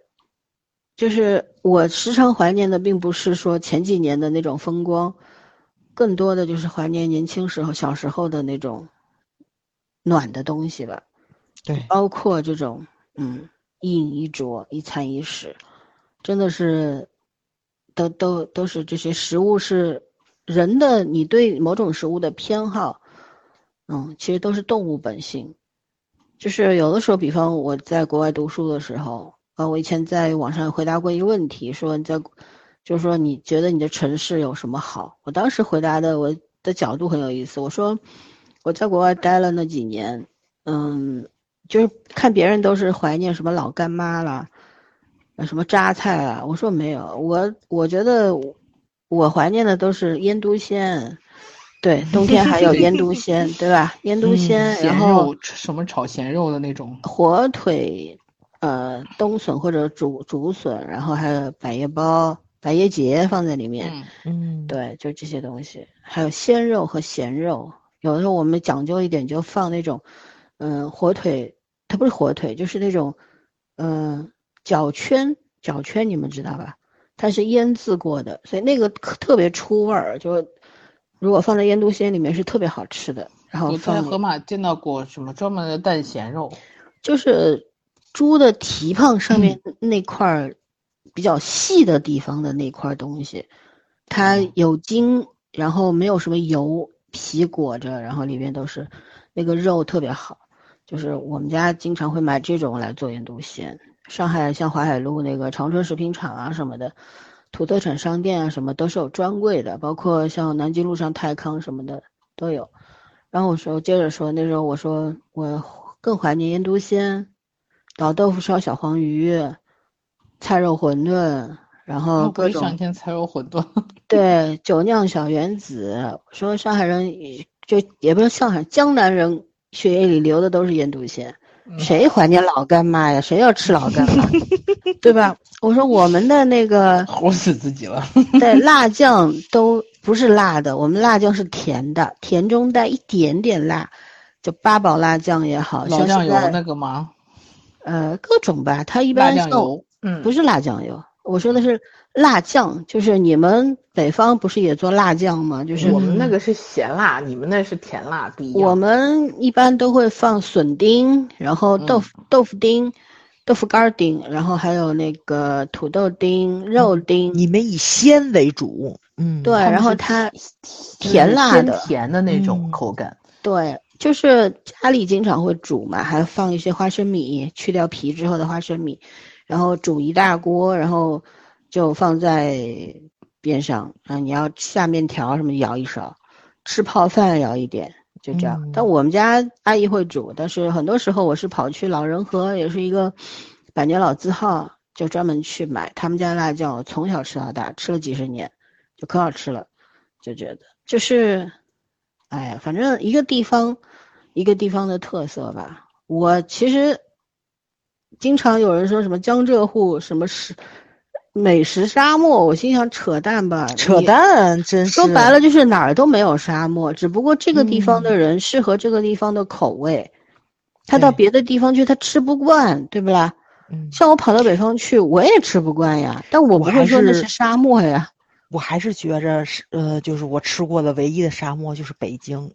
就是我时常怀念的，并不是说前几年的那种风光，更多的就是怀念年轻时候、小时候的那种暖的东西吧。对，包括这种嗯一饮一啄、一餐一食，真的是都都都是这些食物是人的，你对某种食物的偏好，嗯，其实都是动物本性。就是有的时候，比方我在国外读书的时候。啊，我以前在网上回答过一个问题，说你在，就是说你觉得你的城市有什么好？我当时回答的我的角度很有意思，我说我在国外待了那几年，嗯，就是看别人都是怀念什么老干妈啦，什么榨菜啊，我说没有，我我觉得我怀念的都是腌笃鲜，对，冬天还有腌笃鲜，对吧？腌笃鲜，然后什么炒咸肉的那种火腿。呃，冬笋或者竹竹笋，然后还有百叶包、百叶结放在里面。嗯，对，就这些东西。还有鲜肉和咸肉，有的时候我们讲究一点，就放那种，嗯，火腿，它不是火腿，就是那种，嗯，角圈，角圈，你们知道吧？它是腌制过的，所以那个特别出味儿。就如果放在腌笃鲜里面是特别好吃的。然后在河马见到过什么专门的淡咸肉，就是。猪的蹄膀上面那块儿比较细的地方的那块东西，它有筋，然后没有什么油，皮裹着，然后里面都是那个肉特别好。就是我们家经常会买这种来做腌笃鲜。上海像淮海路那个长春食品厂啊什么的，土特产商店啊什么都是有专柜的，包括像南京路上泰康什么的都有。然后我说接着说，那时候我说我更怀念腌笃鲜。老豆腐烧小黄鱼，菜肉馄饨，然后各种。想菜肉馄饨。对，酒酿小圆子。说上海人就也不是上海，江南人血液里流的都是腌笃鲜。谁怀念老干妈呀？谁要吃老干妈？<laughs> 对吧？我说我们的那个。齁死自己了。对，辣酱都不是辣的，我们辣酱是甜的，甜中带一点点辣，就八宝辣酱也好。老酱油那个吗？呃，各种吧，它一般像，嗯，不是辣酱油，我说的是辣酱，就是你们北方不是也做辣酱吗？就是我们那个是咸辣，你们那是甜辣，不一样。我们一般都会放笋丁，然后豆腐豆腐丁、豆腐干丁，然后还有那个土豆丁、肉丁。你们以鲜为主，嗯，对，然后它甜辣的甜的那种口感，对。就是家里经常会煮嘛，还放一些花生米，去掉皮之后的花生米，然后煮一大锅，然后就放在边上。啊，你要下面条什么舀一勺，吃泡饭舀一点，就这样。但我们家阿姨会煮，但是很多时候我是跑去老人和，也是一个百年老字号，就专门去买他们家辣酱，我从小吃到大，吃了几十年，就可好吃了，就觉得就是，哎呀，反正一个地方一个地方的特色吧。我其实经常有人说什么江浙沪什么是。美食沙漠，我心想扯淡吧，扯淡，真是说白了就是哪儿都没有沙漠，只不过这个地方的人适合这个地方的口味，他到别的地方去他吃不惯，对不啦？嗯，像我跑到北方去，我也吃不惯呀，但我不会说那是沙漠呀。我还是觉着是呃，就是我吃过的唯一的沙漠就是北京，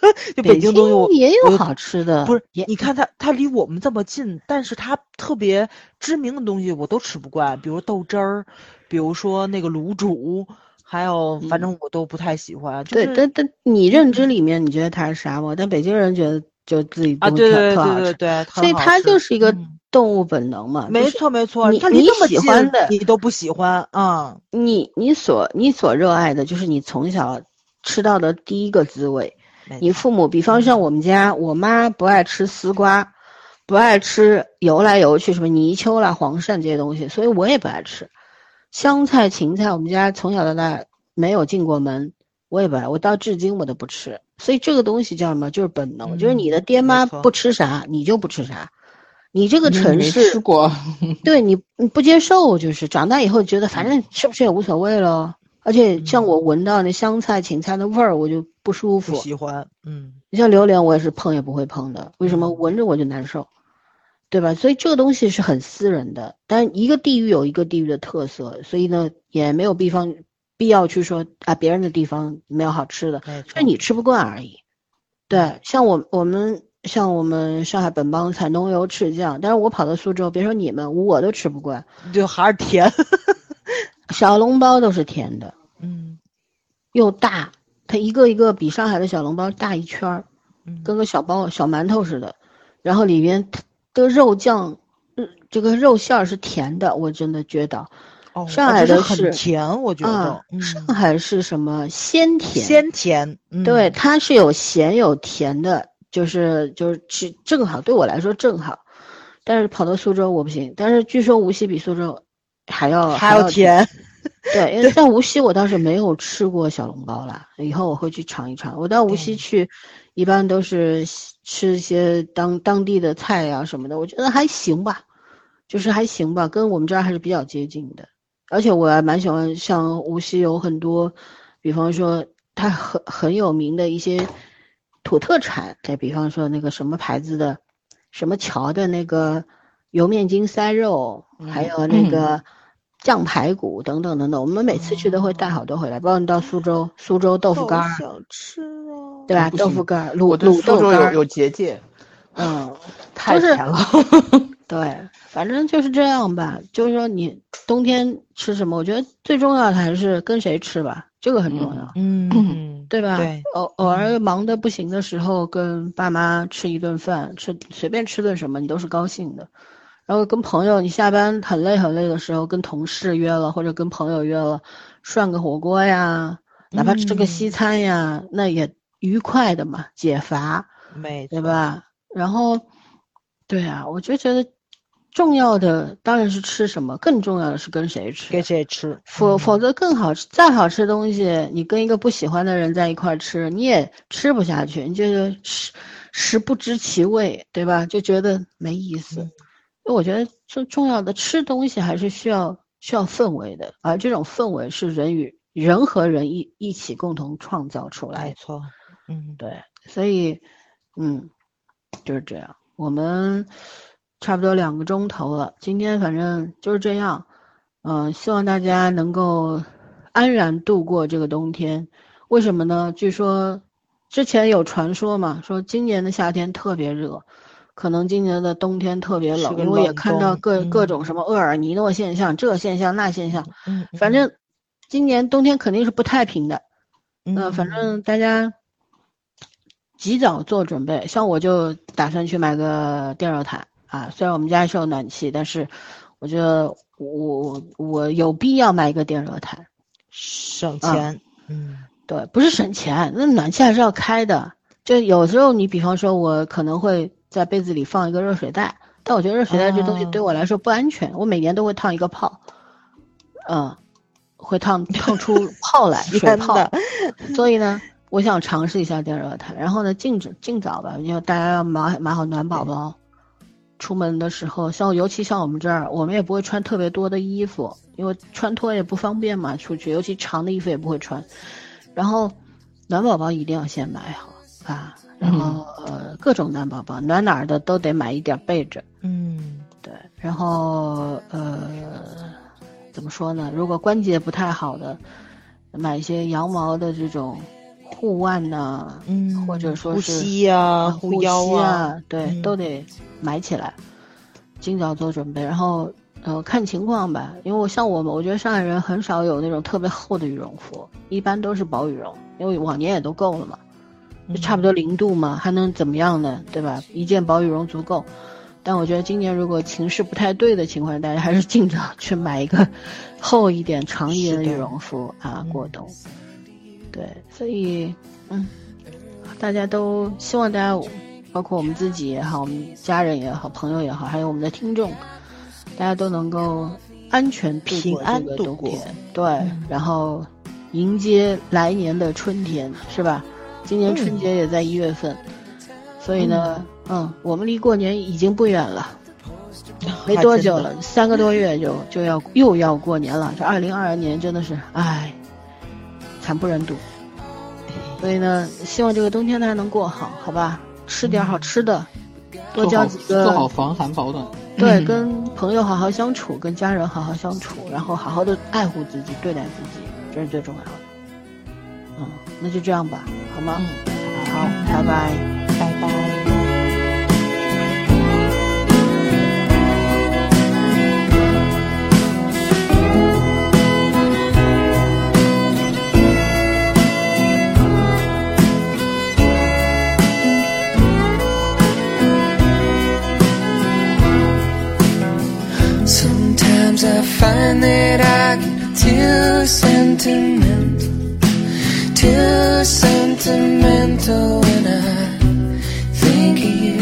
<laughs> 就北京东西也有好吃的。不是，你看它它离我们这么近，但是它特别知名的东西我都吃不惯，比如豆汁儿，比如说那个卤煮，还有反正我都不太喜欢。对，但但你认知里面你觉得它是沙漠，但北京人觉得就自己啊，对对对对对，所以它就是一个。动物本能嘛，没错没错。你你喜欢的你都不喜欢啊？你你所你所热爱的就是你从小吃到的第一个滋味。你父母，比方像我们家，我妈不爱吃丝瓜，不爱吃游来游去什么泥鳅啦、黄鳝这些东西，所以我也不爱吃。香菜、芹菜，我们家从小到大没有进过门，我也不爱，我到至今我都不吃。所以这个东西叫什么？就是本能，就是你的爹妈不吃啥，你就不吃啥。你这个城市，吃过，<laughs> 对你你不接受，就是长大以后觉得反正吃不吃也无所谓了。而且像我闻到那香菜、芹菜的味儿，我就不舒服。喜欢，嗯。你像榴莲，我也是碰也不会碰的。为什么？闻着我就难受，对吧？所以这个东西是很私人的。但一个地域有一个地域的特色，所以呢，也没有必方必要去说啊，别人的地方没有好吃的，就你吃不惯而已。对，像我我们。像我们上海本帮菜浓油赤酱，但是我跑到苏州，别说你们，我都吃不惯，就还是甜。<laughs> 小笼包都是甜的，嗯，又大，它一个一个比上海的小笼包大一圈儿，跟个小包小馒头似的，然后里面的肉酱，这个肉馅儿是甜的，我真的觉得。哦，上海的是甜，我觉得。上海是什么鲜甜？鲜甜，对，它是有咸有甜的。就是就是吃正好对我来说正好，但是跑到苏州我不行。但是据说无锡比苏州还要还要甜，对，因为在无锡我倒是没有吃过小笼包了，以后我会去尝一尝。我到无锡去，一般都是吃一些当当地的菜呀什么的，我觉得还行吧，就是还行吧，跟我们这儿还是比较接近的。而且我还蛮喜欢，像无锡有很多，比方说它很很有名的一些。土特产，再比方说那个什么牌子的，什么桥的那个油面筋塞肉，还有那个 <clears throat> 酱排骨等等等等，我们每次去都会带好多回来。包括你到苏州，苏州豆腐干，想吃啊，对吧？豆腐干，卤卤豆干有有结界，<laughs> 嗯，太甜了。<laughs> 对，反正就是这样吧。就是说你冬天吃什么，我觉得最重要的还是跟谁吃吧，这个很重要。嗯。对吧？对，偶偶尔忙的不行的时候，跟爸妈吃一顿饭，吃随便吃顿什么，你都是高兴的。然后跟朋友，你下班很累很累的时候，跟同事约了，或者跟朋友约了，涮个火锅呀，哪怕吃个西餐呀，那也愉快的嘛，解乏，没对吧？然后，对啊，我就觉得。重要的当然是吃什么，更重要的是跟谁吃。跟谁吃？否否则更好吃，再好吃的东西，你跟一个不喜欢的人在一块吃，你也吃不下去。你觉得食食不知其味，对吧？就觉得没意思。我觉得最重要的吃东西还是需要需要氛围的，而这种氛围是人与人和人一一起共同创造出来。没错，嗯，对，所以，嗯，就是这样。我们。差不多两个钟头了，今天反正就是这样，嗯，希望大家能够安然度过这个冬天。为什么呢？据说之前有传说嘛，说今年的夏天特别热，可能今年的冬天特别冷，因为也看到各各种什么厄尔尼诺现象，这现象那现象，嗯，反正今年冬天肯定是不太平的。嗯，反正大家及早做准备，像我就打算去买个电热毯。啊，虽然我们家是有暖气，但是我觉得我我有必要买一个电热毯，省钱。嗯，对，不是省钱，那暖气还是要开的。就有时候你比方说，我可能会在被子里放一个热水袋，但我觉得热水袋这东西对我来说不安全，我每年都会烫一个泡，嗯，会烫烫出 <laughs> 泡来 <laughs> 水泡，所以呢，我想尝试一下电热毯。然后呢，尽尽早吧，因为大家要买买好暖宝宝。出门的时候，像尤其像我们这儿，我们也不会穿特别多的衣服，因为穿脱也不方便嘛。出去，尤其长的衣服也不会穿。然后，暖宝宝一定要先买好啊。然后呃，各种暖宝宝，暖哪儿的都得买一点备着。嗯，对。然后呃，怎么说呢？如果关节不太好的，买一些羊毛的这种护腕呐，嗯，或者说是护膝啊、护腰啊，对，都得。买起来，尽早做准备，然后，呃，看情况吧。因为我像我们，我觉得上海人很少有那种特别厚的羽绒服，一般都是薄羽绒，因为往年也都够了嘛，就差不多零度嘛，还能怎么样呢？对吧？一件薄羽绒足够。但我觉得今年如果情势不太对的情况下，大家还是尽早去买一个 <laughs> 厚一点、长一点的羽绒服啊，过冬。对，所以，嗯，大家都希望大家。包括我们自己也好，我们家人也好，朋友也好，还有我们的听众，大家都能够安全平安度过对，然后迎接来年的春天，是吧？今年春节也在一月份，所以呢，嗯，我们离过年已经不远了，没多久了，三个多月就就要又要过年了。这二零二二年真的是，唉，惨不忍睹。所以呢，希望这个冬天大家能过好，好吧？吃点好吃的，多交几个，做好防寒保暖。对，跟朋友好好相处，跟家人好好相处，然后好好的爱护自己，对待自己，这是最重要的。嗯，那就这样吧，好吗？好，拜拜，拜拜。I find that I get too sentimental, too sentimental when I think of you.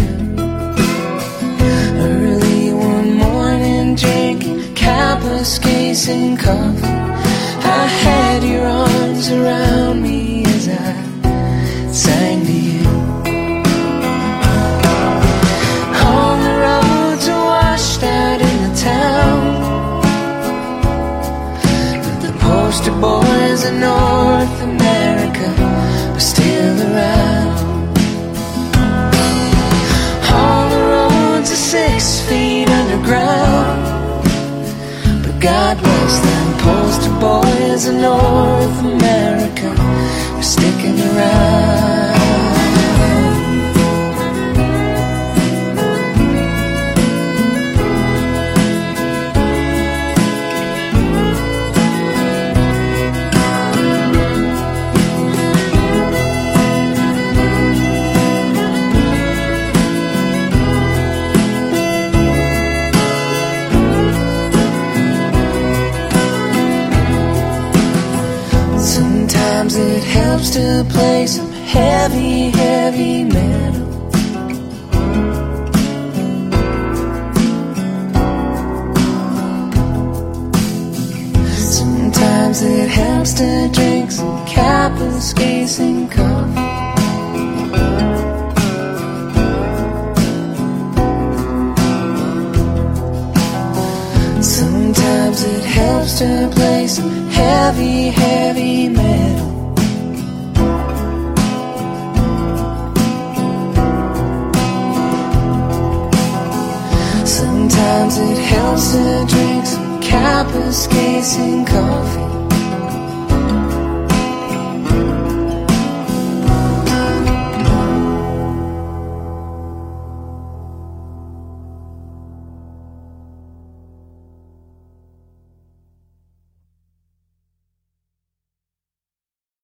Early one morning, drinking coffee, I had your arms around me North America We're sticking around. Helps to play some heavy, heavy metal. Sometimes it helps to drink some Kappa's and coffee. Sometimes it helps to play some heavy, heavy metal. Sometimes it helps to drink some Kappa's and coffee